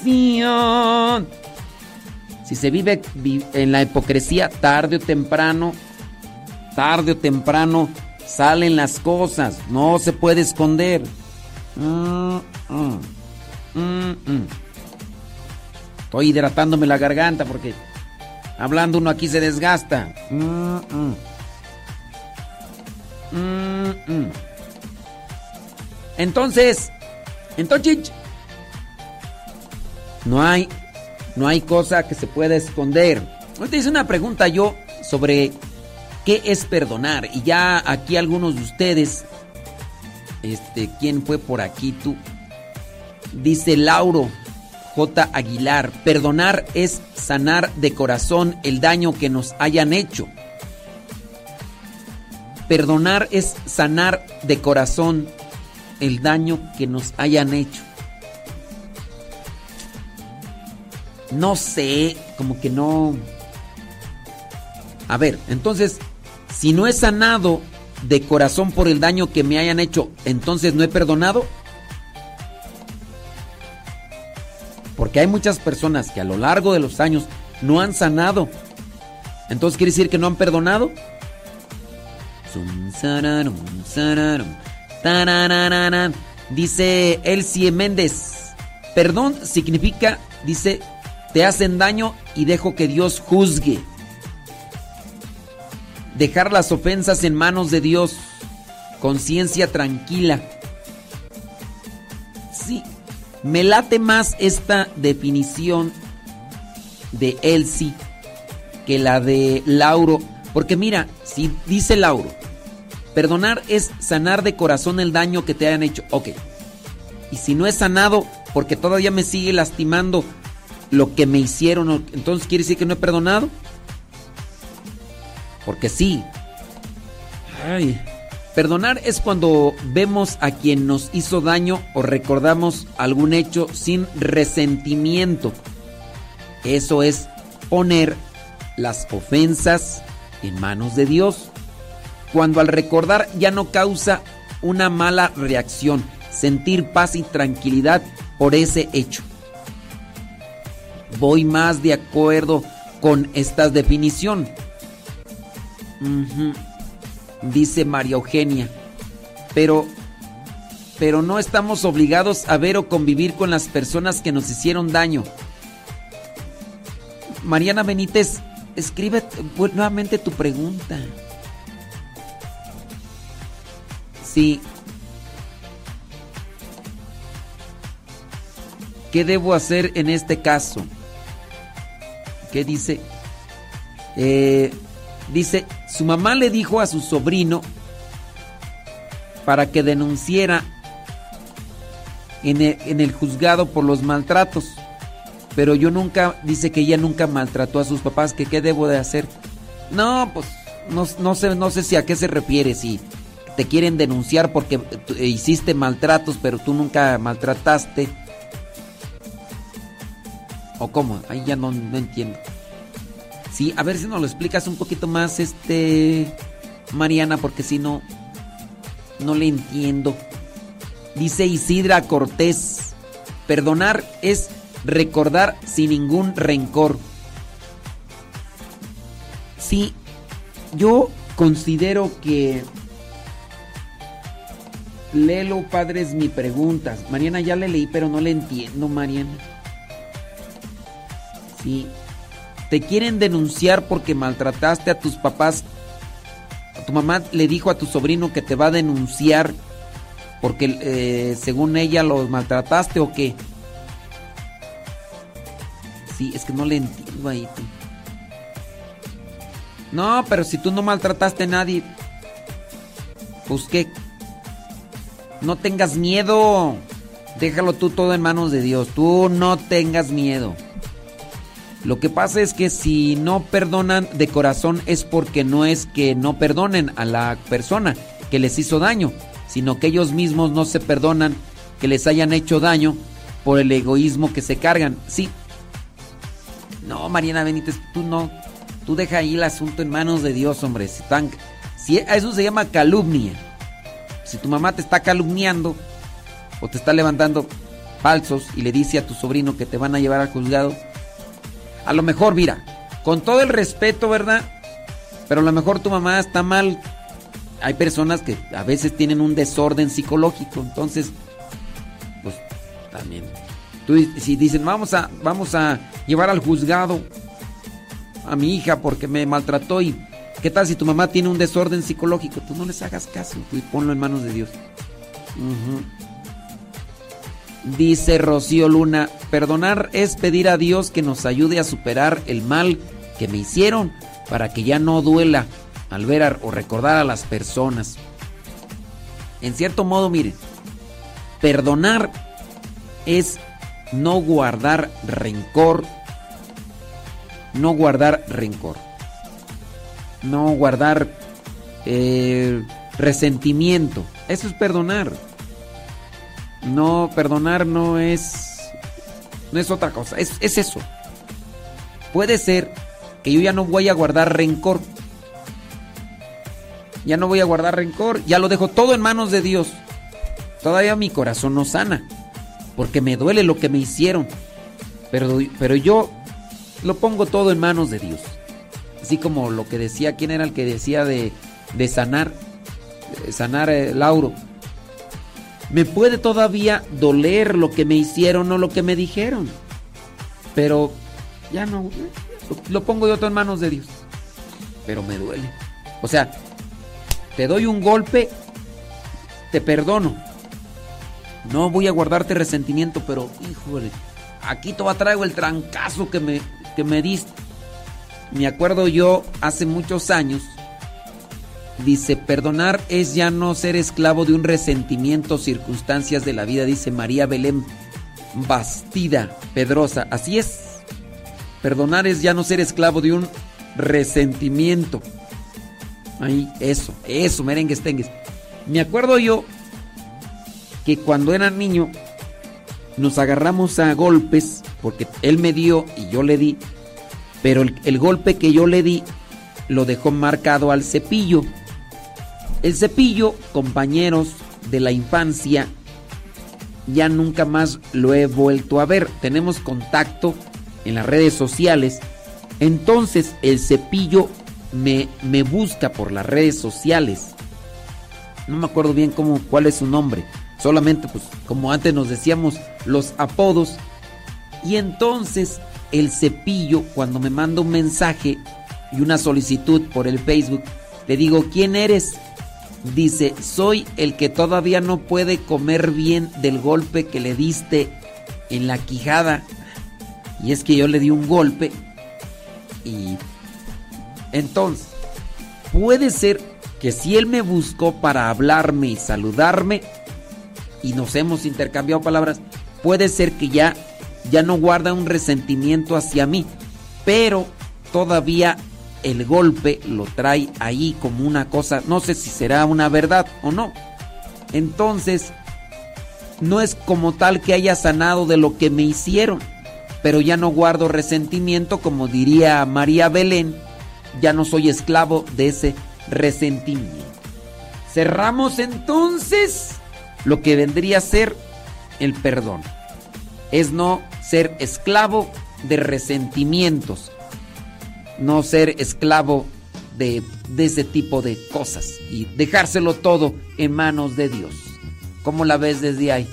hipocresía. Si se vive vi- en la hipocresía, tarde o temprano, tarde o temprano salen las cosas, no se puede esconder. Mm, mm, mm. Estoy hidratándome la garganta porque hablando uno aquí se desgasta. Entonces, entonces, no hay, no hay cosa que se pueda esconder. Hoy hice una pregunta yo sobre qué es perdonar y ya aquí algunos de ustedes, este, ¿quién fue por aquí tú? Dice Lauro J. Aguilar, perdonar es sanar de corazón el daño que nos hayan hecho. Perdonar es sanar de corazón el daño que nos hayan hecho. No sé, como que no... A ver, entonces, si no he sanado de corazón por el daño que me hayan hecho, entonces no he perdonado. Porque hay muchas personas que a lo largo de los años no han sanado. Entonces quiere decir que no han perdonado. Dice Elsie Méndez. Perdón significa, dice, te hacen daño y dejo que Dios juzgue. Dejar las ofensas en manos de Dios. Conciencia tranquila. Sí, me late más esta definición de Elsie que la de Lauro. Porque mira, si dice Lauro, perdonar es sanar de corazón el daño que te hayan hecho. Ok. Y si no es sanado porque todavía me sigue lastimando lo que me hicieron, entonces quiere decir que no he perdonado. Porque sí. Ay. Perdonar es cuando vemos a quien nos hizo daño o recordamos algún hecho sin resentimiento. Eso es poner las ofensas en manos de Dios. Cuando al recordar ya no causa una mala reacción, sentir paz y tranquilidad por ese hecho. Voy más de acuerdo con esta definición. Dice María Eugenia. Pero, pero no estamos obligados a ver o convivir con las personas que nos hicieron daño. Mariana Benítez, escribe nuevamente tu pregunta. Sí. ¿Qué debo hacer en este caso? ¿Qué dice? Eh, dice, su mamá le dijo a su sobrino para que denunciara en el, juzgado por los maltratos. Pero yo nunca, dice que ella nunca maltrató a sus papás, que qué debo de hacer. No, pues no, no sé, no sé si a qué se refiere, si te quieren denunciar porque tú hiciste maltratos, pero tú nunca maltrataste. ¿O cómo? Ahí ya no, no entiendo. Sí, a ver si nos lo explicas un poquito más, este. Mariana, porque si no. No le entiendo. Dice Isidra Cortés. Perdonar es recordar sin ningún rencor. Sí, yo considero que. Lelo, padre, es mi pregunta. Mariana ya le leí, pero no le entiendo, Mariana. Sí. Te quieren denunciar porque maltrataste a tus papás. Tu mamá le dijo a tu sobrino que te va a denunciar porque eh, según ella los maltrataste o qué. Sí, es que no le entiendo ahí. No, pero si tú no maltrataste a nadie, pues qué. No tengas miedo. Déjalo tú todo en manos de Dios. Tú no tengas miedo. Lo que pasa es que si no perdonan de corazón es porque no es que no perdonen a la persona que les hizo daño, sino que ellos mismos no se perdonan que les hayan hecho daño por el egoísmo que se cargan. Sí. No, Mariana Benítez, tú no. Tú deja ahí el asunto en manos de Dios, hombre. Si, tan, si eso se llama calumnia. Si tu mamá te está calumniando o te está levantando falsos y le dice a tu sobrino que te van a llevar al juzgado, a lo mejor, mira, con todo el respeto, ¿verdad? Pero a lo mejor tu mamá está mal. Hay personas que a veces tienen un desorden psicológico, entonces, pues también. Tú, si dicen, vamos a, vamos a llevar al juzgado a mi hija porque me maltrató y ¿qué tal si tu mamá tiene un desorden psicológico? Tú no les hagas caso y ponlo en manos de Dios. Ujú. Dice Rocío Luna, perdonar es pedir a Dios que nos ayude a superar el mal que me hicieron para que ya no duela al ver o recordar a las personas. En cierto modo, miren, perdonar es no guardar rencor, no guardar rencor, no guardar eh, resentimiento. Eso es perdonar. No, perdonar no es. No es otra cosa, es, es eso. Puede ser que yo ya no voy a guardar rencor. Ya no voy a guardar rencor, ya lo dejo todo en manos de Dios. Todavía mi corazón no sana, porque me duele lo que me hicieron. Pero, pero yo lo pongo todo en manos de Dios. Así como lo que decía, ¿quién era el que decía de, de sanar? Eh, Sanar eh, Lauro. Me puede todavía doler lo que me hicieron o lo que me dijeron. Pero ya no. Lo, pongo yo todo en manos de Dios. Pero me duele. O sea, te doy un golpe, te perdono. No voy a guardarte resentimiento, pero híjole, aquí todavía traigo el trancazo que me, que me diste. Me acuerdo yo hace muchos años, dice, perdonar es ya no ser esclavo de un resentimiento, circunstancias de la vida, dice María Belén Bastida Pedrosa. Así es, perdonar es ya no ser esclavo de un resentimiento. Ahí, eso, eso, merengues, tengues. Me acuerdo yo que cuando era niño nos agarramos a golpes, porque él me dio y yo le di, pero el, el golpe que yo le di lo dejó marcado al cepillo. El cepillo, compañeros de la infancia, ya nunca más lo he vuelto a ver. Tenemos contacto en las redes sociales. Entonces el cepillo me, me busca por las redes sociales. No me acuerdo bien cómo, cuál es su nombre. Solamente, pues, como antes nos decíamos, los apodos. Y entonces el cepillo, cuando me manda un mensaje y una solicitud por el Facebook, le digo, ¿quién eres? Dice, soy el que todavía no puede comer bien del golpe que le diste en la quijada. Y es que yo le di un golpe y entonces puede ser que si él me buscó para hablarme y saludarme y nos hemos intercambiado palabras, puede ser que ya ya no guarda un resentimiento hacia mí, pero todavía el golpe lo trae ahí como una cosa, no sé si será una verdad o no. Entonces, no es como tal que haya sanado de lo que me hicieron, pero ya no guardo resentimiento, como diría María Belén, ya no soy esclavo de ese resentimiento. Cerramos entonces lo que vendría a ser el perdón. Es no ser esclavo de resentimientos, no ser esclavo de, de ese tipo de cosas y dejárselo todo en manos de Dios. ¿Cómo la ves desde ahí?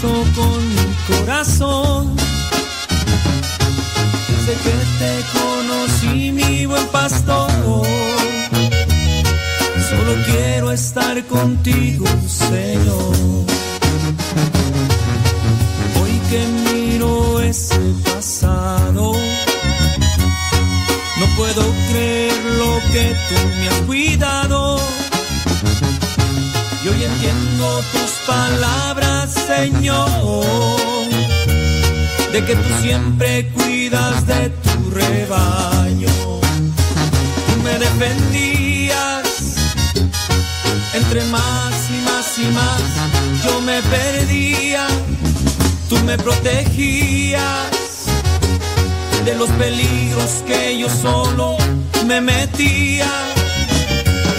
Con mi corazón. Desde que te conocí, mi buen pastor, solo quiero estar contigo, Señor. Hoy que miro ese pasado. No puedo creer lo que tú me has cuidado. Entiendo tus palabras, Señor, de que tú siempre cuidas de tu rebaño. Tú me defendías entre más y más y más, yo me perdía, tú me protegías de los peligros que yo solo me metía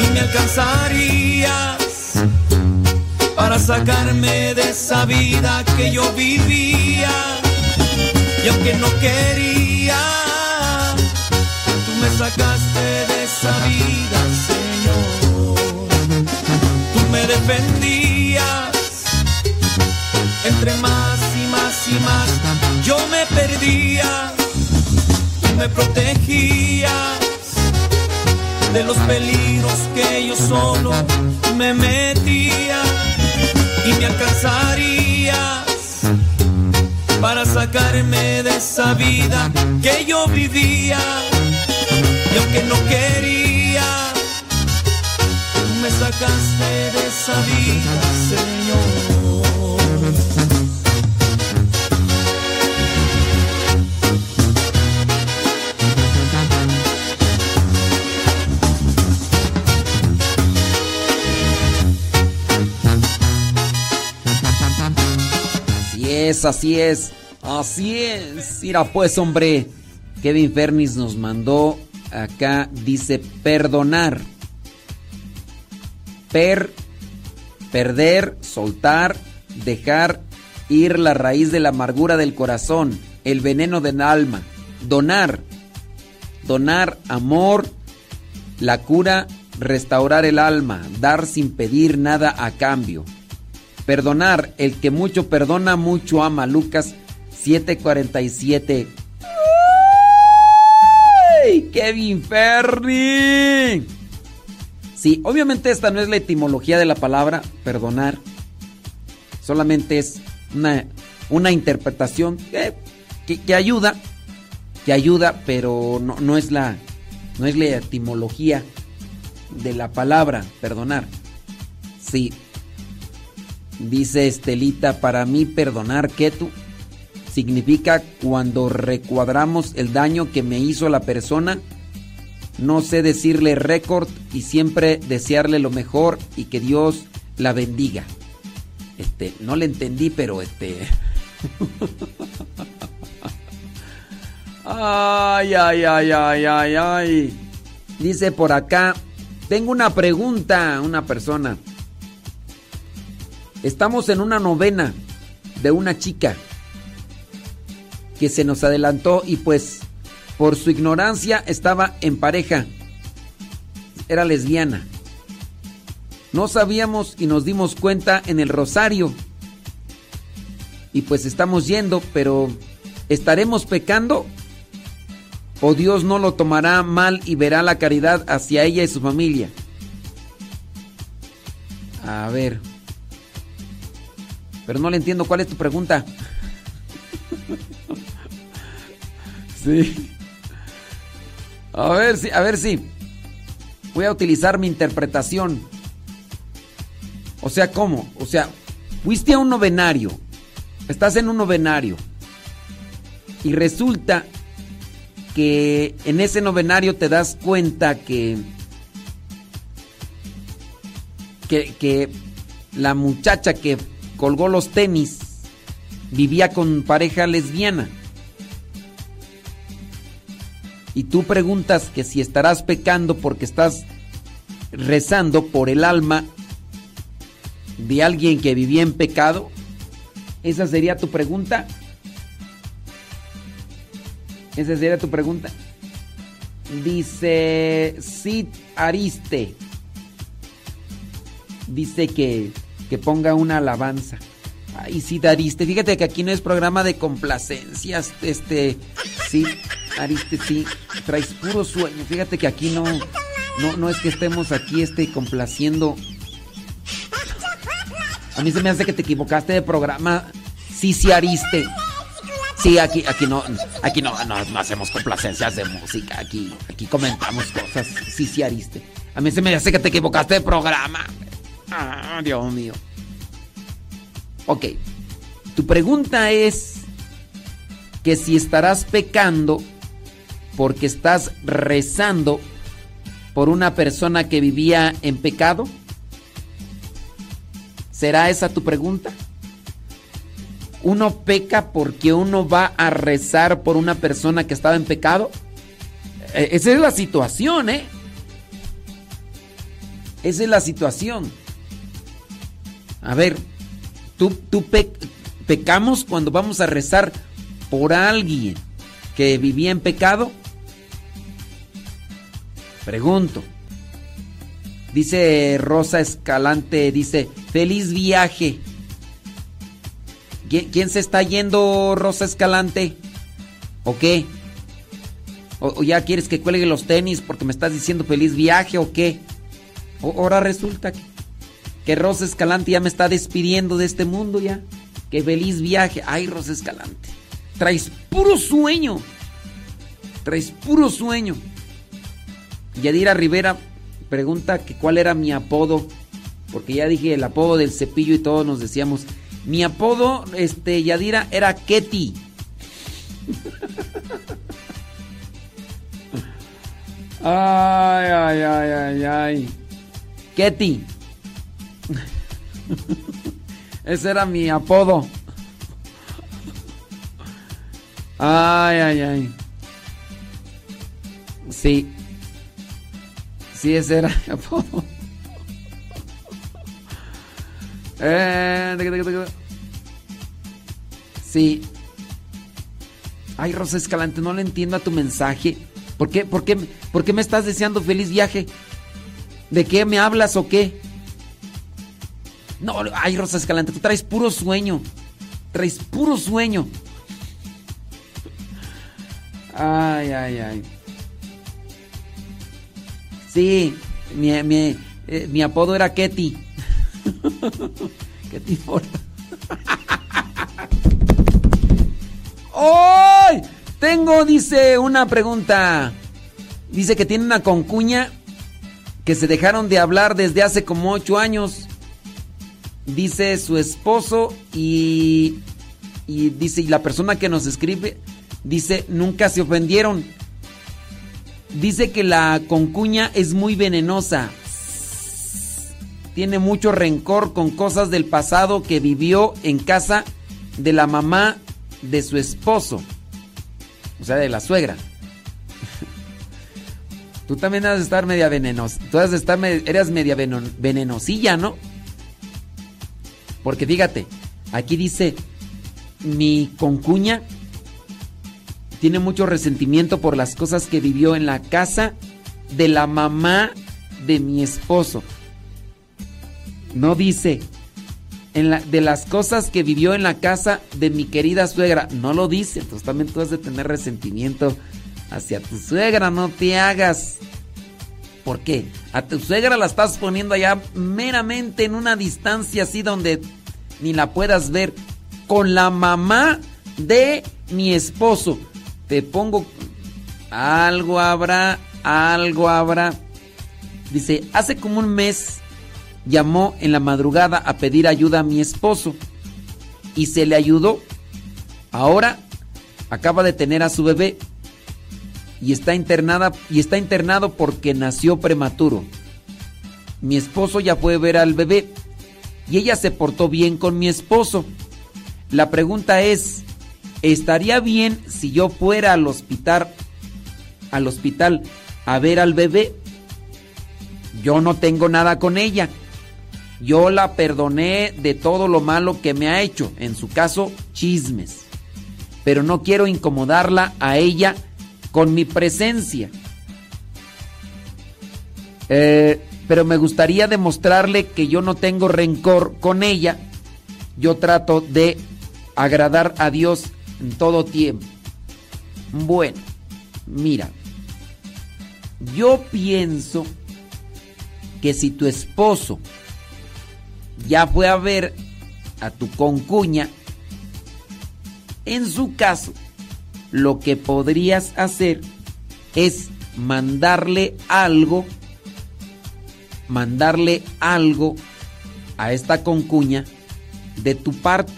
y me alcanzarías para sacarme de esa vida que yo vivía. Y aunque no quería tú me sacaste de esa vida Señor. Tú me defendías entre más y más y más. Yo me perdía tú me protegías de los peligros que yo solo me metía y me alcanzarías para sacarme de esa vida que yo vivía. Y aunque no quería tú me sacaste de esa vida Señor es, así es. Así es. Mira, pues, hombre. Kevin Fernis nos mandó acá, dice, perdonar. Per, perder, soltar, dejar ir la raíz de la amargura del corazón, el veneno del alma. Donar. Donar amor, la cura, restaurar el alma, dar sin pedir nada a cambio. Perdonar, el que mucho perdona, mucho ama. Lucas 7:47. ¡Ay! ¡Kevin Ferri! Sí, obviamente esta no es la etimología de la palabra perdonar. Solamente es una, una interpretación que, que- que ayuda, que ayuda, pero no, no es la, no es la etimología de la palabra perdonar. Sí, Dice Estelita, para mí perdonar tú significa cuando recuadramos el daño que me hizo la persona. No sé decirle récord y siempre desearle lo mejor y que Dios la bendiga. Este, no le entendí, pero este. Ay, ay, ay, ay, ay, ay. Dice por acá, tengo una pregunta, una persona. Estamos en una novena de una chica que se nos adelantó y pues por su ignorancia estaba en pareja. Era lesbiana. No sabíamos y nos dimos cuenta en el rosario. Y pues estamos yendo, pero ¿estaremos pecando? ¿O Dios no lo tomará mal y verá la caridad hacia ella y su familia? A ver. Pero no le entiendo cuál es tu pregunta. Sí. A ver si, a ver si. Voy a utilizar mi interpretación. O sea, ¿cómo? O sea, fuiste a un novenario. Estás en un novenario. Y resulta que en ese novenario te das cuenta que que, que la muchacha que colgó los tenis vivía con pareja lesbiana. Y tú preguntas que si estarás pecando porque estás rezando por el alma de alguien que vivía en pecado. ¿Esa sería tu pregunta? ¿Esa sería tu pregunta? Dice Sid Ariste. Dice que, que ponga una alabanza. Ay, Sid Ariste. Fíjate que aquí no es programa de complacencias. Este, Sid Ariste, sí. Traes puro sueño. Fíjate que aquí no, no, no es que estemos aquí este, complaciendo. A mí se me hace que te equivocaste de programa. Sí, sí, Ariste. Sí, aquí, aquí no, aquí no, no, no hacemos complacencias de música. Aquí, aquí comentamos cosas. Sí, sí, Ariste. A mí se me hace que te equivocaste de programa. Ah, Dios mío. Ok. Tu pregunta es que si estarás pecando porque estás rezando por una persona que vivía en pecado. ¿Será esa tu pregunta? ¿Uno peca porque uno va a rezar por una persona que estaba en pecado? Eh, Esa es la situación, ¿eh? Esa es la situación. A ver, tú, tú pe- pecamos cuando vamos a rezar por alguien que vivía en pecado. Pregunto. Dice Rosa Escalante, dice, feliz viaje. ¿Qui- ¿Quién se está yendo, Rosa Escalante? ¿O qué? ¿O, o ya quieres que cuelgue los tenis porque me estás diciendo feliz viaje o qué? O- ahora resulta que, que Rosa Escalante ya me está despidiendo de este mundo ya. Que feliz viaje. Ay, Rosa Escalante. Traes puro sueño. Traes puro sueño. Yadira Rivera pregunta que cuál era mi apodo. Porque ya dije el apodo del cepillo y todos nos decíamos. Mi apodo, este, Yadira, era Ketty. Ay, ay, ay, ay, ay. Ketty. Ese era mi apodo. Ay, ay, ay. Sí. Sí, ese era mi apodo. Eh, Sí. Ay, Rosa Escalante, no le entiendo a tu mensaje. ¿Por qué, por qué, por qué me estás deseando feliz viaje? ¿De qué me hablas o qué? No, ay, Rosa Escalante, tú traes puro sueño. Traes puro sueño. Ay, ay, ay. Sí, mi, mi, eh, mi apodo era Ketty. ¿Qué te importa? ¡Ay! Tengo, dice, una pregunta. Dice que tiene una concuña que se dejaron de hablar desde hace como ocho años. Dice su esposo y, y dice, y la persona que nos escribe, dice, nunca se ofendieron. Dice que la concuña es muy venenosa. Tiene mucho rencor con cosas del pasado que vivió en casa de la mamá de su esposo. O sea, de la suegra. Tú también has de estar media venenosa. Tú has de estar, eres media venenosilla, ¿no? Porque fíjate, aquí dice, mi concuña tiene mucho resentimiento por las cosas que vivió en la casa de la mamá de mi esposo. No dice en la- de las cosas que vivió en la casa de mi querida suegra. No lo dice. Entonces también tú has de tener resentimiento hacia tu suegra. No te hagas. ¿Por qué? A tu suegra la estás poniendo allá meramente en una distancia así donde ni la puedas ver. Con la mamá de mi esposo. Te pongo... Algo habrá, algo habrá. Dice, hace como un mes llamó en la madrugada a pedir ayuda a mi esposo y se le ayudó. Ahora acaba de tener a su bebé y está internada y está internado porque nació prematuro. Mi esposo ya a ver al bebé y ella se portó bien con mi esposo. La pregunta es, ¿estaría bien si yo fuera al hospital al hospital a ver al bebé? Yo no tengo nada con ella. Yo la perdoné de todo lo malo que me ha hecho, en su caso, chismes. Pero no quiero incomodarla a ella con mi presencia. Eh, pero me gustaría demostrarle que yo no tengo rencor con ella. Yo trato de agradar a Dios en todo tiempo. Bueno, mira, yo pienso que si tu esposo ya fue a ver a tu concuña, en su caso, lo que podrías hacer es mandarle algo, mandarle algo a esta concuña de tu parte.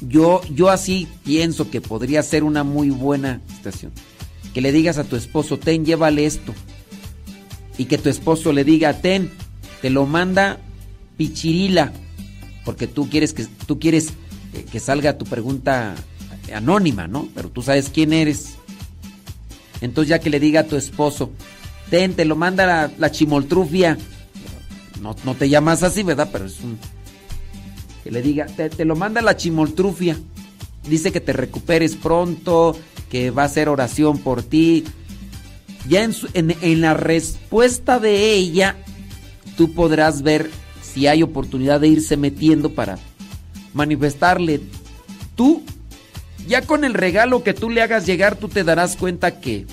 Yo, yo así pienso que podría ser una muy buena situación. Que le digas a tu esposo, ten, llévale esto. Y que tu esposo le diga, ten, te lo manda Pichirila. Porque tú quieres que, tú quieres que, que salga tu pregunta anónima, ¿no? Pero tú sabes quién eres. Entonces ya que le diga a tu esposo, ten, te lo manda la, chimoltrufia. No, no te llamas así, ¿verdad? Pero es un... Que le diga, te, te lo manda la chimoltrufia. Dice que te recuperes pronto, que va a hacer oración por ti. Ya en, en la respuesta de ella, tú podrás ver si hay oportunidad de irse metiendo para manifestarle. Tú, ya con el regalo que tú le hagas llegar, tú te darás cuenta que...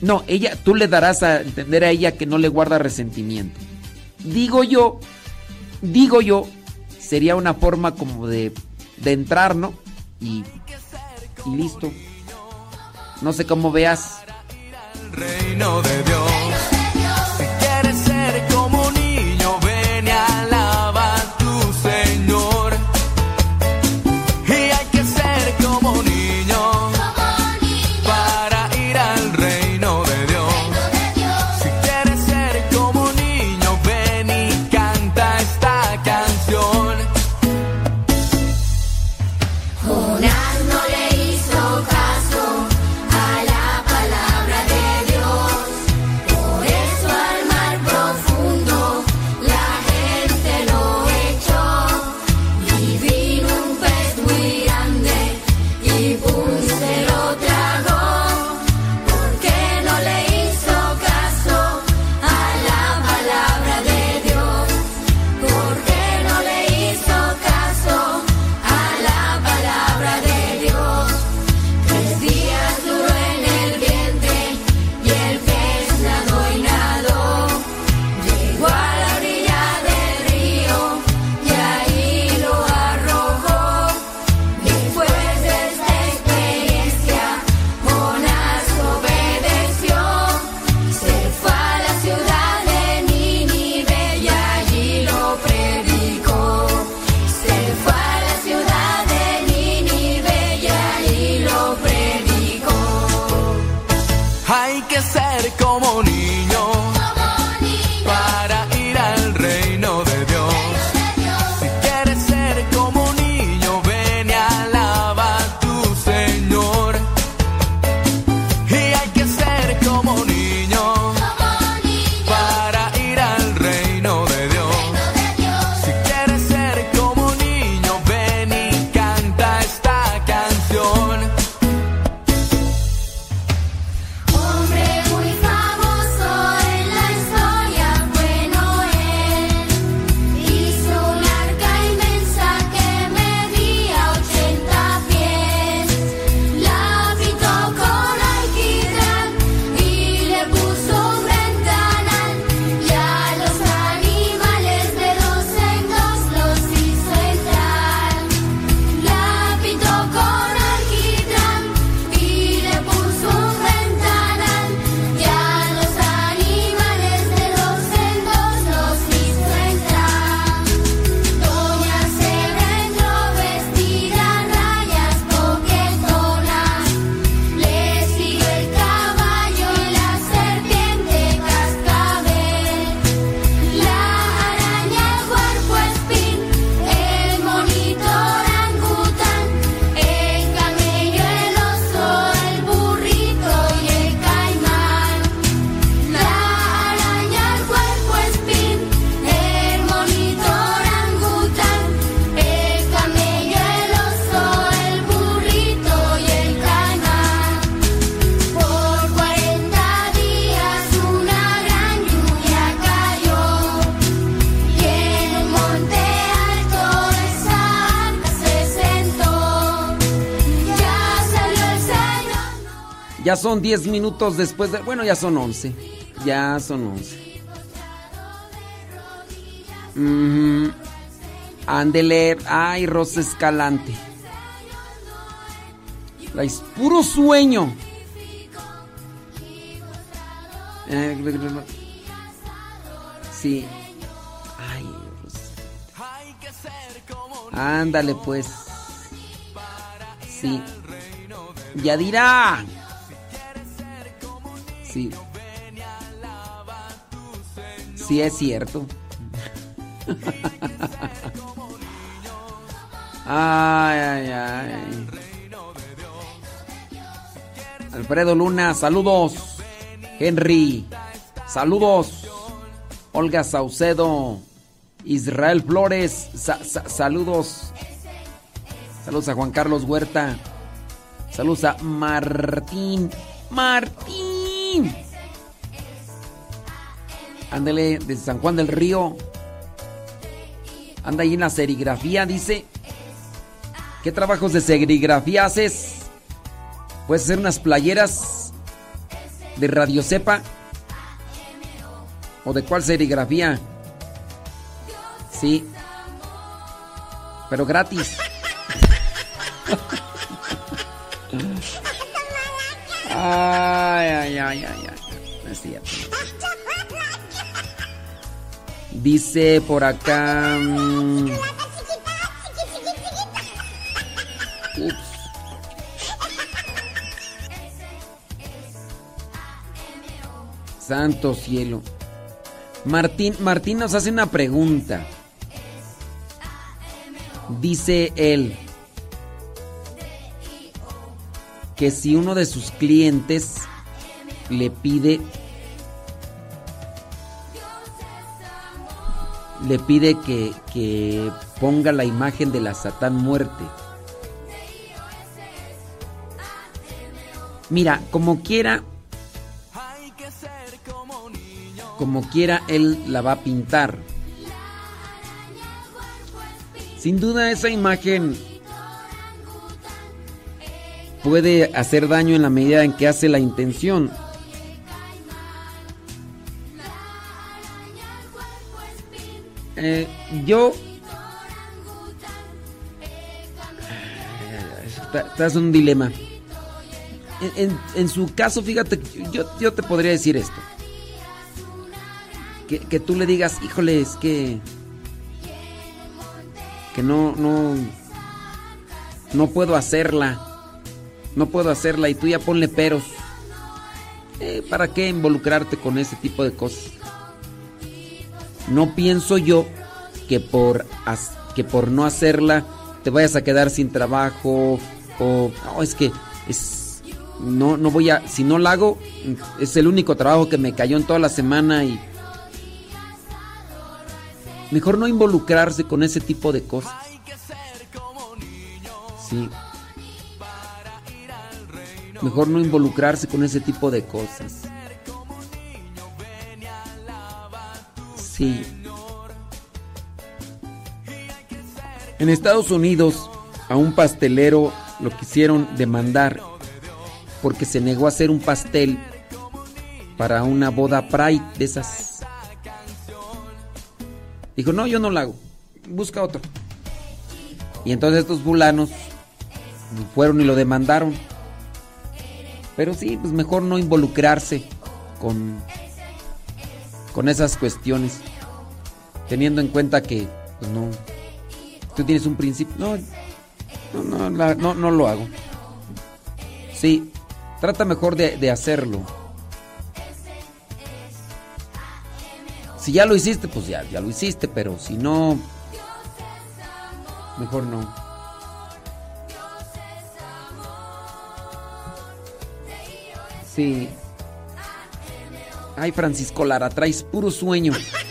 No, ella, tú le darás a entender a ella que no le guarda resentimiento. Digo yo, digo yo, sería una forma como de, de entrar, ¿no? Y, y listo. No sé cómo veas. Son 10 minutos después de... Bueno, ya son 11. Ya son 11. Ujú. Ándele. Ay, Rosa Escalante. La es puro sueño. Sí. Ay, Ándale pues. Sí. Yadira. Sí. Sí es cierto. Ay, ay. Alfredo Luna, saludos. Henry, saludos. Olga Saucedo, Israel Flores, sa- sa- saludos. Saludos a Juan Carlos Huerta. Saludos a Martín. Martín. Ándele desde San Juan del Río. Anda ahí en la serigrafía, dice. ¿Qué trabajos de serigrafía haces? Puedes hacer unas playeras de Radio Cepa. ¿O de cuál serigrafía? Sí. Pero gratis. Ay, ay, ay, ay, ay. No. Dice por acá. mm, Ups. Santo cielo. Martín, Martín nos hace una pregunta. Dice él que si uno de sus clientes le pide le pide que, que ponga la imagen de la Satán muerte. Mira, como quiera, como quiera, él la va a pintar. Sin duda esa imagen puede hacer daño en la medida en que hace la intención. Eh, yo... Está- Estás en un dilema. En, su caso, fíjate, yo, yo te podría decir esto. Que, que tú le digas, híjole, es que... Que no, no... No puedo hacerla. No puedo hacerla y tú ya ponle peros. Eh, ¿Para qué involucrarte con ese tipo de cosas? No pienso yo que por, que por no hacerla te vayas a quedar sin trabajo o no, es que es no no voy a si no la hago es el único trabajo que me cayó en toda la semana y mejor no involucrarse con ese tipo de cosas. Sí. Mejor no involucrarse con ese tipo de cosas. Sí. En Estados Unidos a un pastelero lo quisieron demandar porque se negó a hacer un pastel para una boda Pride de esas. Dijo, no, yo no la hago. Busca otro. Y entonces estos fulanos fueron y lo demandaron. Pero sí, pues mejor no involucrarse con, con esas cuestiones. Teniendo en cuenta que, pues no, tú tienes un principio. No, no, no, no, no lo hago. Sí, trata mejor de, de hacerlo. Si ya lo hiciste, pues ya, ya lo hiciste, pero si no, mejor no. Sí. Ay, Francisco Lara, traes puro sueño.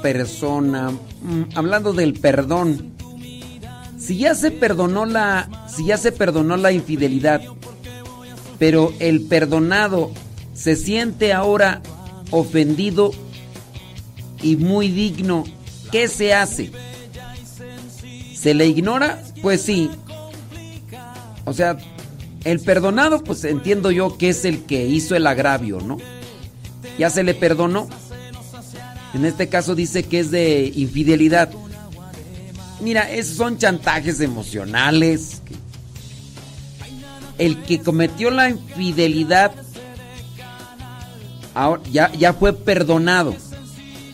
persona, mm, hablando del perdón, si ya se perdonó la, si ya se perdonó la infidelidad, pero el perdonado se siente ahora ofendido y muy digno, ¿qué se hace? ¿Se le ignora? Pues sí. O sea, el perdonado, pues entiendo yo que es el que hizo el agravio, ¿no? Ya se le perdonó. En este caso dice que es de infidelidad. Mira, esos son chantajes emocionales. El que cometió la infidelidad ahora ya, ya fue perdonado.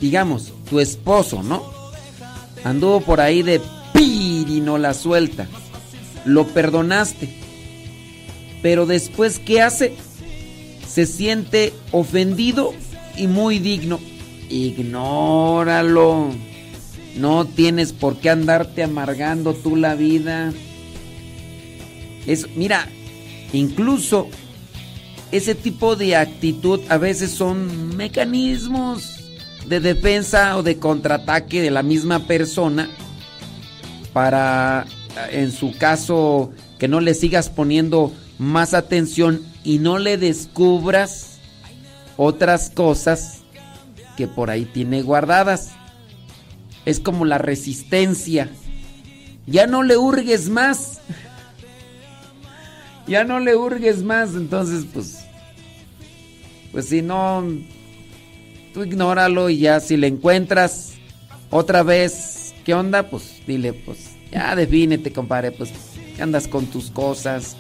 Digamos, tu esposo, ¿no? Anduvo por ahí de pir y no la suelta. Lo perdonaste. Pero después, ¿qué hace? Se siente ofendido y muy digno. Ignóralo. No tienes por qué andarte amargando tú la vida. Es, mira, incluso ese tipo de actitud a veces son mecanismos de defensa o de contraataque de la misma persona para, en su caso, que no le sigas poniendo más atención y no le descubras otras cosas que por ahí tiene guardadas. Es como la resistencia. Ya no le hurgues más. Ya no le hurgues más. Entonces, pues. Pues si no. Tú ignóralo y ya si le encuentras otra vez. ¿Qué onda? Pues dile, pues. Ya defínete, compadre. Pues andas con tus cosas.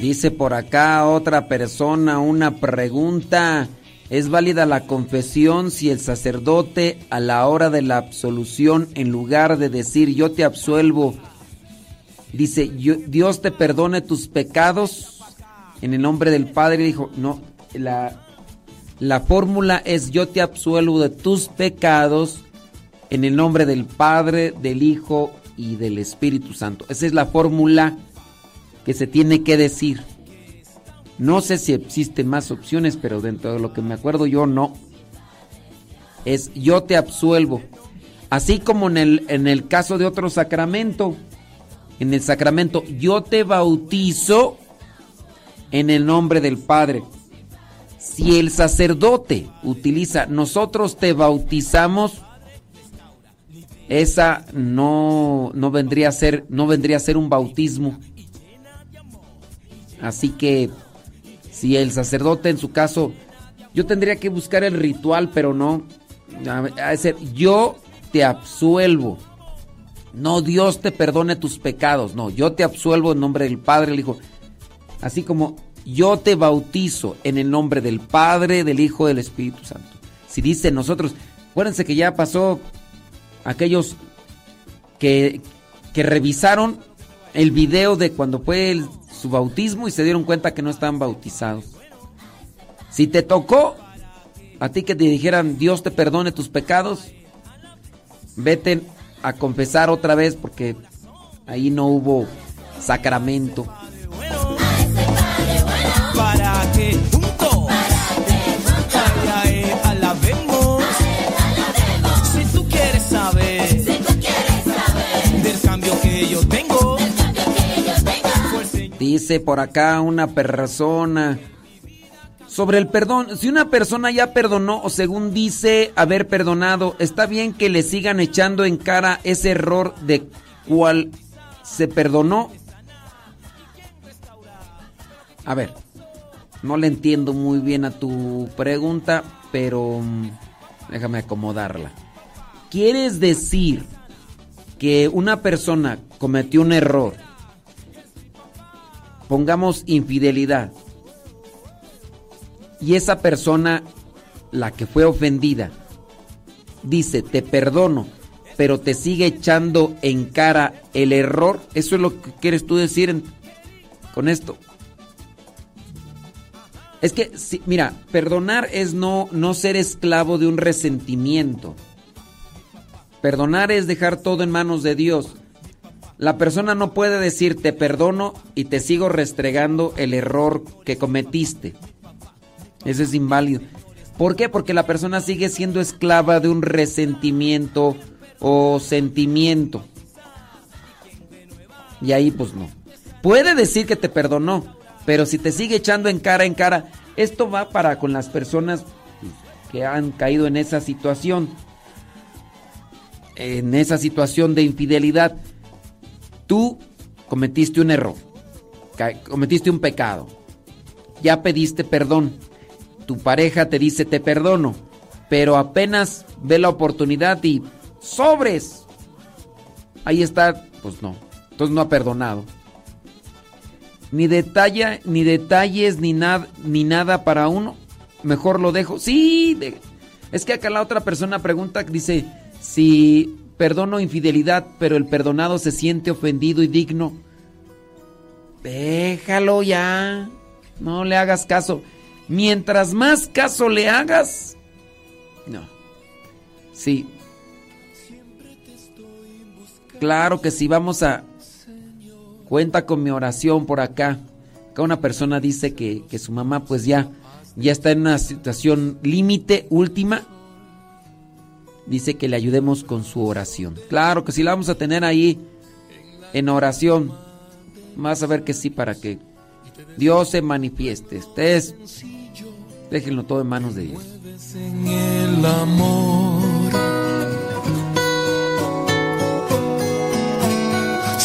Dice por acá otra persona una pregunta. ¿Es válida la confesión si el sacerdote a la hora de la absolución, en lugar de decir yo te absuelvo, dice "Yo- Dios te perdone tus pecados en el nombre del Padre? Dijo, no, la, la fórmula es yo te absuelvo de tus pecados en el nombre del Padre, del Hijo y del Espíritu Santo. Esa es la fórmula que se tiene que decir. No sé si existen más opciones, pero dentro de lo que me acuerdo yo no. Es yo te absuelvo. Así como en el, en el caso de otro sacramento. En el sacramento yo te bautizo en el nombre del Padre. Si el sacerdote utiliza nosotros te bautizamos, esa no, no vendría a ser no vendría a ser un bautismo. Así que si el sacerdote en su caso, yo tendría que buscar el ritual, pero no. A yo te absuelvo. No Dios te perdone tus pecados. No, yo te absuelvo en nombre del Padre, el Hijo. Así como yo te bautizo en el nombre del Padre, del Hijo, del Espíritu Santo. Si dice nosotros, acuérdense que ya pasó aquellos que, que revisaron el video de cuando fue su bautismo y se dieron cuenta que no estaban bautizados. Si te tocó a ti que te dijeran Dios te perdone tus pecados, vete a confesar otra vez porque ahí no hubo sacramento. Para que juntos a él alabemos. Si tú quieres saber del cambio que yo tengo. Dice por acá una persona sobre el perdón. Si una persona ya perdonó o según dice haber perdonado, está bien que le sigan echando en cara ese error de cual se perdonó. A ver, no le entiendo muy bien a tu pregunta, pero mm, déjame acomodarla. ¿Quieres decir que una persona cometió un error? Pongamos infidelidad. Y esa persona, la que fue ofendida, dice, te perdono, pero te sigue echando en cara el error. Eso es lo que quieres tú decir con esto. Es que, sí, mira, perdonar es no, no ser esclavo de un resentimiento. Perdonar es dejar todo en manos de Dios. La persona no puede decir te perdono y te sigo restregando el error que cometiste. Eso es inválido. ¿Por qué? Porque la persona sigue siendo esclava de un resentimiento o sentimiento. Y ahí pues no. Puede decir que te perdonó, pero si te sigue echando en cara en cara, esto va para con las personas que han caído en esa situación. En esa situación de infidelidad. Tú cometiste un error. Cometiste un pecado. Ya pediste perdón. Tu pareja te dice te perdono. Pero apenas ve la oportunidad y sobres. Ahí está, pues no. Entonces no ha perdonado. Ni detalle, ni detalles, ni nada, ni nada para uno. Mejor lo dejo. Sí, es que acá la otra persona pregunta, dice, si perdono infidelidad, pero el perdonado se siente ofendido y digno. Déjalo ya. No le hagas caso. Mientras más caso le hagas, no. Sí. Claro que sí, vamos a... Cuenta con mi oración por acá. Acá una persona dice que, que su mamá pues ya, ya está en una situación límite, última. Dice que le ayudemos con su oración. Claro que sí, la vamos a tener ahí en oración. Vas a ver que sí, para que Dios se manifieste. Ustedes déjenlo todo en manos de Dios.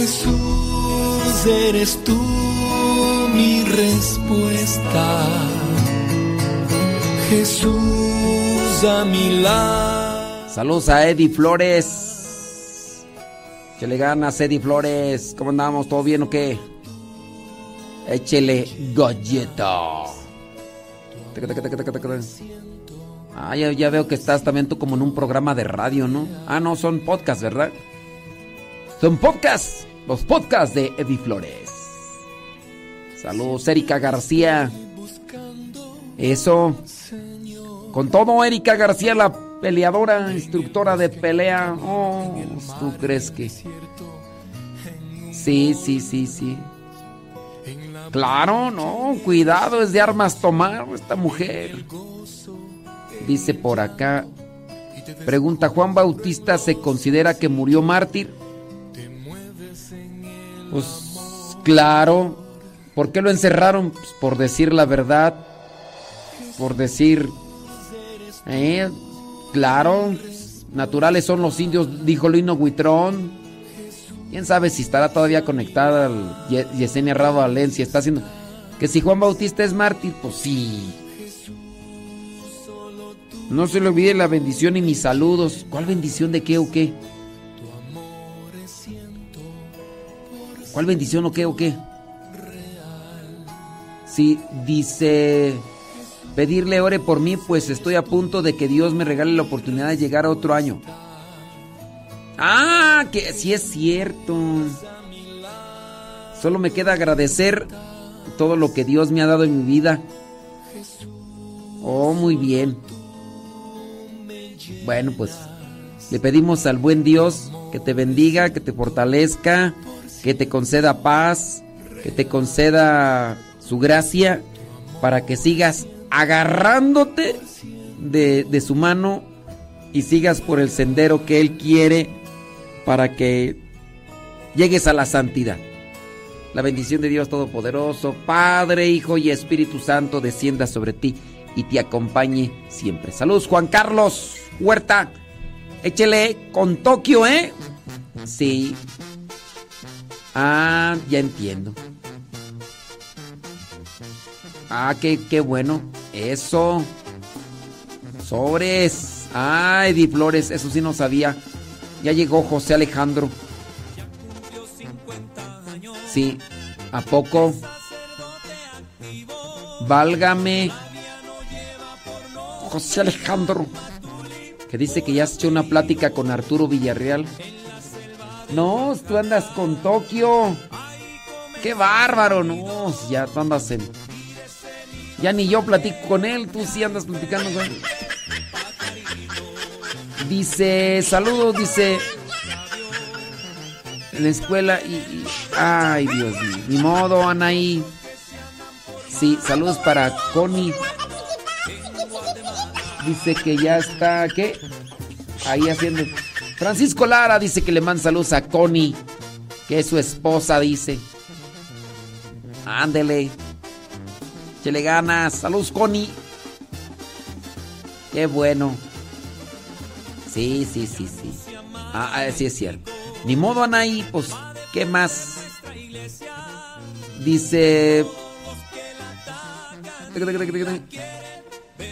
Jesús, eres tú mi respuesta. Jesús a mi lado. Saludos a Eddie Flores. Que le ganas, Eddie Flores. ¿Cómo andamos? ¿Todo bien o qué? Échele galleta. Ah, ya, ya veo que estás también tú como en un programa de radio, ¿no? Ah, no, son podcasts, ¿verdad? Son podcasts. Los podcasts de Eddie Flores. Saludos, Erika García. Eso. Con todo, Erika García, la peleadora, instructora de pelea. Oh, ¿tú crees que? Sí, sí, sí, sí. Claro, no, cuidado, es de armas tomar esta mujer. Dice por acá. Pregunta, ¿Juan Bautista se considera que murió mártir? Pues claro. ¿Por qué lo encerraron? Pues, por decir la verdad. Por decir... Eh, claro. Naturales son los indios, dijo Lino Huitrón. ¿Quién sabe si estará todavía conectada al Ye- Yesenia Rado Alén? Si está haciendo... Que si Juan Bautista es mártir, pues sí. No se le olvide la bendición y mis saludos. ¿Cuál bendición de qué o qué? ¿Cuál bendición o qué o qué? Sí, dice, pedirle ore por mí, pues estoy a punto de que Dios me regale la oportunidad de llegar a otro año. Ah, que sí es cierto. Solo me queda agradecer todo lo que Dios me ha dado en mi vida. Oh, muy bien. Bueno, pues le pedimos al buen Dios que te bendiga, que te fortalezca, que te conceda paz, que te conceda su gracia para que sigas agarrándote de, de su mano y sigas por el sendero que Él quiere para que llegues a la santidad. La bendición de Dios Todopoderoso, Padre, Hijo y Espíritu Santo descienda sobre ti y te acompañe siempre. Saludos Juan Carlos Huerta. Échele con Tokio, ¿eh? Sí. Ah, ya entiendo. Ah, qué, qué bueno. Eso. Sobres. Ay, Di Flores, eso sí no sabía. Ya llegó José Alejandro. Sí, ¿a poco? Válgame. José Alejandro. Que dice que ya has hecho una plática con Arturo Villarreal. No, tú andas con Tokio. Qué bárbaro, no. Ya tú andas en. Ya ni yo platico con él, tú sí andas platicando con él. Dice, saludos, dice. En la escuela y. ay, Dios mío. Ni modo, Anaí. Sí, saludos para Connie. Dice que ya está, ¿qué? Ahí haciendo. Francisco Lara dice que le manda saludos a Connie, que es su esposa, dice. Ándele. Que le ganas. Saludos, Connie. Qué bueno. Sí, sí, sí, sí. Ah, ah, sí es cierto. Ni modo, Anaí, pues, ¿qué más? Dice.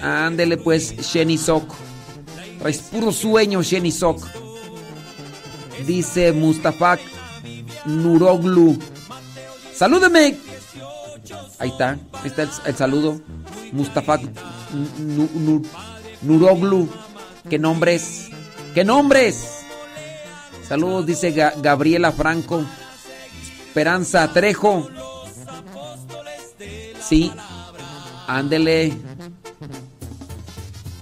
Ándele pues, Shenny Sok. Es puro sueño, Shenny Sok. Dice Mustafa Nuroglu. ¡Salúdeme! Ahí está, ahí está el, el saludo. Mustafa Nu- Nu- Nuroglu. ¿Qué nombres? ¿Qué nombres? Saludos, dice Ga- Gabriela Franco. Esperanza Trejo. Sí. Ándele.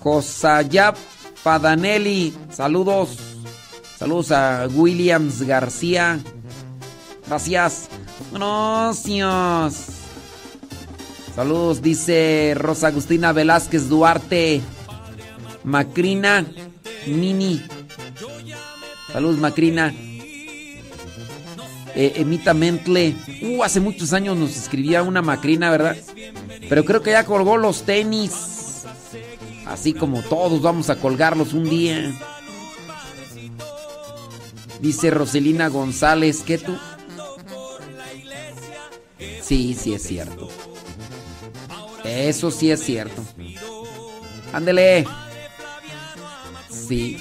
Josayap Padanelli. Saludos. Saludos a Williams García. Gracias. Gracias. Saludos, dice Rosa Agustina Velázquez Duarte. Macrina Mini. Saludos, Macrina. Eh, Emita Mentle. Uh, hace muchos años nos escribía una Macrina, ¿verdad? Pero creo que ya colgó los tenis. Así como todos vamos a colgarlos un día. Dice Roselina González, ¿qué tú? Sí, sí es cierto. Eso sí es cierto. Ándele. Sí.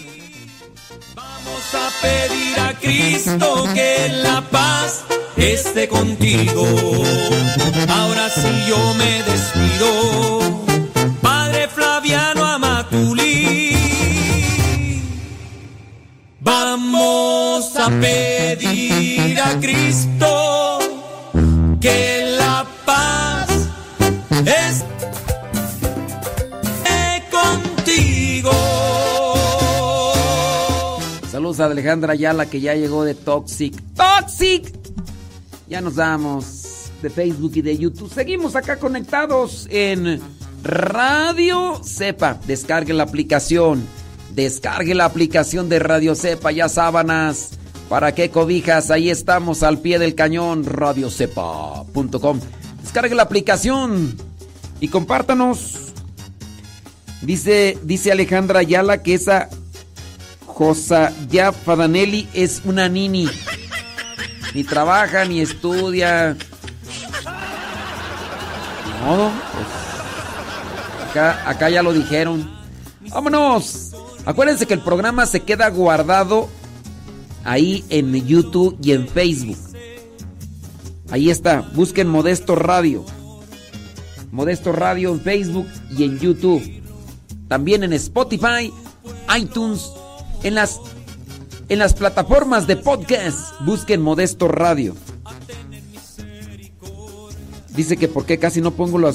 Vamos a pedir a Cristo que la paz esté contigo. Ahora sí yo me despido. Padre Flaviano Amatuli. Vamos a pedir a Cristo que la paz esté contigo. Saludos a Alejandra Ayala que ya llegó de Toxic. ¡Toxic! Ya nos damos de Facebook y de YouTube. Seguimos acá conectados en Radio Cepa. Descargue la aplicación. Descargue la aplicación de Radio Cepa. Ya sábanas. ¿Para qué cobijas? Ahí estamos al pie del cañón. Radiocepa.com. Descargue la aplicación y compártanos. Dice, dice Alejandra Ayala que esa Josa ya Fadanelli es una nini. Ni trabaja, ni estudia. Modo, pues, acá, acá ya lo dijeron. ¡Vámonos! Acuérdense que el programa se queda guardado ahí en YouTube y en Facebook. Ahí está, busquen Modesto Radio. Modesto Radio en Facebook y en YouTube. También en Spotify, iTunes, en las en las plataformas de podcast. Busquen Modesto Radio. Dice que por qué casi no pongo la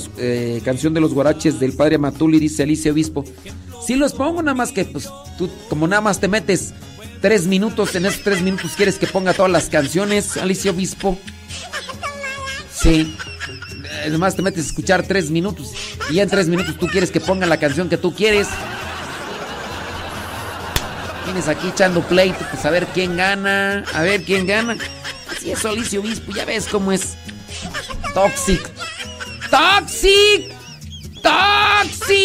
canción de los guaraches del padre Matuli, dice Alicia Obispo. Sí los pongo, nada más que pues tú como nada más te metes tres minutos, en esos tres minutos quieres que ponga todas las canciones, Alicia Obispo. Sí. Eh, Nada más te metes a escuchar tres minutos y ya en tres minutos tú quieres que ponga la canción que tú quieres. Tienes aquí echando pleito, pues a ver quién gana, a ver quién gana. Así es Alicia Obispo, ya ves cómo es. Toxic. Toxic. ¡Toxic!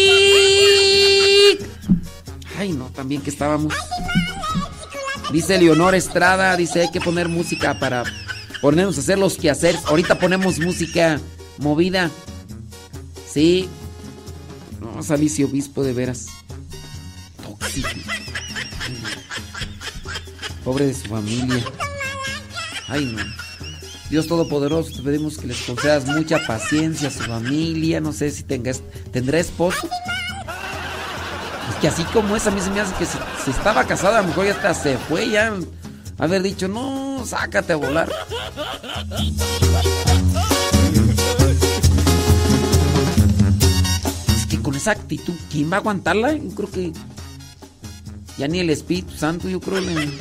Ay, no, también que estábamos. Dice Leonor Estrada, dice hay que poner música para ponernos a hacer los quehaceres. Ahorita ponemos música movida. Sí. No, Salicio Obispo, de veras. Tóxico. Pobre de su familia. Ay, no. Dios Todopoderoso, te pedimos que les concedas mucha paciencia a su familia. No sé si tengas, tendrá esposo. Es que así como es, a mí se me hace que si, estaba casada, a lo mejor ya hasta se fue, ya haber dicho, no, sácate a volar. Es que con esa actitud, ¿quién va a aguantarla? Yo creo que ya ni el Espíritu Santo, yo creo. Le...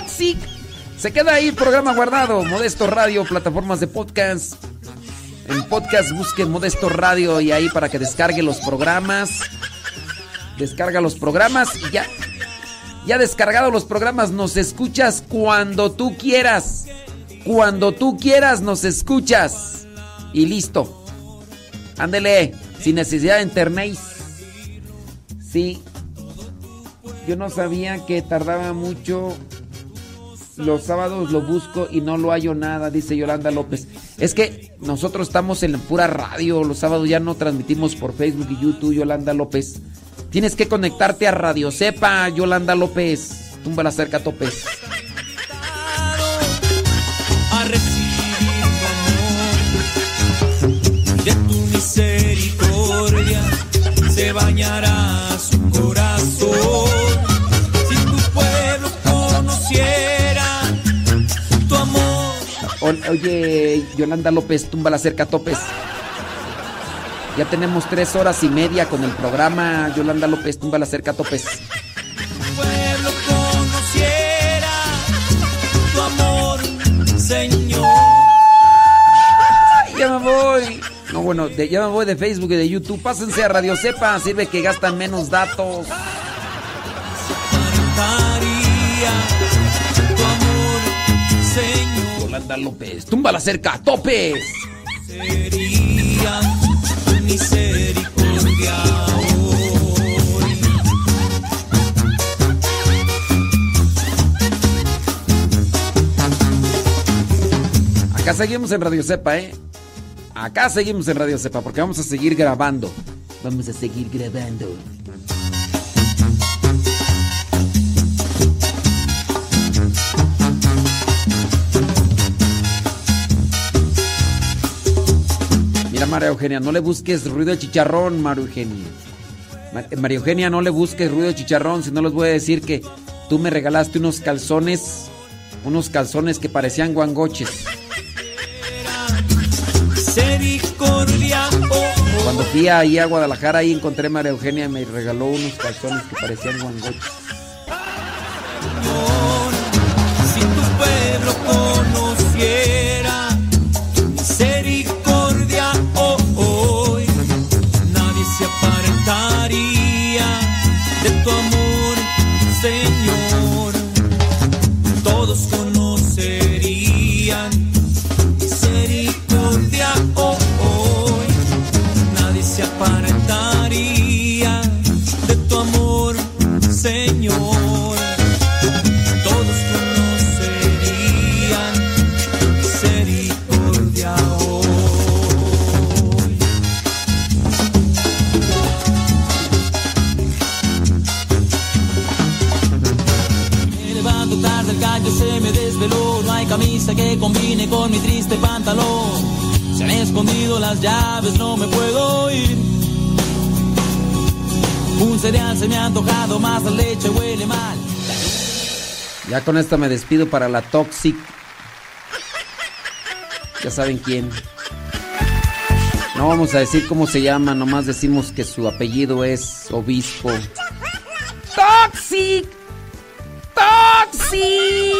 Toxic. Se queda ahí programa guardado. Modesto Radio, plataformas de podcast. En podcast busque Modesto Radio y ahí para que descargue los programas. Descarga los programas y ya. Ya descargado los programas, nos escuchas cuando tú quieras. Cuando tú quieras nos escuchas. Y listo. Ándele, sin necesidad de internet. Sí. Yo no sabía que tardaba mucho. Los sábados lo busco y no lo hallo nada, dice Yolanda López. Es que nosotros estamos en pura radio. Los sábados ya no transmitimos por Facebook y YouTube, Yolanda López. Tienes que conectarte a Radio Cepa, Yolanda López. Tumba la cerca topes. a recibir tu misericordia se bañará su corazón. Oye, Yolanda López, tumba la cerca topes. Ya tenemos tres horas y media con el programa. Yolanda López, tumba la cerca topes. pueblo conociera tu amor, Señor. Ay, ya me voy. No, bueno, de- ya me voy de Facebook y de YouTube. Pásense a Radio Cepa, sirve que gastan menos datos. Yolanda López, tumba la cerca topes. Sería misericordia. Acá seguimos en Radio Cepa, ¿eh? Acá seguimos en Radio Cepa porque vamos a seguir grabando. Vamos a seguir grabando. Mira, María Eugenia, no le busques ruido de chicharrón, María Eugenia. Ma- María Eugenia, no le busques ruido de chicharrón, si no les voy a decir que tú me regalaste unos calzones, unos calzones que parecían guangoches. Cuando fui ahí a Guadalajara, ahí encontré a María Eugenia y me regaló unos calzones que parecían guangoches. si tu pueblo conociera se apartaría de tu amor, Señor. Todos conocerían misericordia oh, hoy, nadie se apartaría de tu amor, Señor. Camisa que combine con mi triste pantalón. Se han escondido las llaves, no me puedo ir. Un cereal se me ha antojado, más la leche huele mal. Ya con esta me despido para la Toxic. Ya saben quién. No vamos a decir cómo se llama, nomás decimos que su apellido es Obispo. Toxic. Toxic.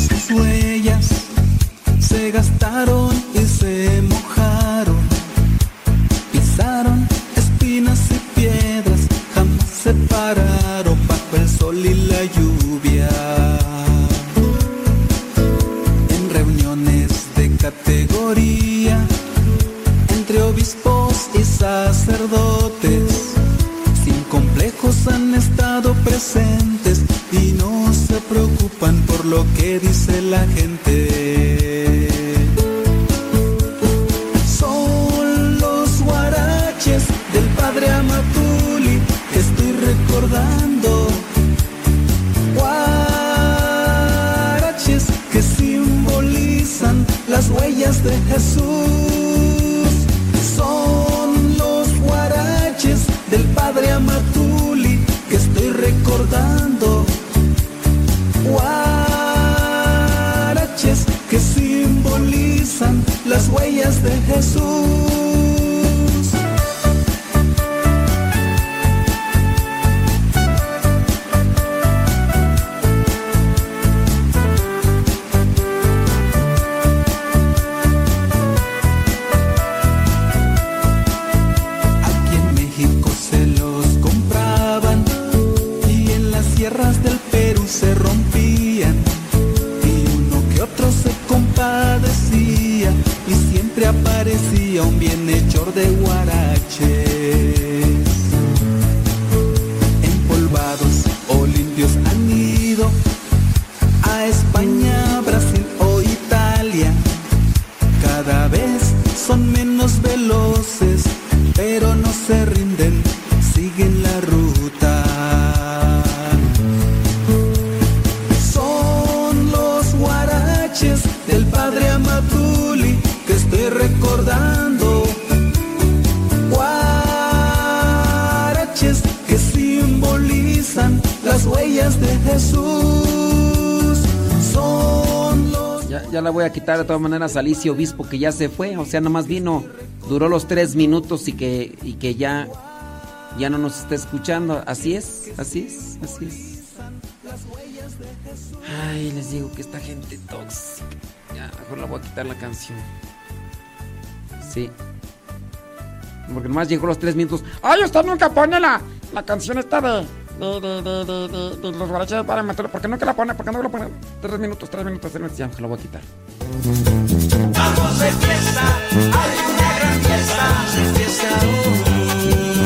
sus huellas, se gastaron y se mojaron, pisaron espinas y piedras, jamás se pararon bajo el sol y la lluvia. En reuniones de categoría, entre obispos y sacerdotes, sin complejos han estado presentes lo que dice la gente. Son los guaraches del padre Amatuli que estoy recordando. Guaraches que simbolizan las huellas de Jesús. Son los guaraches del padre Amatuli que estoy recordando. Guaraches las huellas de Jesús. De todas maneras a Alicia Obispo que ya se fue. O sea, nomás vino, duró los tres minutos y que, y que ya, ya no nos está escuchando. Así es, así es, así es. Ay, les digo que esta gente tóxica. Ya, mejor la voy a quitar la canción. Sí. Porque nomás llegó los tres minutos. Ay, usted nunca pone la, la canción esta de, de, los guaraches para meterlo. ¿Por qué nunca la pone? ¿Por qué no la pone? Tres minutos, tres minutos, tres minutos. Ya, la voy a quitar. Vamos hay una gran.